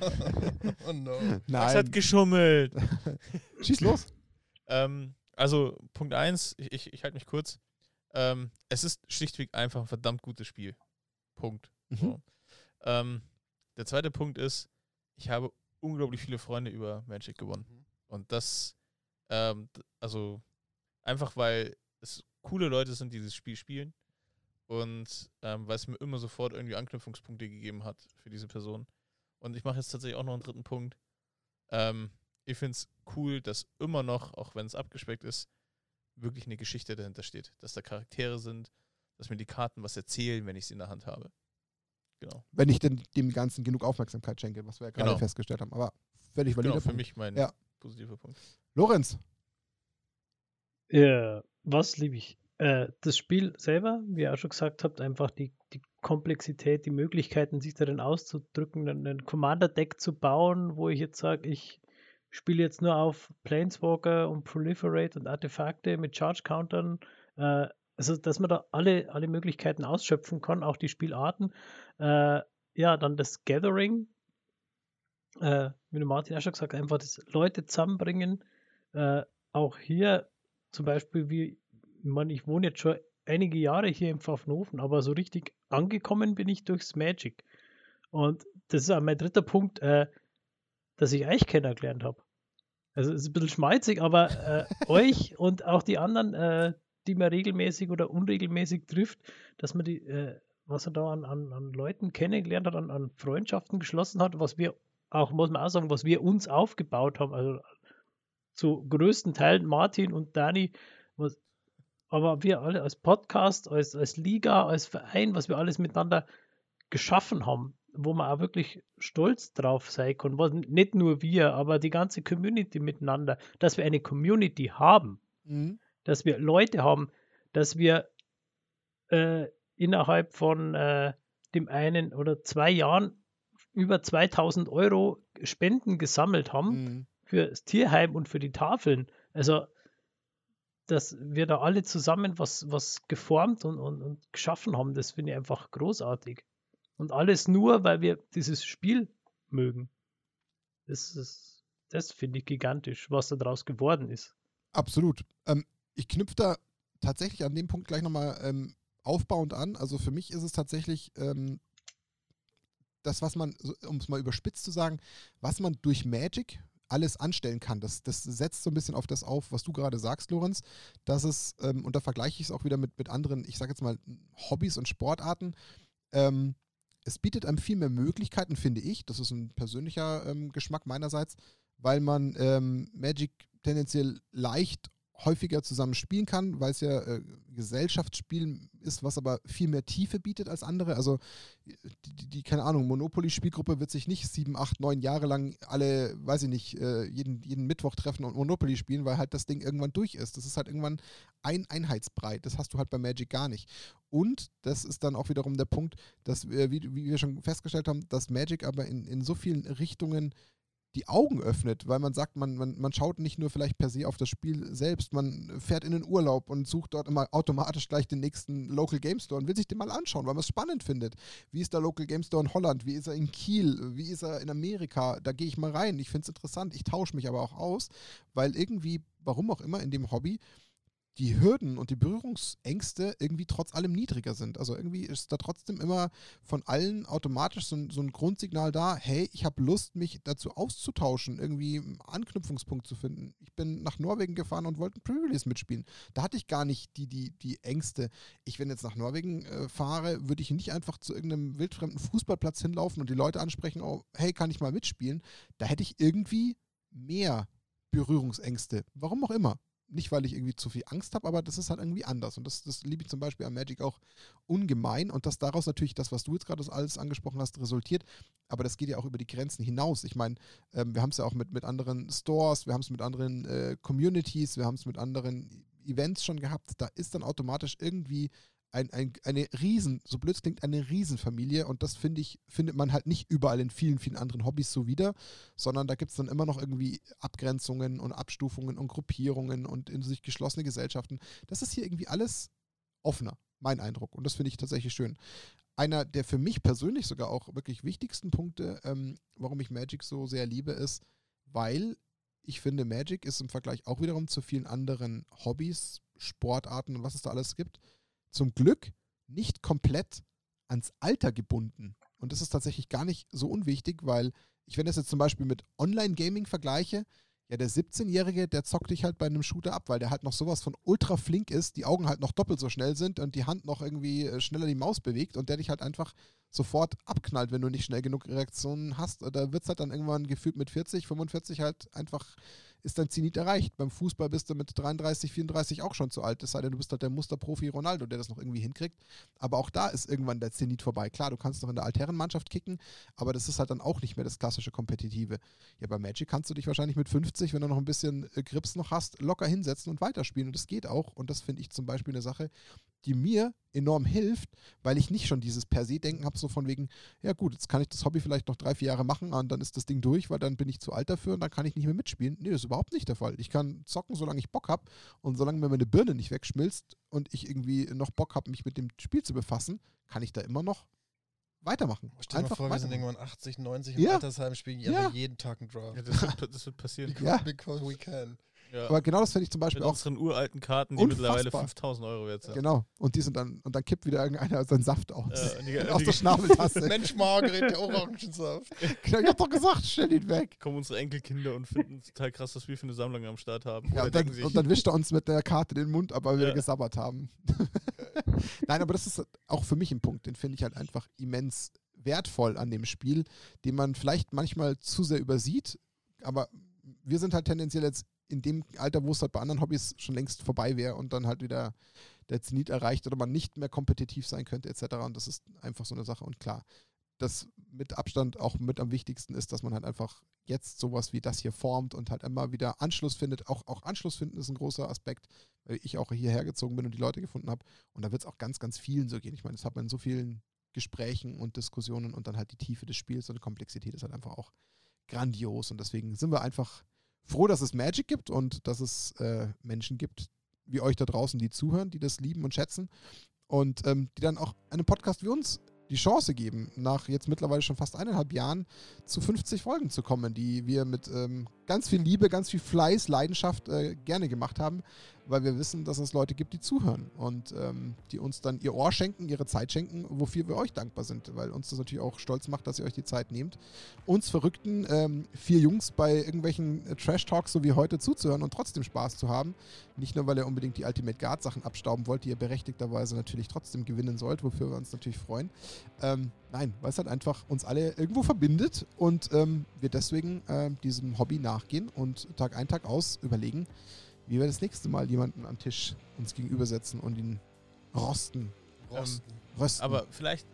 oh no. Max hat geschummelt. <laughs> Schieß los. Ähm, also, Punkt 1, ich, ich, ich halte mich kurz. Ähm, es ist schlichtweg einfach ein verdammt gutes Spiel. Punkt. Mhm. So. Ähm, der zweite Punkt ist, ich habe unglaublich viele Freunde über Magic gewonnen. Mhm. Und das, ähm, also einfach weil es coole Leute sind, die dieses Spiel spielen. Und ähm, weil es mir immer sofort irgendwie Anknüpfungspunkte gegeben hat für diese Person. Und ich mache jetzt tatsächlich auch noch einen dritten Punkt. Ähm, ich finde es cool, dass immer noch, auch wenn es abgespeckt ist, wirklich eine Geschichte dahinter steht. Dass da Charaktere sind, dass mir die Karten was erzählen, wenn ich sie in der Hand habe. Genau. Wenn ich denn dem Ganzen genug Aufmerksamkeit schenke, was wir ja gerade Genau. festgestellt haben. Aber völlig valider Genau, für Punkt. mich mein Ja. positiver Punkt. Lorenz, Ja, was liebe ich? Äh, das Spiel selber, wie ihr auch schon gesagt habt, einfach die, die Komplexität, die Möglichkeiten, sich darin auszudrücken, ein Commander-Deck zu bauen, wo ich jetzt sage, ich spiele jetzt nur auf Planeswalker und Proliferate und Artefakte mit Charge-Countern. Äh, also, dass man da alle, alle Möglichkeiten ausschöpfen kann, auch die Spielarten. Äh, ja, dann das Gathering, äh, wie der Martin auch schon gesagt einfach das Leute zusammenbringen. Äh, auch hier zum Beispiel, wie, ich meine, ich wohne jetzt schon einige Jahre hier im Pfaffenhofen, aber so richtig angekommen bin ich durchs Magic. Und das ist auch mein dritter Punkt, äh, dass ich euch kennengelernt habe. Also es ist ein bisschen schmalzig, aber äh, euch <laughs> und auch die anderen, äh, die man regelmäßig oder unregelmäßig trifft, dass man die, äh, was er da an, an, an Leuten kennengelernt hat, an, an Freundschaften geschlossen hat, was wir auch, muss man auch sagen, was wir uns aufgebaut haben. Also zu größten Teilen Martin und Dani, was, aber wir alle als Podcast, als, als Liga, als Verein, was wir alles miteinander geschaffen haben, wo man auch wirklich stolz drauf sein kann, was, nicht nur wir, aber die ganze Community miteinander, dass wir eine Community haben, Mhm. dass wir Leute haben, dass wir äh, innerhalb von äh, dem einen oder zwei Jahren über 2000 Euro Spenden gesammelt haben Mhm. für das Tierheim und für die Tafeln. Also, dass wir da alle zusammen was, was geformt und, und, und geschaffen haben, das finde ich einfach großartig. Und alles nur, weil wir dieses Spiel mögen. Das, das finde ich gigantisch, was da draus geworden ist. Absolut. Ähm, ich knüpfe da tatsächlich an dem Punkt gleich nochmal ähm, aufbauend an. Also für mich ist es tatsächlich ähm, das, was man, um es mal überspitzt zu sagen, was man durch Magic alles anstellen kann. Das, das setzt so ein bisschen auf das auf, was du gerade sagst, Lorenz, dass es, ähm, und da vergleiche ich es auch wieder mit, mit anderen, ich sage jetzt mal, Hobbys und Sportarten, ähm, es bietet einem viel mehr Möglichkeiten, finde ich. Das ist ein persönlicher ähm, Geschmack meinerseits, weil man ähm, Magic tendenziell leicht häufiger zusammen spielen kann, weil es ja äh, Gesellschaftsspiel ist, was aber viel mehr Tiefe bietet als andere. Also die, die, keine Ahnung, Monopoly-Spielgruppe wird sich nicht sieben, acht, neun Jahre lang alle, weiß ich nicht, äh, jeden, jeden Mittwoch treffen und Monopoly spielen, weil halt das Ding irgendwann durch ist. Das ist halt irgendwann ein Einheitsbrei. Das hast du halt bei Magic gar nicht. Und das ist dann auch wiederum der Punkt, dass, wir, wie, wie wir schon festgestellt haben, dass Magic aber in, in so vielen Richtungen die Augen öffnet, weil man sagt, man, man, man schaut nicht nur vielleicht per se auf das Spiel selbst, man fährt in den Urlaub und sucht dort immer automatisch gleich den nächsten Local Game Store und will sich den mal anschauen, weil man es spannend findet. Wie ist der Local Game Store in Holland? Wie ist er in Kiel? Wie ist er in Amerika? Da gehe ich mal rein. Ich finde es interessant. Ich tausche mich aber auch aus, weil irgendwie, warum auch immer, in dem Hobby die Hürden und die Berührungsängste irgendwie trotz allem niedriger sind. Also irgendwie ist da trotzdem immer von allen automatisch so ein, so ein Grundsignal da, hey, ich habe Lust, mich dazu auszutauschen, irgendwie einen Anknüpfungspunkt zu finden. Ich bin nach Norwegen gefahren und wollte ein Pre-Release mitspielen. Da hatte ich gar nicht die, die, die Ängste. Ich, wenn jetzt nach Norwegen äh, fahre, würde ich nicht einfach zu irgendeinem wildfremden Fußballplatz hinlaufen und die Leute ansprechen, oh, hey, kann ich mal mitspielen? Da hätte ich irgendwie mehr Berührungsängste. Warum auch immer nicht, weil ich irgendwie zu viel Angst habe, aber das ist halt irgendwie anders. Und das, das liebe ich zum Beispiel an Magic auch ungemein. Und dass daraus natürlich das, was du jetzt gerade alles angesprochen hast, resultiert. Aber das geht ja auch über die Grenzen hinaus. Ich meine, ähm, wir haben es ja auch mit, mit anderen Stores, wir haben es mit anderen äh, Communities, wir haben es mit anderen Events schon gehabt. Da ist dann automatisch irgendwie ein, ein, eine Riesen, so blöd klingt, eine Riesenfamilie und das finde ich, findet man halt nicht überall in vielen, vielen anderen Hobbys so wieder, sondern da gibt es dann immer noch irgendwie Abgrenzungen und Abstufungen und Gruppierungen und in sich geschlossene Gesellschaften. Das ist hier irgendwie alles offener, mein Eindruck und das finde ich tatsächlich schön. Einer der für mich persönlich sogar auch wirklich wichtigsten Punkte, ähm, warum ich Magic so sehr liebe, ist, weil ich finde, Magic ist im Vergleich auch wiederum zu vielen anderen Hobbys, Sportarten und was es da alles gibt, zum Glück nicht komplett ans Alter gebunden. Und das ist tatsächlich gar nicht so unwichtig, weil ich, wenn das jetzt zum Beispiel mit Online-Gaming vergleiche, ja, der 17-Jährige, der zockt dich halt bei einem Shooter ab, weil der halt noch sowas von ultra flink ist, die Augen halt noch doppelt so schnell sind und die Hand noch irgendwie äh, schneller die Maus bewegt und der dich halt einfach sofort abknallt, wenn du nicht schnell genug Reaktionen hast. Da wird es halt dann irgendwann gefühlt mit 40, 45 halt einfach ist dein Zenit erreicht. Beim Fußball bist du mit 33, 34 auch schon zu alt. Es sei denn, du bist halt der Musterprofi Ronaldo, der das noch irgendwie hinkriegt. Aber auch da ist irgendwann der Zenit vorbei. Klar, du kannst noch in der Altherrenmannschaft kicken, aber das ist halt dann auch nicht mehr das klassische Kompetitive. Ja, bei Magic kannst du dich wahrscheinlich mit 50, wenn du noch ein bisschen äh, Grips noch hast, locker hinsetzen und weiterspielen. Und das geht auch. Und das finde ich zum Beispiel eine Sache, die mir enorm hilft, weil ich nicht schon dieses per se Denken habe, so von wegen, ja gut, jetzt kann ich das Hobby vielleicht noch drei, vier Jahre machen und dann ist das Ding durch, weil dann bin ich zu alt dafür und dann kann ich nicht mehr mitspielen. Nee, das ist überhaupt nicht der Fall. Ich kann zocken, solange ich Bock habe und solange mir meine Birne nicht wegschmilzt und ich irgendwie noch Bock habe, mich mit dem Spiel zu befassen, kann ich da immer noch weitermachen. Stell dir mal vor, wir sind irgendwann 80, 90 im ja. Altersheim, spielen ja. jeden Tag einen Draft. Ja, das wird, das wird passieren. because, ja. because we can. Ja. Aber genau das finde ich zum Beispiel Mit auch. unseren uralten Karten, die unfassbar. mittlerweile 5000 Euro wert sind. Genau. Und die sind dann, und dann kippt wieder irgendeiner seinen Saft aus. Ja, die, <laughs> aus der Schnabeltasse. <laughs> Mensch, Margret, der Orangensaft. <laughs> genau, ich hab doch gesagt, stell ihn weg. Kommen unsere Enkelkinder und finden es total krass, dass wir für eine Sammlung am Start haben. Ja, und, dann, und dann wischt er uns mit der Karte den Mund ab, weil wir gesabbert haben. Nein, aber das ist auch für mich ein Punkt, den finde ich halt einfach immens wertvoll an dem Spiel, den man vielleicht manchmal zu sehr übersieht, aber wir sind halt tendenziell jetzt in dem Alter, wo es halt bei anderen Hobbys schon längst vorbei wäre und dann halt wieder der Zenit erreicht oder man nicht mehr kompetitiv sein könnte etc. Und das ist einfach so eine Sache. Und klar, das mit Abstand auch mit am wichtigsten ist, dass man halt einfach jetzt sowas wie das hier formt und halt immer wieder Anschluss findet. Auch, auch Anschluss finden ist ein großer Aspekt, weil ich auch hierher gezogen bin und die Leute gefunden habe. Und da wird es auch ganz, ganz vielen so gehen. Ich meine, das hat man in so vielen Gesprächen und Diskussionen und dann halt die Tiefe des Spiels und die Komplexität ist halt einfach auch grandios. Und deswegen sind wir einfach froh, dass es Magic gibt und dass es äh, Menschen gibt, wie euch da draußen, die zuhören, die das lieben und schätzen und ähm, die dann auch einem Podcast wie uns die Chance geben, nach jetzt mittlerweile schon fast eineinhalb Jahren zu 50 Folgen zu kommen, die wir mit ähm, ganz viel Liebe, ganz viel Fleiß, Leidenschaft äh, gerne gemacht haben, weil wir wissen, dass es Leute gibt, die zuhören und ähm, die uns dann ihr Ohr schenken, ihre Zeit schenken, wofür wir euch dankbar sind, weil uns das natürlich auch stolz macht, dass ihr euch die Zeit nehmt, uns verrückten ähm, vier Jungs bei irgendwelchen äh, Trash-Talks so wie heute zuzuhören und trotzdem Spaß zu haben. Nicht nur, weil ihr unbedingt die Ultimate Guard Sachen abstauben wollt, die ihr berechtigterweise natürlich trotzdem gewinnen sollt, wofür wir uns natürlich freuen. Ähm, nein, weil es halt einfach uns alle irgendwo verbindet und ähm, wir deswegen äh, diesem Hobby nachgehen und Tag ein, Tag aus überlegen, wie wir das nächste Mal jemanden am Tisch uns gegenübersetzen und ihn rosten, Rosten. rösten. Aber vielleicht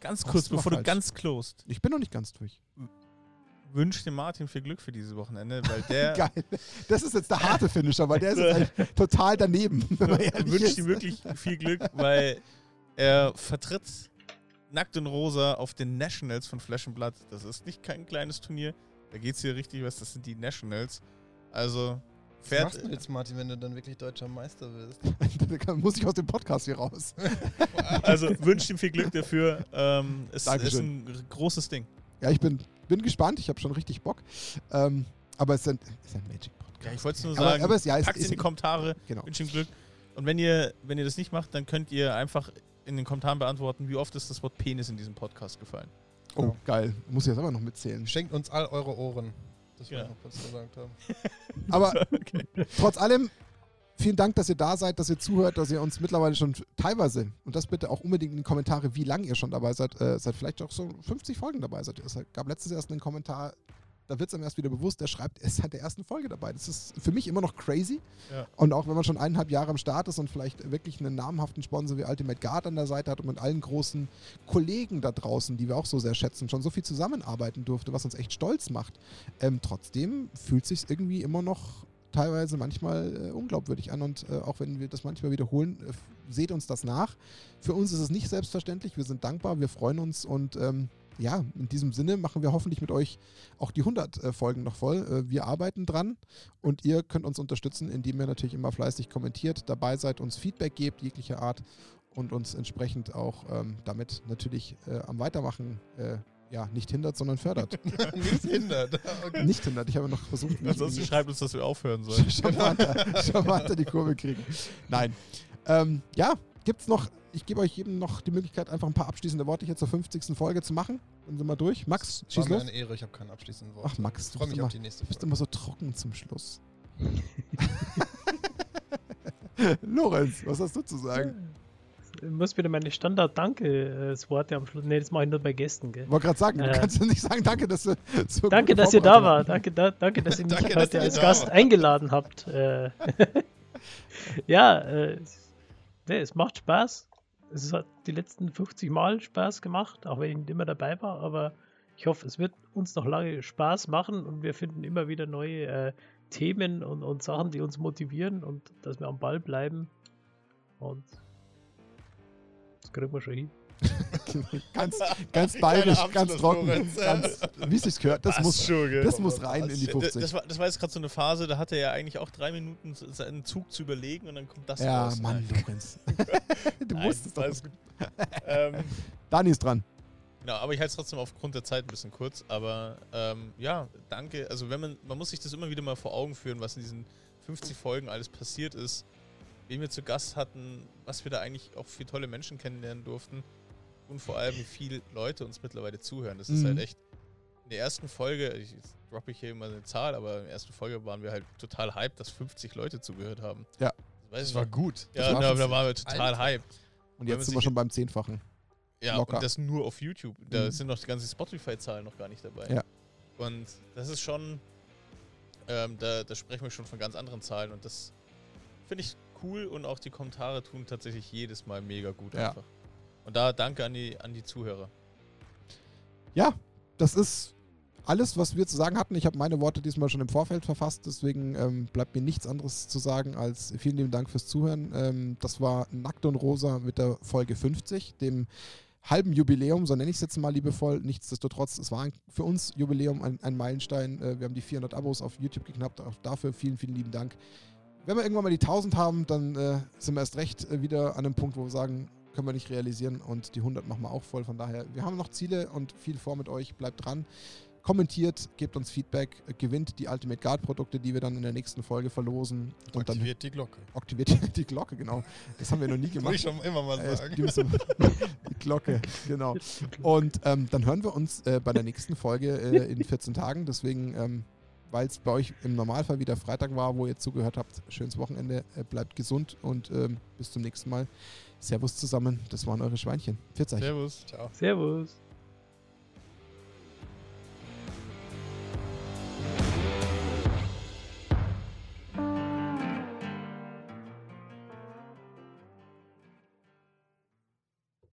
ganz kurz, mal bevor du falsch. ganz closed, ich bin noch nicht ganz durch. wünsch dem Martin viel Glück für dieses Wochenende, weil der <laughs> Geil. Das ist jetzt der harte Finisher, weil der ist jetzt halt <laughs> total daneben. Ist. ihm wirklich viel Glück, weil er vertritt nackt und rosa auf den Nationals von Flash and Blood. Das ist nicht kein kleines Turnier. Da geht es hier richtig was. Das sind die Nationals. Also Was fährt. machst du jetzt, Martin, wenn du dann wirklich deutscher Meister wirst? Da <laughs> kann- muss ich aus dem Podcast hier raus. <laughs> Also wünscht ihm viel Glück dafür. Ähm, es ist Dankeschön. ein r- großes Ding. Ja, ich bin, bin gespannt. Ich habe schon richtig Bock. Ähm, aber es ist ein, es ist ein Magic-Podcast. Ja, ich wollte es nur Aber, sagen. aber es, ja, es Packt ist in die Kommentare. Genau. Wünsche ihm Glück. Und wenn ihr, wenn ihr das nicht macht, dann könnt ihr einfach in den Kommentaren beantworten, wie oft ist das Wort Penis in diesem Podcast gefallen. Oh, geil. Muss ich jetzt aber noch mitzählen. Schenkt uns all eure Ohren. Das wir Ja. noch kurz gesagt haben. <laughs> Aber <laughs> trotz allem, vielen Dank, dass ihr da seid, dass ihr zuhört, dass ihr uns mittlerweile schon teilweise, und das bitte auch unbedingt in die Kommentare, wie lange ihr schon dabei seid, äh, seid vielleicht auch so 50 Folgen dabei seid. Es gab letztes erst einen Kommentar, da wird es einem erst wieder bewusst, der schreibt, er ist seit der ersten Folge dabei. Das ist für mich immer noch crazy. Ja. Und auch wenn man schon eineinhalb Jahre am Start ist und vielleicht wirklich einen namhaften Sponsor wie Ultimate Guard an der Seite hat und mit allen großen Kollegen da draußen, die wir auch so sehr schätzen, schon so viel zusammenarbeiten durfte, was uns echt stolz macht. Ähm, trotzdem fühlt sich irgendwie immer noch teilweise manchmal äh, unglaubwürdig an und äh, auch wenn wir das manchmal wiederholen, äh, seht uns das nach. Für uns ist es nicht selbstverständlich, wir sind dankbar, wir freuen uns und ähm, ja, in diesem Sinne machen wir hoffentlich mit euch auch die 100 äh, Folgen noch voll. Äh, wir arbeiten dran und ihr könnt uns unterstützen, indem ihr natürlich immer fleißig kommentiert, dabei seid, uns Feedback gebt, jeglicher Art und uns entsprechend auch ähm, damit natürlich äh, am Weitermachen äh, ja, nicht hindert, sondern fördert. <laughs> Nichts hindert. <laughs> Okay. nicht hindert. Ich habe noch versucht, Ansonsten schreibt uns, dass wir aufhören sollen. <laughs> charmanter, charmanter die Kurve kriegen. Nein. Ähm, ja, gibt's noch, ich gebe euch jedem noch die Möglichkeit, einfach ein paar abschließende Worte hier zur 50. Folge zu machen. Dann sind wir durch. Max, War schieß los. eine Ehre, ich habe kein abschließendes Wort. Ach, Max, ich du freue bist mich immer, auf die nächste du bist Folge. immer so trocken zum Schluss. <laughs> Lorenz, was hast du zu sagen? Ich muss wieder meine Standard-Danke-Worte am Schluss. Ne, das mache ich nur bei Gästen, gell? Ich wollte gerade sagen, du Äh. kannst ja nicht sagen, danke, dass du so Danke, dass ihr da wart. Danke, da, danke, dass ihr <laughs> mich Danke, dass heute ihr als Gast wart. eingeladen habt. Äh, <laughs> ja, äh, nee, es macht Spaß. Es hat die letzten 50 Mal Spaß gemacht, auch wenn ich nicht immer dabei war. Aber ich hoffe, es wird uns noch lange Spaß machen und wir finden immer wieder neue äh, Themen und, und Sachen, die uns motivieren und dass wir am Ball bleiben. Und das kriegen wir schon hin. <laughs> ganz, ganz bayerisch, ganz trocken, ganz, wie es sich gehört. Das muss, das muss rein in die D- 50. Das war, das war jetzt gerade so eine Phase, da hatte er ja eigentlich auch drei Minuten seinen Zug zu überlegen und dann kommt das ja, raus. Mann, Nein. Lorenz. <laughs> du Nein, wusstest doch. alles gut. ähm, Dani ist dran. Genau, aber ich halte es trotzdem aufgrund der Zeit ein bisschen kurz. Aber ähm, ja, danke. Also wenn man, man muss sich das immer wieder mal vor Augen führen, was in diesen 50 Folgen alles passiert ist, wen wir zu Gast hatten, was wir da eigentlich auch für tolle Menschen kennenlernen durften und vor allem wie viele Leute uns mittlerweile zuhören. Das ist Mhm. halt echt. In der ersten Folge, ich, jetzt droppe ich hier immer eine Zahl, aber in der ersten Folge waren wir halt total hyped, dass 50 Leute zugehört haben. Ja. Weiß Das ich war gut. das Ja, war da, da waren wir total Alter. hyped. Und jetzt sind wir schon beim Zehnfachen. Ja, Locker. und das nur auf YouTube. Da Mhm. sind noch die ganzen Spotify-Zahlen noch gar nicht dabei. Ja. Und das ist schon, ähm, da, da sprechen wir schon von ganz anderen Zahlen und das finde ich cool und auch die Kommentare tun tatsächlich jedes Mal mega gut Ja. einfach. Und da danke an die, an die Zuhörer. Ja, das ist alles, was wir zu sagen hatten. Ich habe meine Worte diesmal schon im Vorfeld verfasst, deswegen ähm, bleibt mir nichts anderes zu sagen als vielen lieben Dank fürs Zuhören. Ähm, das war Nackt und Rosa mit der Folge 50, dem halben Jubiläum, so nenne ich es jetzt mal liebevoll. Nichtsdestotrotz, es war für uns Jubiläum ein, ein Meilenstein. Äh, wir haben die 400 Abos auf YouTube geknappt, auch dafür vielen, vielen lieben Dank. Wenn wir irgendwann mal die 1000 haben, dann äh, sind wir erst recht äh, wieder an einem Punkt, wo wir sagen, können wir nicht realisieren und die 100 machen wir auch voll. Von daher, wir haben noch Ziele und viel vor mit euch. Bleibt dran. kommentiert, gebt uns Feedback, äh, gewinnt die Ultimate Guard Produkte, die wir dann in der nächsten Folge verlosen. Und dann Aktiviert die Glocke. aktiviert <laughs> die Glocke, genau. Das haben wir noch nie <laughs> gemacht. ich schon immer mal Äh, sagen. <laughs> die Glocke, genau. Und ähm, dann hören wir uns äh, bei der nächsten Folge äh, in 14 Tagen. Deswegen, ähm, weil es bei euch im Normalfall wieder Freitag war, wo ihr zugehört habt, schönes Wochenende, äh, bleibt gesund und ähm, bis zum nächsten Mal. Servus zusammen, das waren eure Schweinchen. Pfiat euch. Servus. Ciao. Servus.